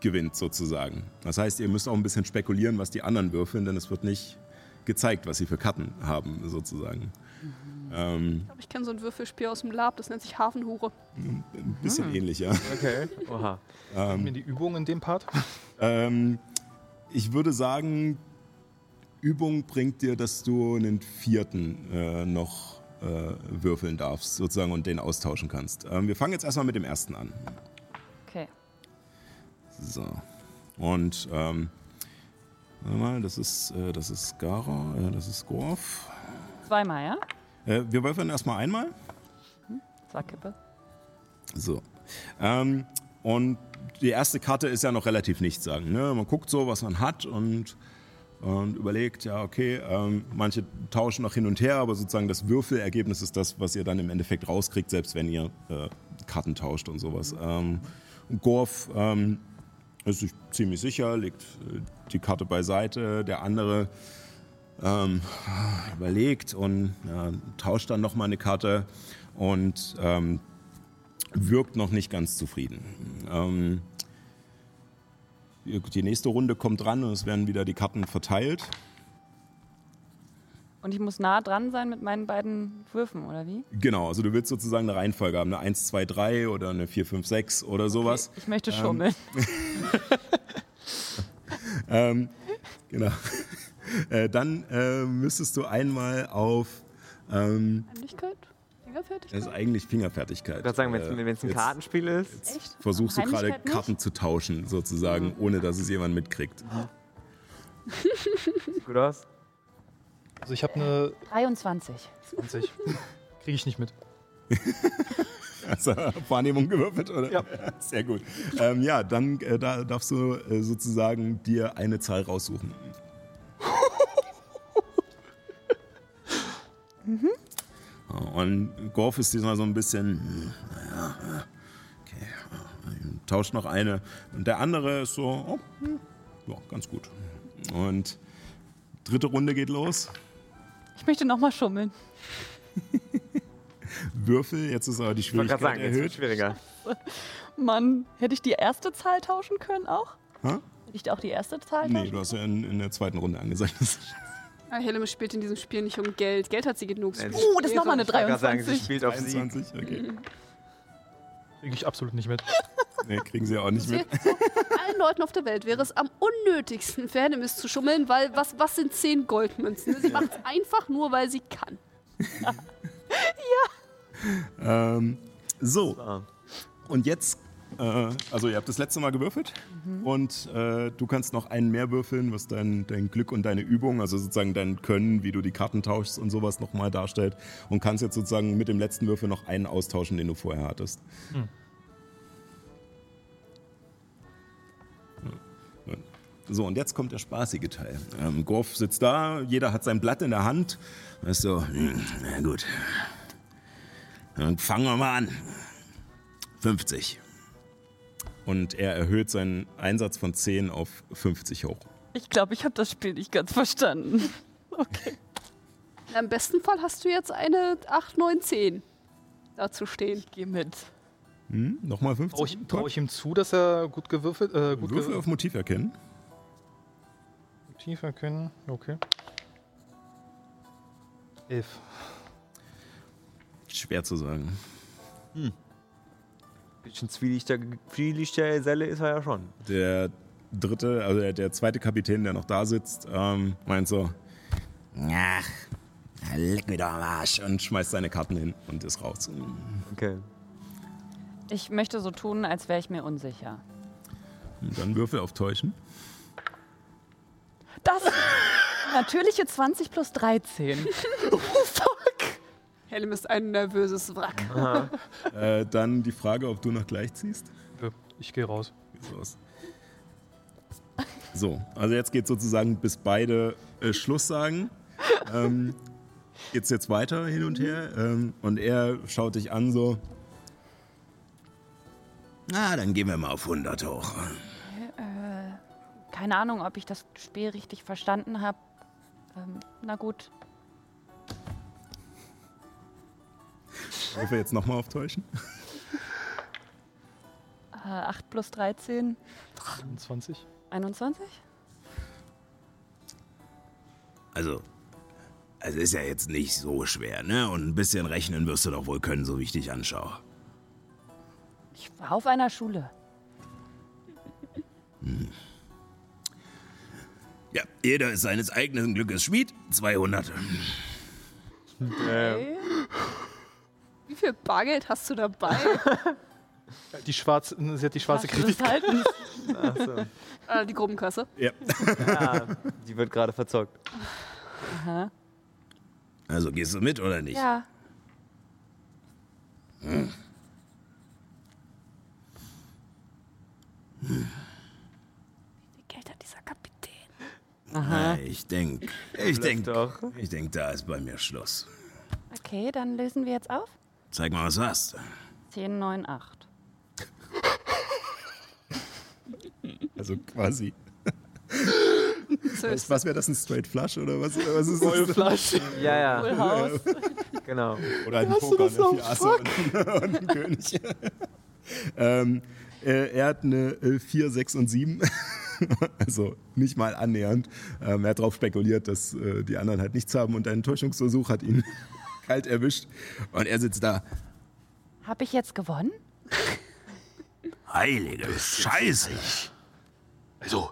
gewinnt sozusagen. Das heißt, ihr müsst auch ein bisschen spekulieren, was die anderen würfeln, denn es wird nicht gezeigt, was sie für Karten haben, sozusagen. Mhm. Ähm, ich glaube, ich kenne so ein Würfelspiel aus dem Lab, das nennt sich Hafenhure. Ein bisschen hm. ähnlich, ja. Okay. Oha. Ähm, mir die Übung in dem Part? Ähm, ich würde sagen, Übung bringt dir, dass du einen vierten äh, noch äh, würfeln darfst, sozusagen, und den austauschen kannst. Ähm, wir fangen jetzt erstmal mit dem ersten an. Okay. So. Und, ähm, warte mal, das ist, äh, das ist Gara, äh, das ist Gorf. Zweimal, ja? Äh, wir würfeln erstmal einmal. Hm, Kippe. So. Ähm, und die erste Karte ist ja noch relativ nichtssagend. Ne? Man guckt so, was man hat und und überlegt, ja, okay, ähm, manche tauschen noch hin und her, aber sozusagen das Würfelergebnis ist das, was ihr dann im Endeffekt rauskriegt, selbst wenn ihr äh, Karten tauscht und sowas. Ähm, Gorf ähm, ist sich ziemlich sicher, legt äh, die Karte beiseite, der andere ähm, überlegt und ja, tauscht dann nochmal eine Karte und ähm, wirkt noch nicht ganz zufrieden. Ähm, die nächste Runde kommt dran und es werden wieder die Karten verteilt. Und ich muss nah dran sein mit meinen beiden Würfen, oder wie? Genau, also du willst sozusagen eine Reihenfolge haben, eine 1, 2, 3 oder eine 4, 5, 6 oder okay, sowas. Ich möchte schummeln. Ähm, *laughs* ähm, genau. *laughs* Äh, dann äh, müsstest du einmal auf ähm? Fingerfertigkeit? Das ist eigentlich Fingerfertigkeit. Ich würde sagen, wenn es ein Kartenspiel ist. Echt? Versuchst du gerade Karten zu tauschen, sozusagen, mhm. ohne dass es jemand mitkriegt. Sieht gut aus. Also ich habe eine... 23. 20. Kriege ich nicht mit. *laughs* Also Wahrnehmung gewürfelt, oder? Ja. *laughs* Sehr gut. Ähm, ja, dann äh, da darfst du äh, sozusagen dir eine Zahl raussuchen. Mhm. Und Gorf ist diesmal so ein bisschen, naja, okay, tauscht noch eine. Und der andere ist so, oh, ja, ganz gut. Und dritte Runde geht los. Ich möchte nochmal schummeln. *laughs* Würfel, jetzt ist aber die Schwierigkeit sagen, erhöht. Jetzt schwieriger. Mann, hätte ich die erste Zahl tauschen können auch? Ha? Ich auch die erste Zahl Nee, du hast ja in, in der zweiten Runde angesagt. Ah, Helene spielt in diesem Spiel nicht um Geld. Geld hat sie genug. Oh, das ist nochmal eine 23. Sagen, sie spielt auf 23, okay. Mhm. Kriege ich absolut nicht mit. *laughs* Nee, kriegen sie auch nicht mit. *laughs* Allen Leuten auf der Welt wäre es am unnötigsten, für Hennemis zu schummeln, weil was, was sind 10 Goldmünzen? Sie macht es *laughs* einfach nur, weil sie kann. ja. Ähm, so. Und jetzt äh, also ihr habt das letzte Mal gewürfelt mhm. und äh, du kannst noch einen mehr würfeln, was dein, dein Glück und deine Übung, also sozusagen dein Können, wie du die Karten tauschst und sowas nochmal darstellt und kannst jetzt sozusagen mit dem letzten Würfel noch einen austauschen, den du vorher hattest. Mhm. So, und jetzt kommt der spaßige Teil. Ähm, Gorf sitzt da, jeder hat sein Blatt in der Hand. Weißt du, hm, na gut. Dann fangen wir mal an. 50 und er erhöht seinen Einsatz von 10 auf 50 hoch. Ich glaube, ich habe das Spiel nicht ganz verstanden. *laughs* Okay. Im besten Fall hast du jetzt eine 8, 9, 10 dazu stehen. Ich gehe mit. Hm, Nochmal 50. Traue ich, trau ich, ihm zu, dass er gut gewürfelt äh, gut Würfel auf Motiv erkennen. Motiv erkennen, okay. 11. Schwer zu sagen. Hm bisschen zwielichter Geselle ist er ja schon. Der dritte, also der, der, zweite Kapitän, der noch da sitzt, ähm, meint so, ach, leck mir doch am Arsch und schmeißt seine Karten hin und ist raus. Okay. Ich möchte so tun, als wäre ich mir unsicher. Und dann Würfel auf Täuschen. Das! *laughs* Natürliche 20 plus 13. *laughs* *laughs* Helm ist ein nervöses Wrack. *laughs* Äh, dann die Frage, ob du noch gleich ziehst. Ja, ich gehe raus. Los. So, also jetzt geht sozusagen, bis beide äh, Schluss sagen. Ähm, geht's jetzt weiter hin und her ähm, und er schaut dich an so. Na, dann gehen wir mal auf 100 hoch. Keine Ahnung, ob ich das Spiel richtig verstanden habe. Ähm, na gut. Wollen wir jetzt nochmal auftäuschen? Äh, 8 plus 13, 25. 21? Also, also ist ja jetzt nicht so schwer, ne? Und ein bisschen rechnen wirst du doch wohl können, so wie ich dich anschaue. Ich war auf einer Schule. Ja, jeder ist seines eigenen Glückes Schmied. 200. Wie viel Bargeld hast du dabei? *laughs* Die schwarze, sie hat die schwarze Kannst du Kredit. das halten? *laughs* Achso. äh, die Gruppenkasse. Ja. Ja, die wird gerade verzockt. Aha. Also gehst du mit oder nicht? Ja. Wie viel Geld hat dieser Kapitän? Na, ich denke, ich denke, doch. ich denke, da ist bei mir Schluss. Okay, dann lösen wir jetzt auf. Zeig mal, was du hast. 10, 9, 8. Also quasi. Was, was wäre das, ein Straight Flush oder was, was ist das? Flash. Ja, ja, Full House. *laughs* genau. Oder ein Poker, ne? Vier Asse und, *laughs* und ein König. ähm, äh, er hat eine äh, 4, 6 und 7. *laughs* also nicht mal annähernd. Ähm, er hat darauf spekuliert, dass äh, die anderen halt nichts haben und ein Täuschungsversuch hat ihn kalt erwischt. Und er sitzt da. Habe ich jetzt gewonnen? Heilige Scheiße. Also,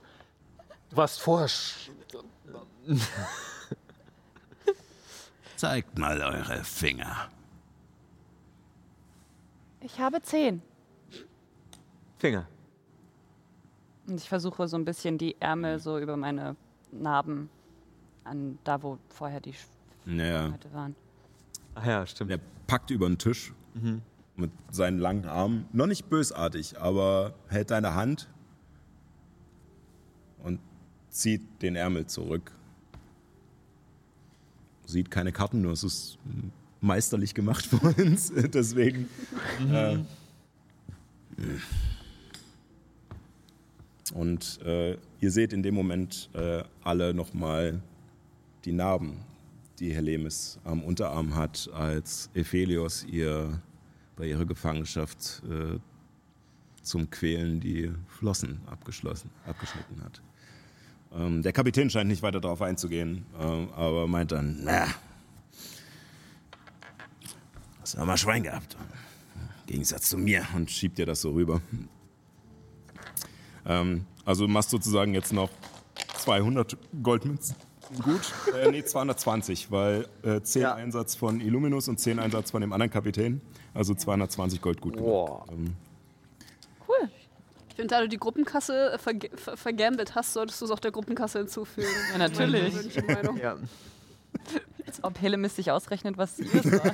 du warst vorher. sch- *laughs* Zeigt mal eure Finger. Ich habe 10. Finger. Und ich versuche so ein bisschen die Ärmel so über meine Narben an da, wo vorher die Naja. Schwerte waren. Ach ja, stimmt. Er packt über den Tisch mit seinen langen Armen. Noch nicht bösartig, aber hält deine Hand und zieht den Ärmel zurück. Sieht keine Karten, nur es ist meisterlich gemacht *laughs* von uns. Deswegen. Äh, und äh, ihr seht in dem Moment äh, alle nochmal die Narben, die Helemis am Unterarm hat, als Ephelios ihr bei ihrer Gefangenschaft äh, zum Quälen die Flossen abgeschlossen, abgeschnitten hat. Ähm, der Kapitän scheint nicht weiter darauf einzugehen, ähm, aber meint dann, na, hast du mal Schwein gehabt. Im Gegensatz zu mir und schiebt dir das so rüber. Ähm, also du machst sozusagen jetzt noch 200 Goldmünzen. Gut, äh, nee, 220, weil äh, 10 Ja. Einsatz von Illuminus und 10 Einsatz von dem anderen Kapitän. Also 220 Gold gut gemacht. Ähm, Cool. Ich finde, da du die Gruppenkasse äh, verge- ver vergambelt hast, solltest du es auch der Gruppenkasse hinzufügen. Ja, natürlich. Meine. Ja. Als ob Helemis sich ausrechnet, was sie *laughs* ist. war.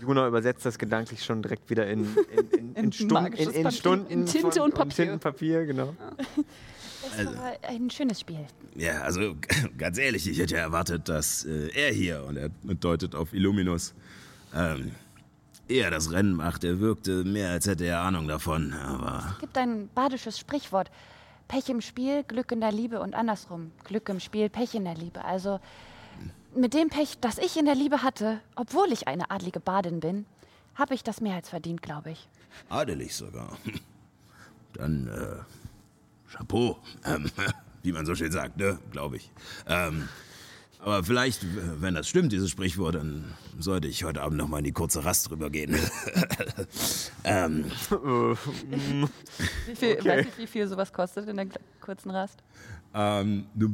Juna übersetzt das gedanklich schon direkt wieder in, in, in, in, In Stunden, in, magisches in Papier. Stunden In Tinte und Papier. Tintenpapier, genau. Das war ein schönes Spiel. Ja, also *laughs* ganz ehrlich, ich hätte erwartet, dass äh, er hier, und er deutet auf Illuminus, ähm, eher das Rennen macht. Er wirkte mehr, als hätte er Ahnung davon, aber Es gibt ein badisches Sprichwort. Pech im Spiel, Glück in der Liebe und andersrum. Glück im Spiel, Pech in der Liebe. Also mit dem Pech, das ich in der Liebe hatte, obwohl ich eine adlige Badin bin, habe ich das mehr als verdient, glaube ich. adelig sogar. *laughs* Dann, äh, Chapeau, ähm, *laughs* wie man so schön sagt, ne, glaube ich. Ähm, aber vielleicht, wenn das stimmt, dieses Sprichwort, dann sollte ich heute Abend noch mal in die kurze Rast rübergehen. *laughs* ähm, *laughs* Wie viel, Weiß ich, wie viel sowas kostet in der kurzen Rast? Ähm, du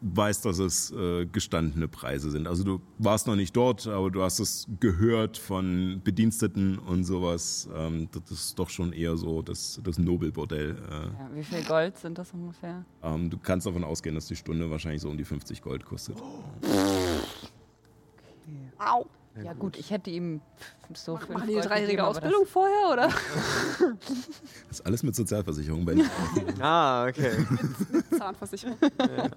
weißt, dass es äh, gestandene Preise sind. Also du warst noch nicht dort, aber du hast es gehört von Bediensteten und sowas. Ähm, das ist doch schon eher so das, das Nobelbordell. Äh, Ja, wie viel Gold sind das ungefähr? ähm, du kannst davon ausgehen, dass die Stunde wahrscheinlich so um die 50 Gold kostet. Au. Ja, gut, ich hätte ihm so fünf Machen die dreijährige Ausbildung vorher, oder? Das *laughs* ist alles mit Sozialversicherung bei *laughs* dir. Ah, okay. *laughs* Zahnversicherung. Das,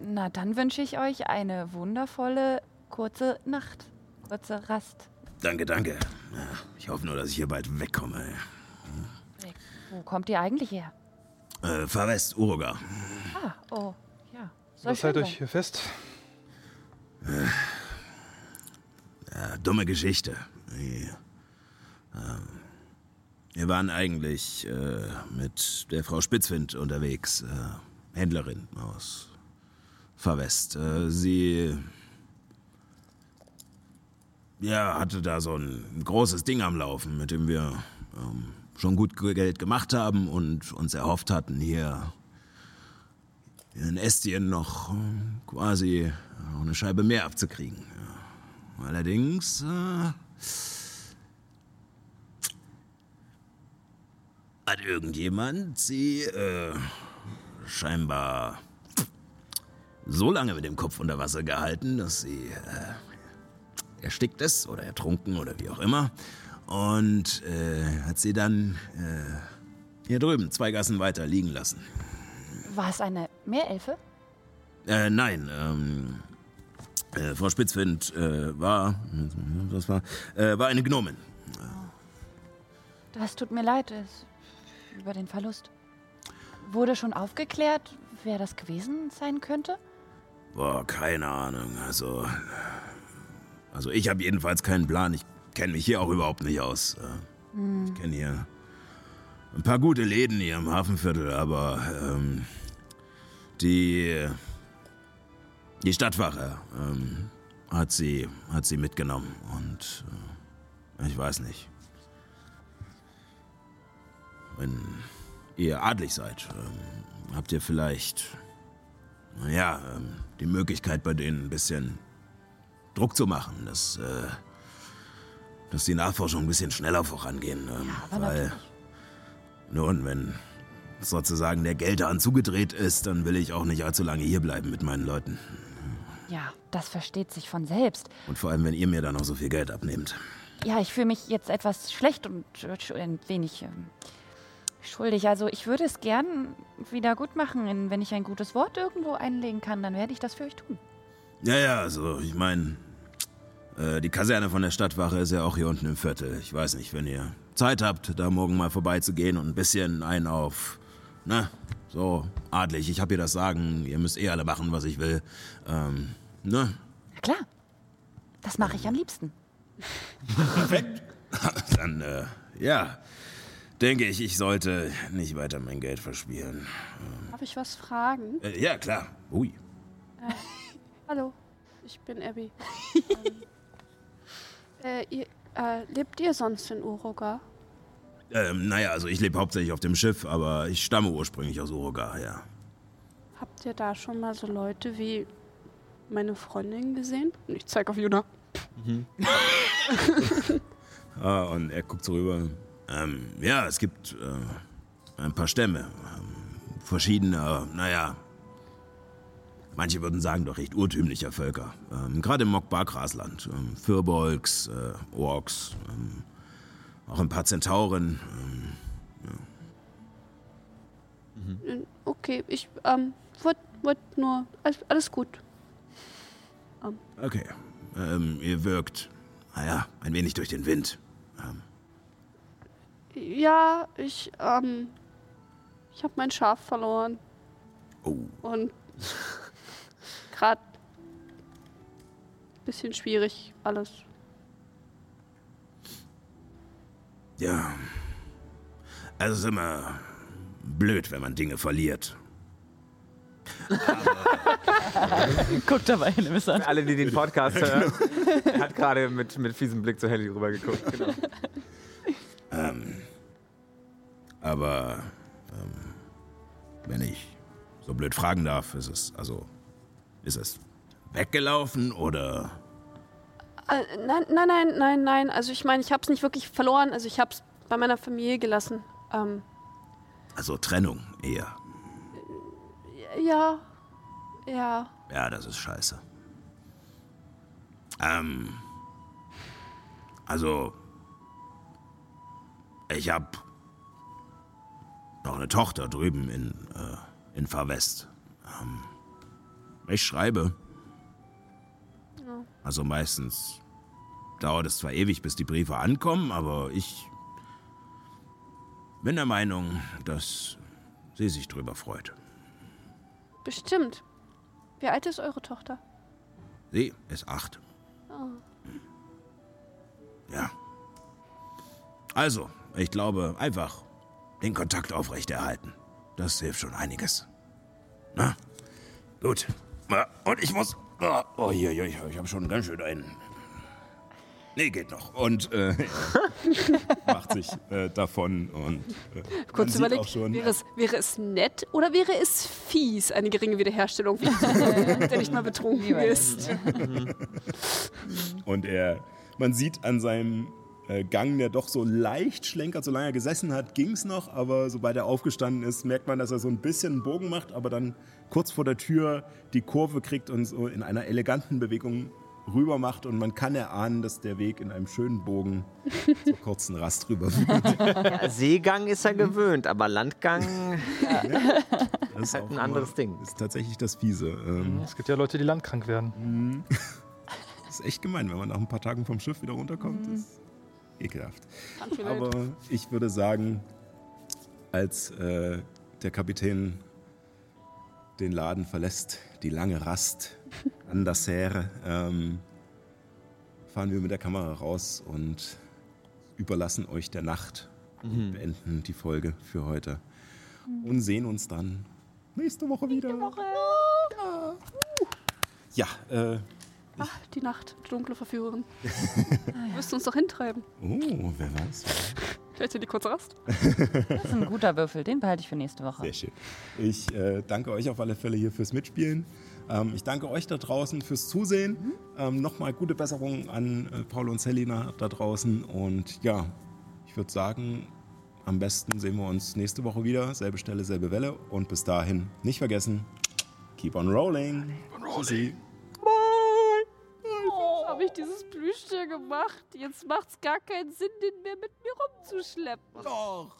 na, dann wünsche ich euch eine wundervolle, kurze Nacht. Kurze Rast. danke, danke. Ja, Ich hoffe nur, dass ich hier bald wegkomme. Wo kommt ihr eigentlich her? Äh, fahr west, Uruga. Ah, oh, ja. Soll Was seid schön euch hier fest? Ja, dumme Geschichte. Ähm, wir waren eigentlich äh, mit der Frau Spitzwind unterwegs, äh, Händlerin aus Verwest. Äh, sie ja, hatte da so ein großes Ding am Laufen, mit dem wir ähm, schon gut Geld gemacht haben und uns erhofft hatten, hier in Estien noch äh, quasi eine Scheibe mehr abzukriegen. Ja. Allerdings äh, hat irgendjemand sie äh, scheinbar so lange mit dem Kopf unter Wasser gehalten, dass sie äh, erstickt ist oder ertrunken oder wie auch immer. Und äh, hat sie dann äh, hier drüben zwei Gassen weiter liegen lassen. War es eine Meerelfe? Äh, nein, ähm, äh, Frau Spitzwind äh, war, was war, äh, war eine Gnomin. Das tut mir leid es, über den Verlust. Wurde schon aufgeklärt, wer das gewesen sein könnte? Boah, keine Ahnung. Also, also ich habe jedenfalls keinen Plan. Ich kenne mich hier auch überhaupt nicht aus. Äh, Ich kenne hier ein paar gute Läden hier im Hafenviertel, aber ähm, die die Stadtwache ähm, hat sie hat sie mitgenommen und äh, ich weiß nicht. Wenn ihr adlig seid, ähm, habt ihr vielleicht naja, ähm, die Möglichkeit bei denen ein bisschen Druck zu machen, dass, äh, dass die Nachforschung ein bisschen schneller vorangehen. Ähm, aber weil, nun, wenn sozusagen der Geldhahn zugedreht ist, dann will ich auch nicht allzu lange hierbleiben mit meinen Leuten. Ja, das versteht sich von selbst. Und vor allem, wenn ihr mir dann noch so viel Geld abnehmt. Ja, ich fühle mich jetzt etwas schlecht und äh, ein wenig ähm, schuldig. Also ich würde es gern wieder gut machen. Wenn ich ein gutes Wort irgendwo einlegen kann, dann werde ich das für euch tun. Ja, ja, also ich meine, äh, die Kaserne von der Stadtwache ist ja auch hier unten im Viertel. Ich weiß nicht, wenn ihr Zeit habt, da morgen mal vorbeizugehen und ein bisschen einen auf, ne, so adlig, ich hab hier das Sagen, ihr müsst eh alle machen, was ich will. Ähm, ne? Na klar. Das mache ich am liebsten. *laughs* Dann, äh, ja, denke ich, ich sollte nicht weiter mein Geld verspielen. Darf ich was fragen? Äh, ja, klar. Ui. Hallo, ich bin Abby. *laughs* ähm, äh, ihr, äh, lebt ihr sonst in Uruga? Ähm, naja, also ich lebe hauptsächlich auf dem Schiff, aber ich stamme ursprünglich aus Uruguay, ja. Habt ihr da schon mal so Leute wie meine Freundin gesehen? Ich zeig auf Juna. *laughs* Ah, und er guckt so rüber. Ähm, ja, es gibt äh, ein paar Stämme. Ähm, verschiedene, naja, manche würden sagen doch recht urtümlicher Völker. Ähm, Gerade im Mokbar-Grasland. Ähm, Firbolgs, äh, Orks, ähm, auch ein paar Zentauren. Ähm, Äh, Okay, ich ähm, wollte wollt nur. Alles, alles gut. okay. Ähm, ihr wirkt, naja, ein wenig durch den Wind. Ähm, Ja, ich, ähm, ich habe mein Schaf verloren oh, und *laughs* gerade bisschen schwierig alles. Ja. Also Es ist immer blöd, wenn man Dinge verliert. Guckt dabei eine Miss an. Für alle, die den Podcast hören, hat gerade mit, mit fiesem Blick zu Helly rüber geguckt. Genau. Ähm, aber ähm, wenn ich so blöd fragen darf, ist es, also, ist es weggelaufen oder? Äh, nein, nein, nein, nein, nein. Also ich meine, ich habe es nicht wirklich verloren. Also ich habe es bei meiner Familie gelassen. Ähm, Also Trennung eher. ja, ja. Ja, das ist scheiße. Ähm. Also. Ich hab noch eine Tochter drüben in, äh, in Farwest. Ähm, ich schreibe. Also meistens dauert es zwar ewig, bis die Briefe ankommen, aber ich bin der Meinung, dass sie sich drüber freut. Bestimmt. Wie alt ist eure Tochter? Sie ist acht. Ja. Also, ich glaube, einfach den Kontakt aufrechterhalten. Das hilft schon einiges. Na? Gut. Und ich muss. Oh, oh hier, hier, ich habe schon ganz schön einen. Nee, geht noch. Und äh, *laughs* macht sich äh, davon und äh, Kurz überlegt, auch schon, wäre es, wäre es nett oder wäre es fies, eine geringe Wiederherstellung, wie *laughs* der nicht mal betrunken ist? *laughs* Und er, man sieht an seinem äh, Gang, der doch so leicht schlenkert, solange er gesessen hat, ging's noch, aber sobald er aufgestanden ist, merkt man, dass er so ein bisschen einen Bogen macht, aber dann kurz vor der Tür die Kurve kriegt und so in einer eleganten Bewegung rüber macht und man kann erahnen, dass der Weg in einem schönen Bogen *laughs* zur kurzen Rast rüber führt. Ja, Seegang ist er gewöhnt, aber Landgang. *laughs* Das ist halt ein anderes immer- Ding. Ist tatsächlich das Fiese. Ähm, Es gibt ja Leute, die landkrank werden. *laughs* ist echt gemein, wenn man nach ein paar Tagen vom Schiff wieder runterkommt. Ist ekelhaft. Aber ich würde sagen, als äh, der Kapitän den Laden verlässt, die lange Rast an der Serre, ähm, fahren wir mit der Kamera raus und überlassen euch der Nacht und beenden die Folge für heute. Und sehen uns dann nächste Woche wieder. Ja, äh, Ach, die Nacht, die dunkle Verführerin. *laughs* Du wirst uns doch hintreiben. oh, wer weiß. Vielleicht in die kurze Rast. Das ist ein guter Würfel, den behalte ich für nächste Woche. Sehr schön. Ich äh, danke euch auf alle Fälle hier fürs Mitspielen. Ähm, ich danke euch da draußen fürs Zusehen. Ähm, Nochmal gute Besserung an äh, Paul und Selina da draußen. Und ja, ich würde sagen, am besten sehen wir uns nächste Woche wieder. Selbe Stelle, selbe Welle. Und bis dahin nicht vergessen, keep on rolling. Tschüssi. Habe ich dieses Plüschtier gemacht? Jetzt macht's gar keinen Sinn, den mehr mit mir rumzuschleppen. Doch.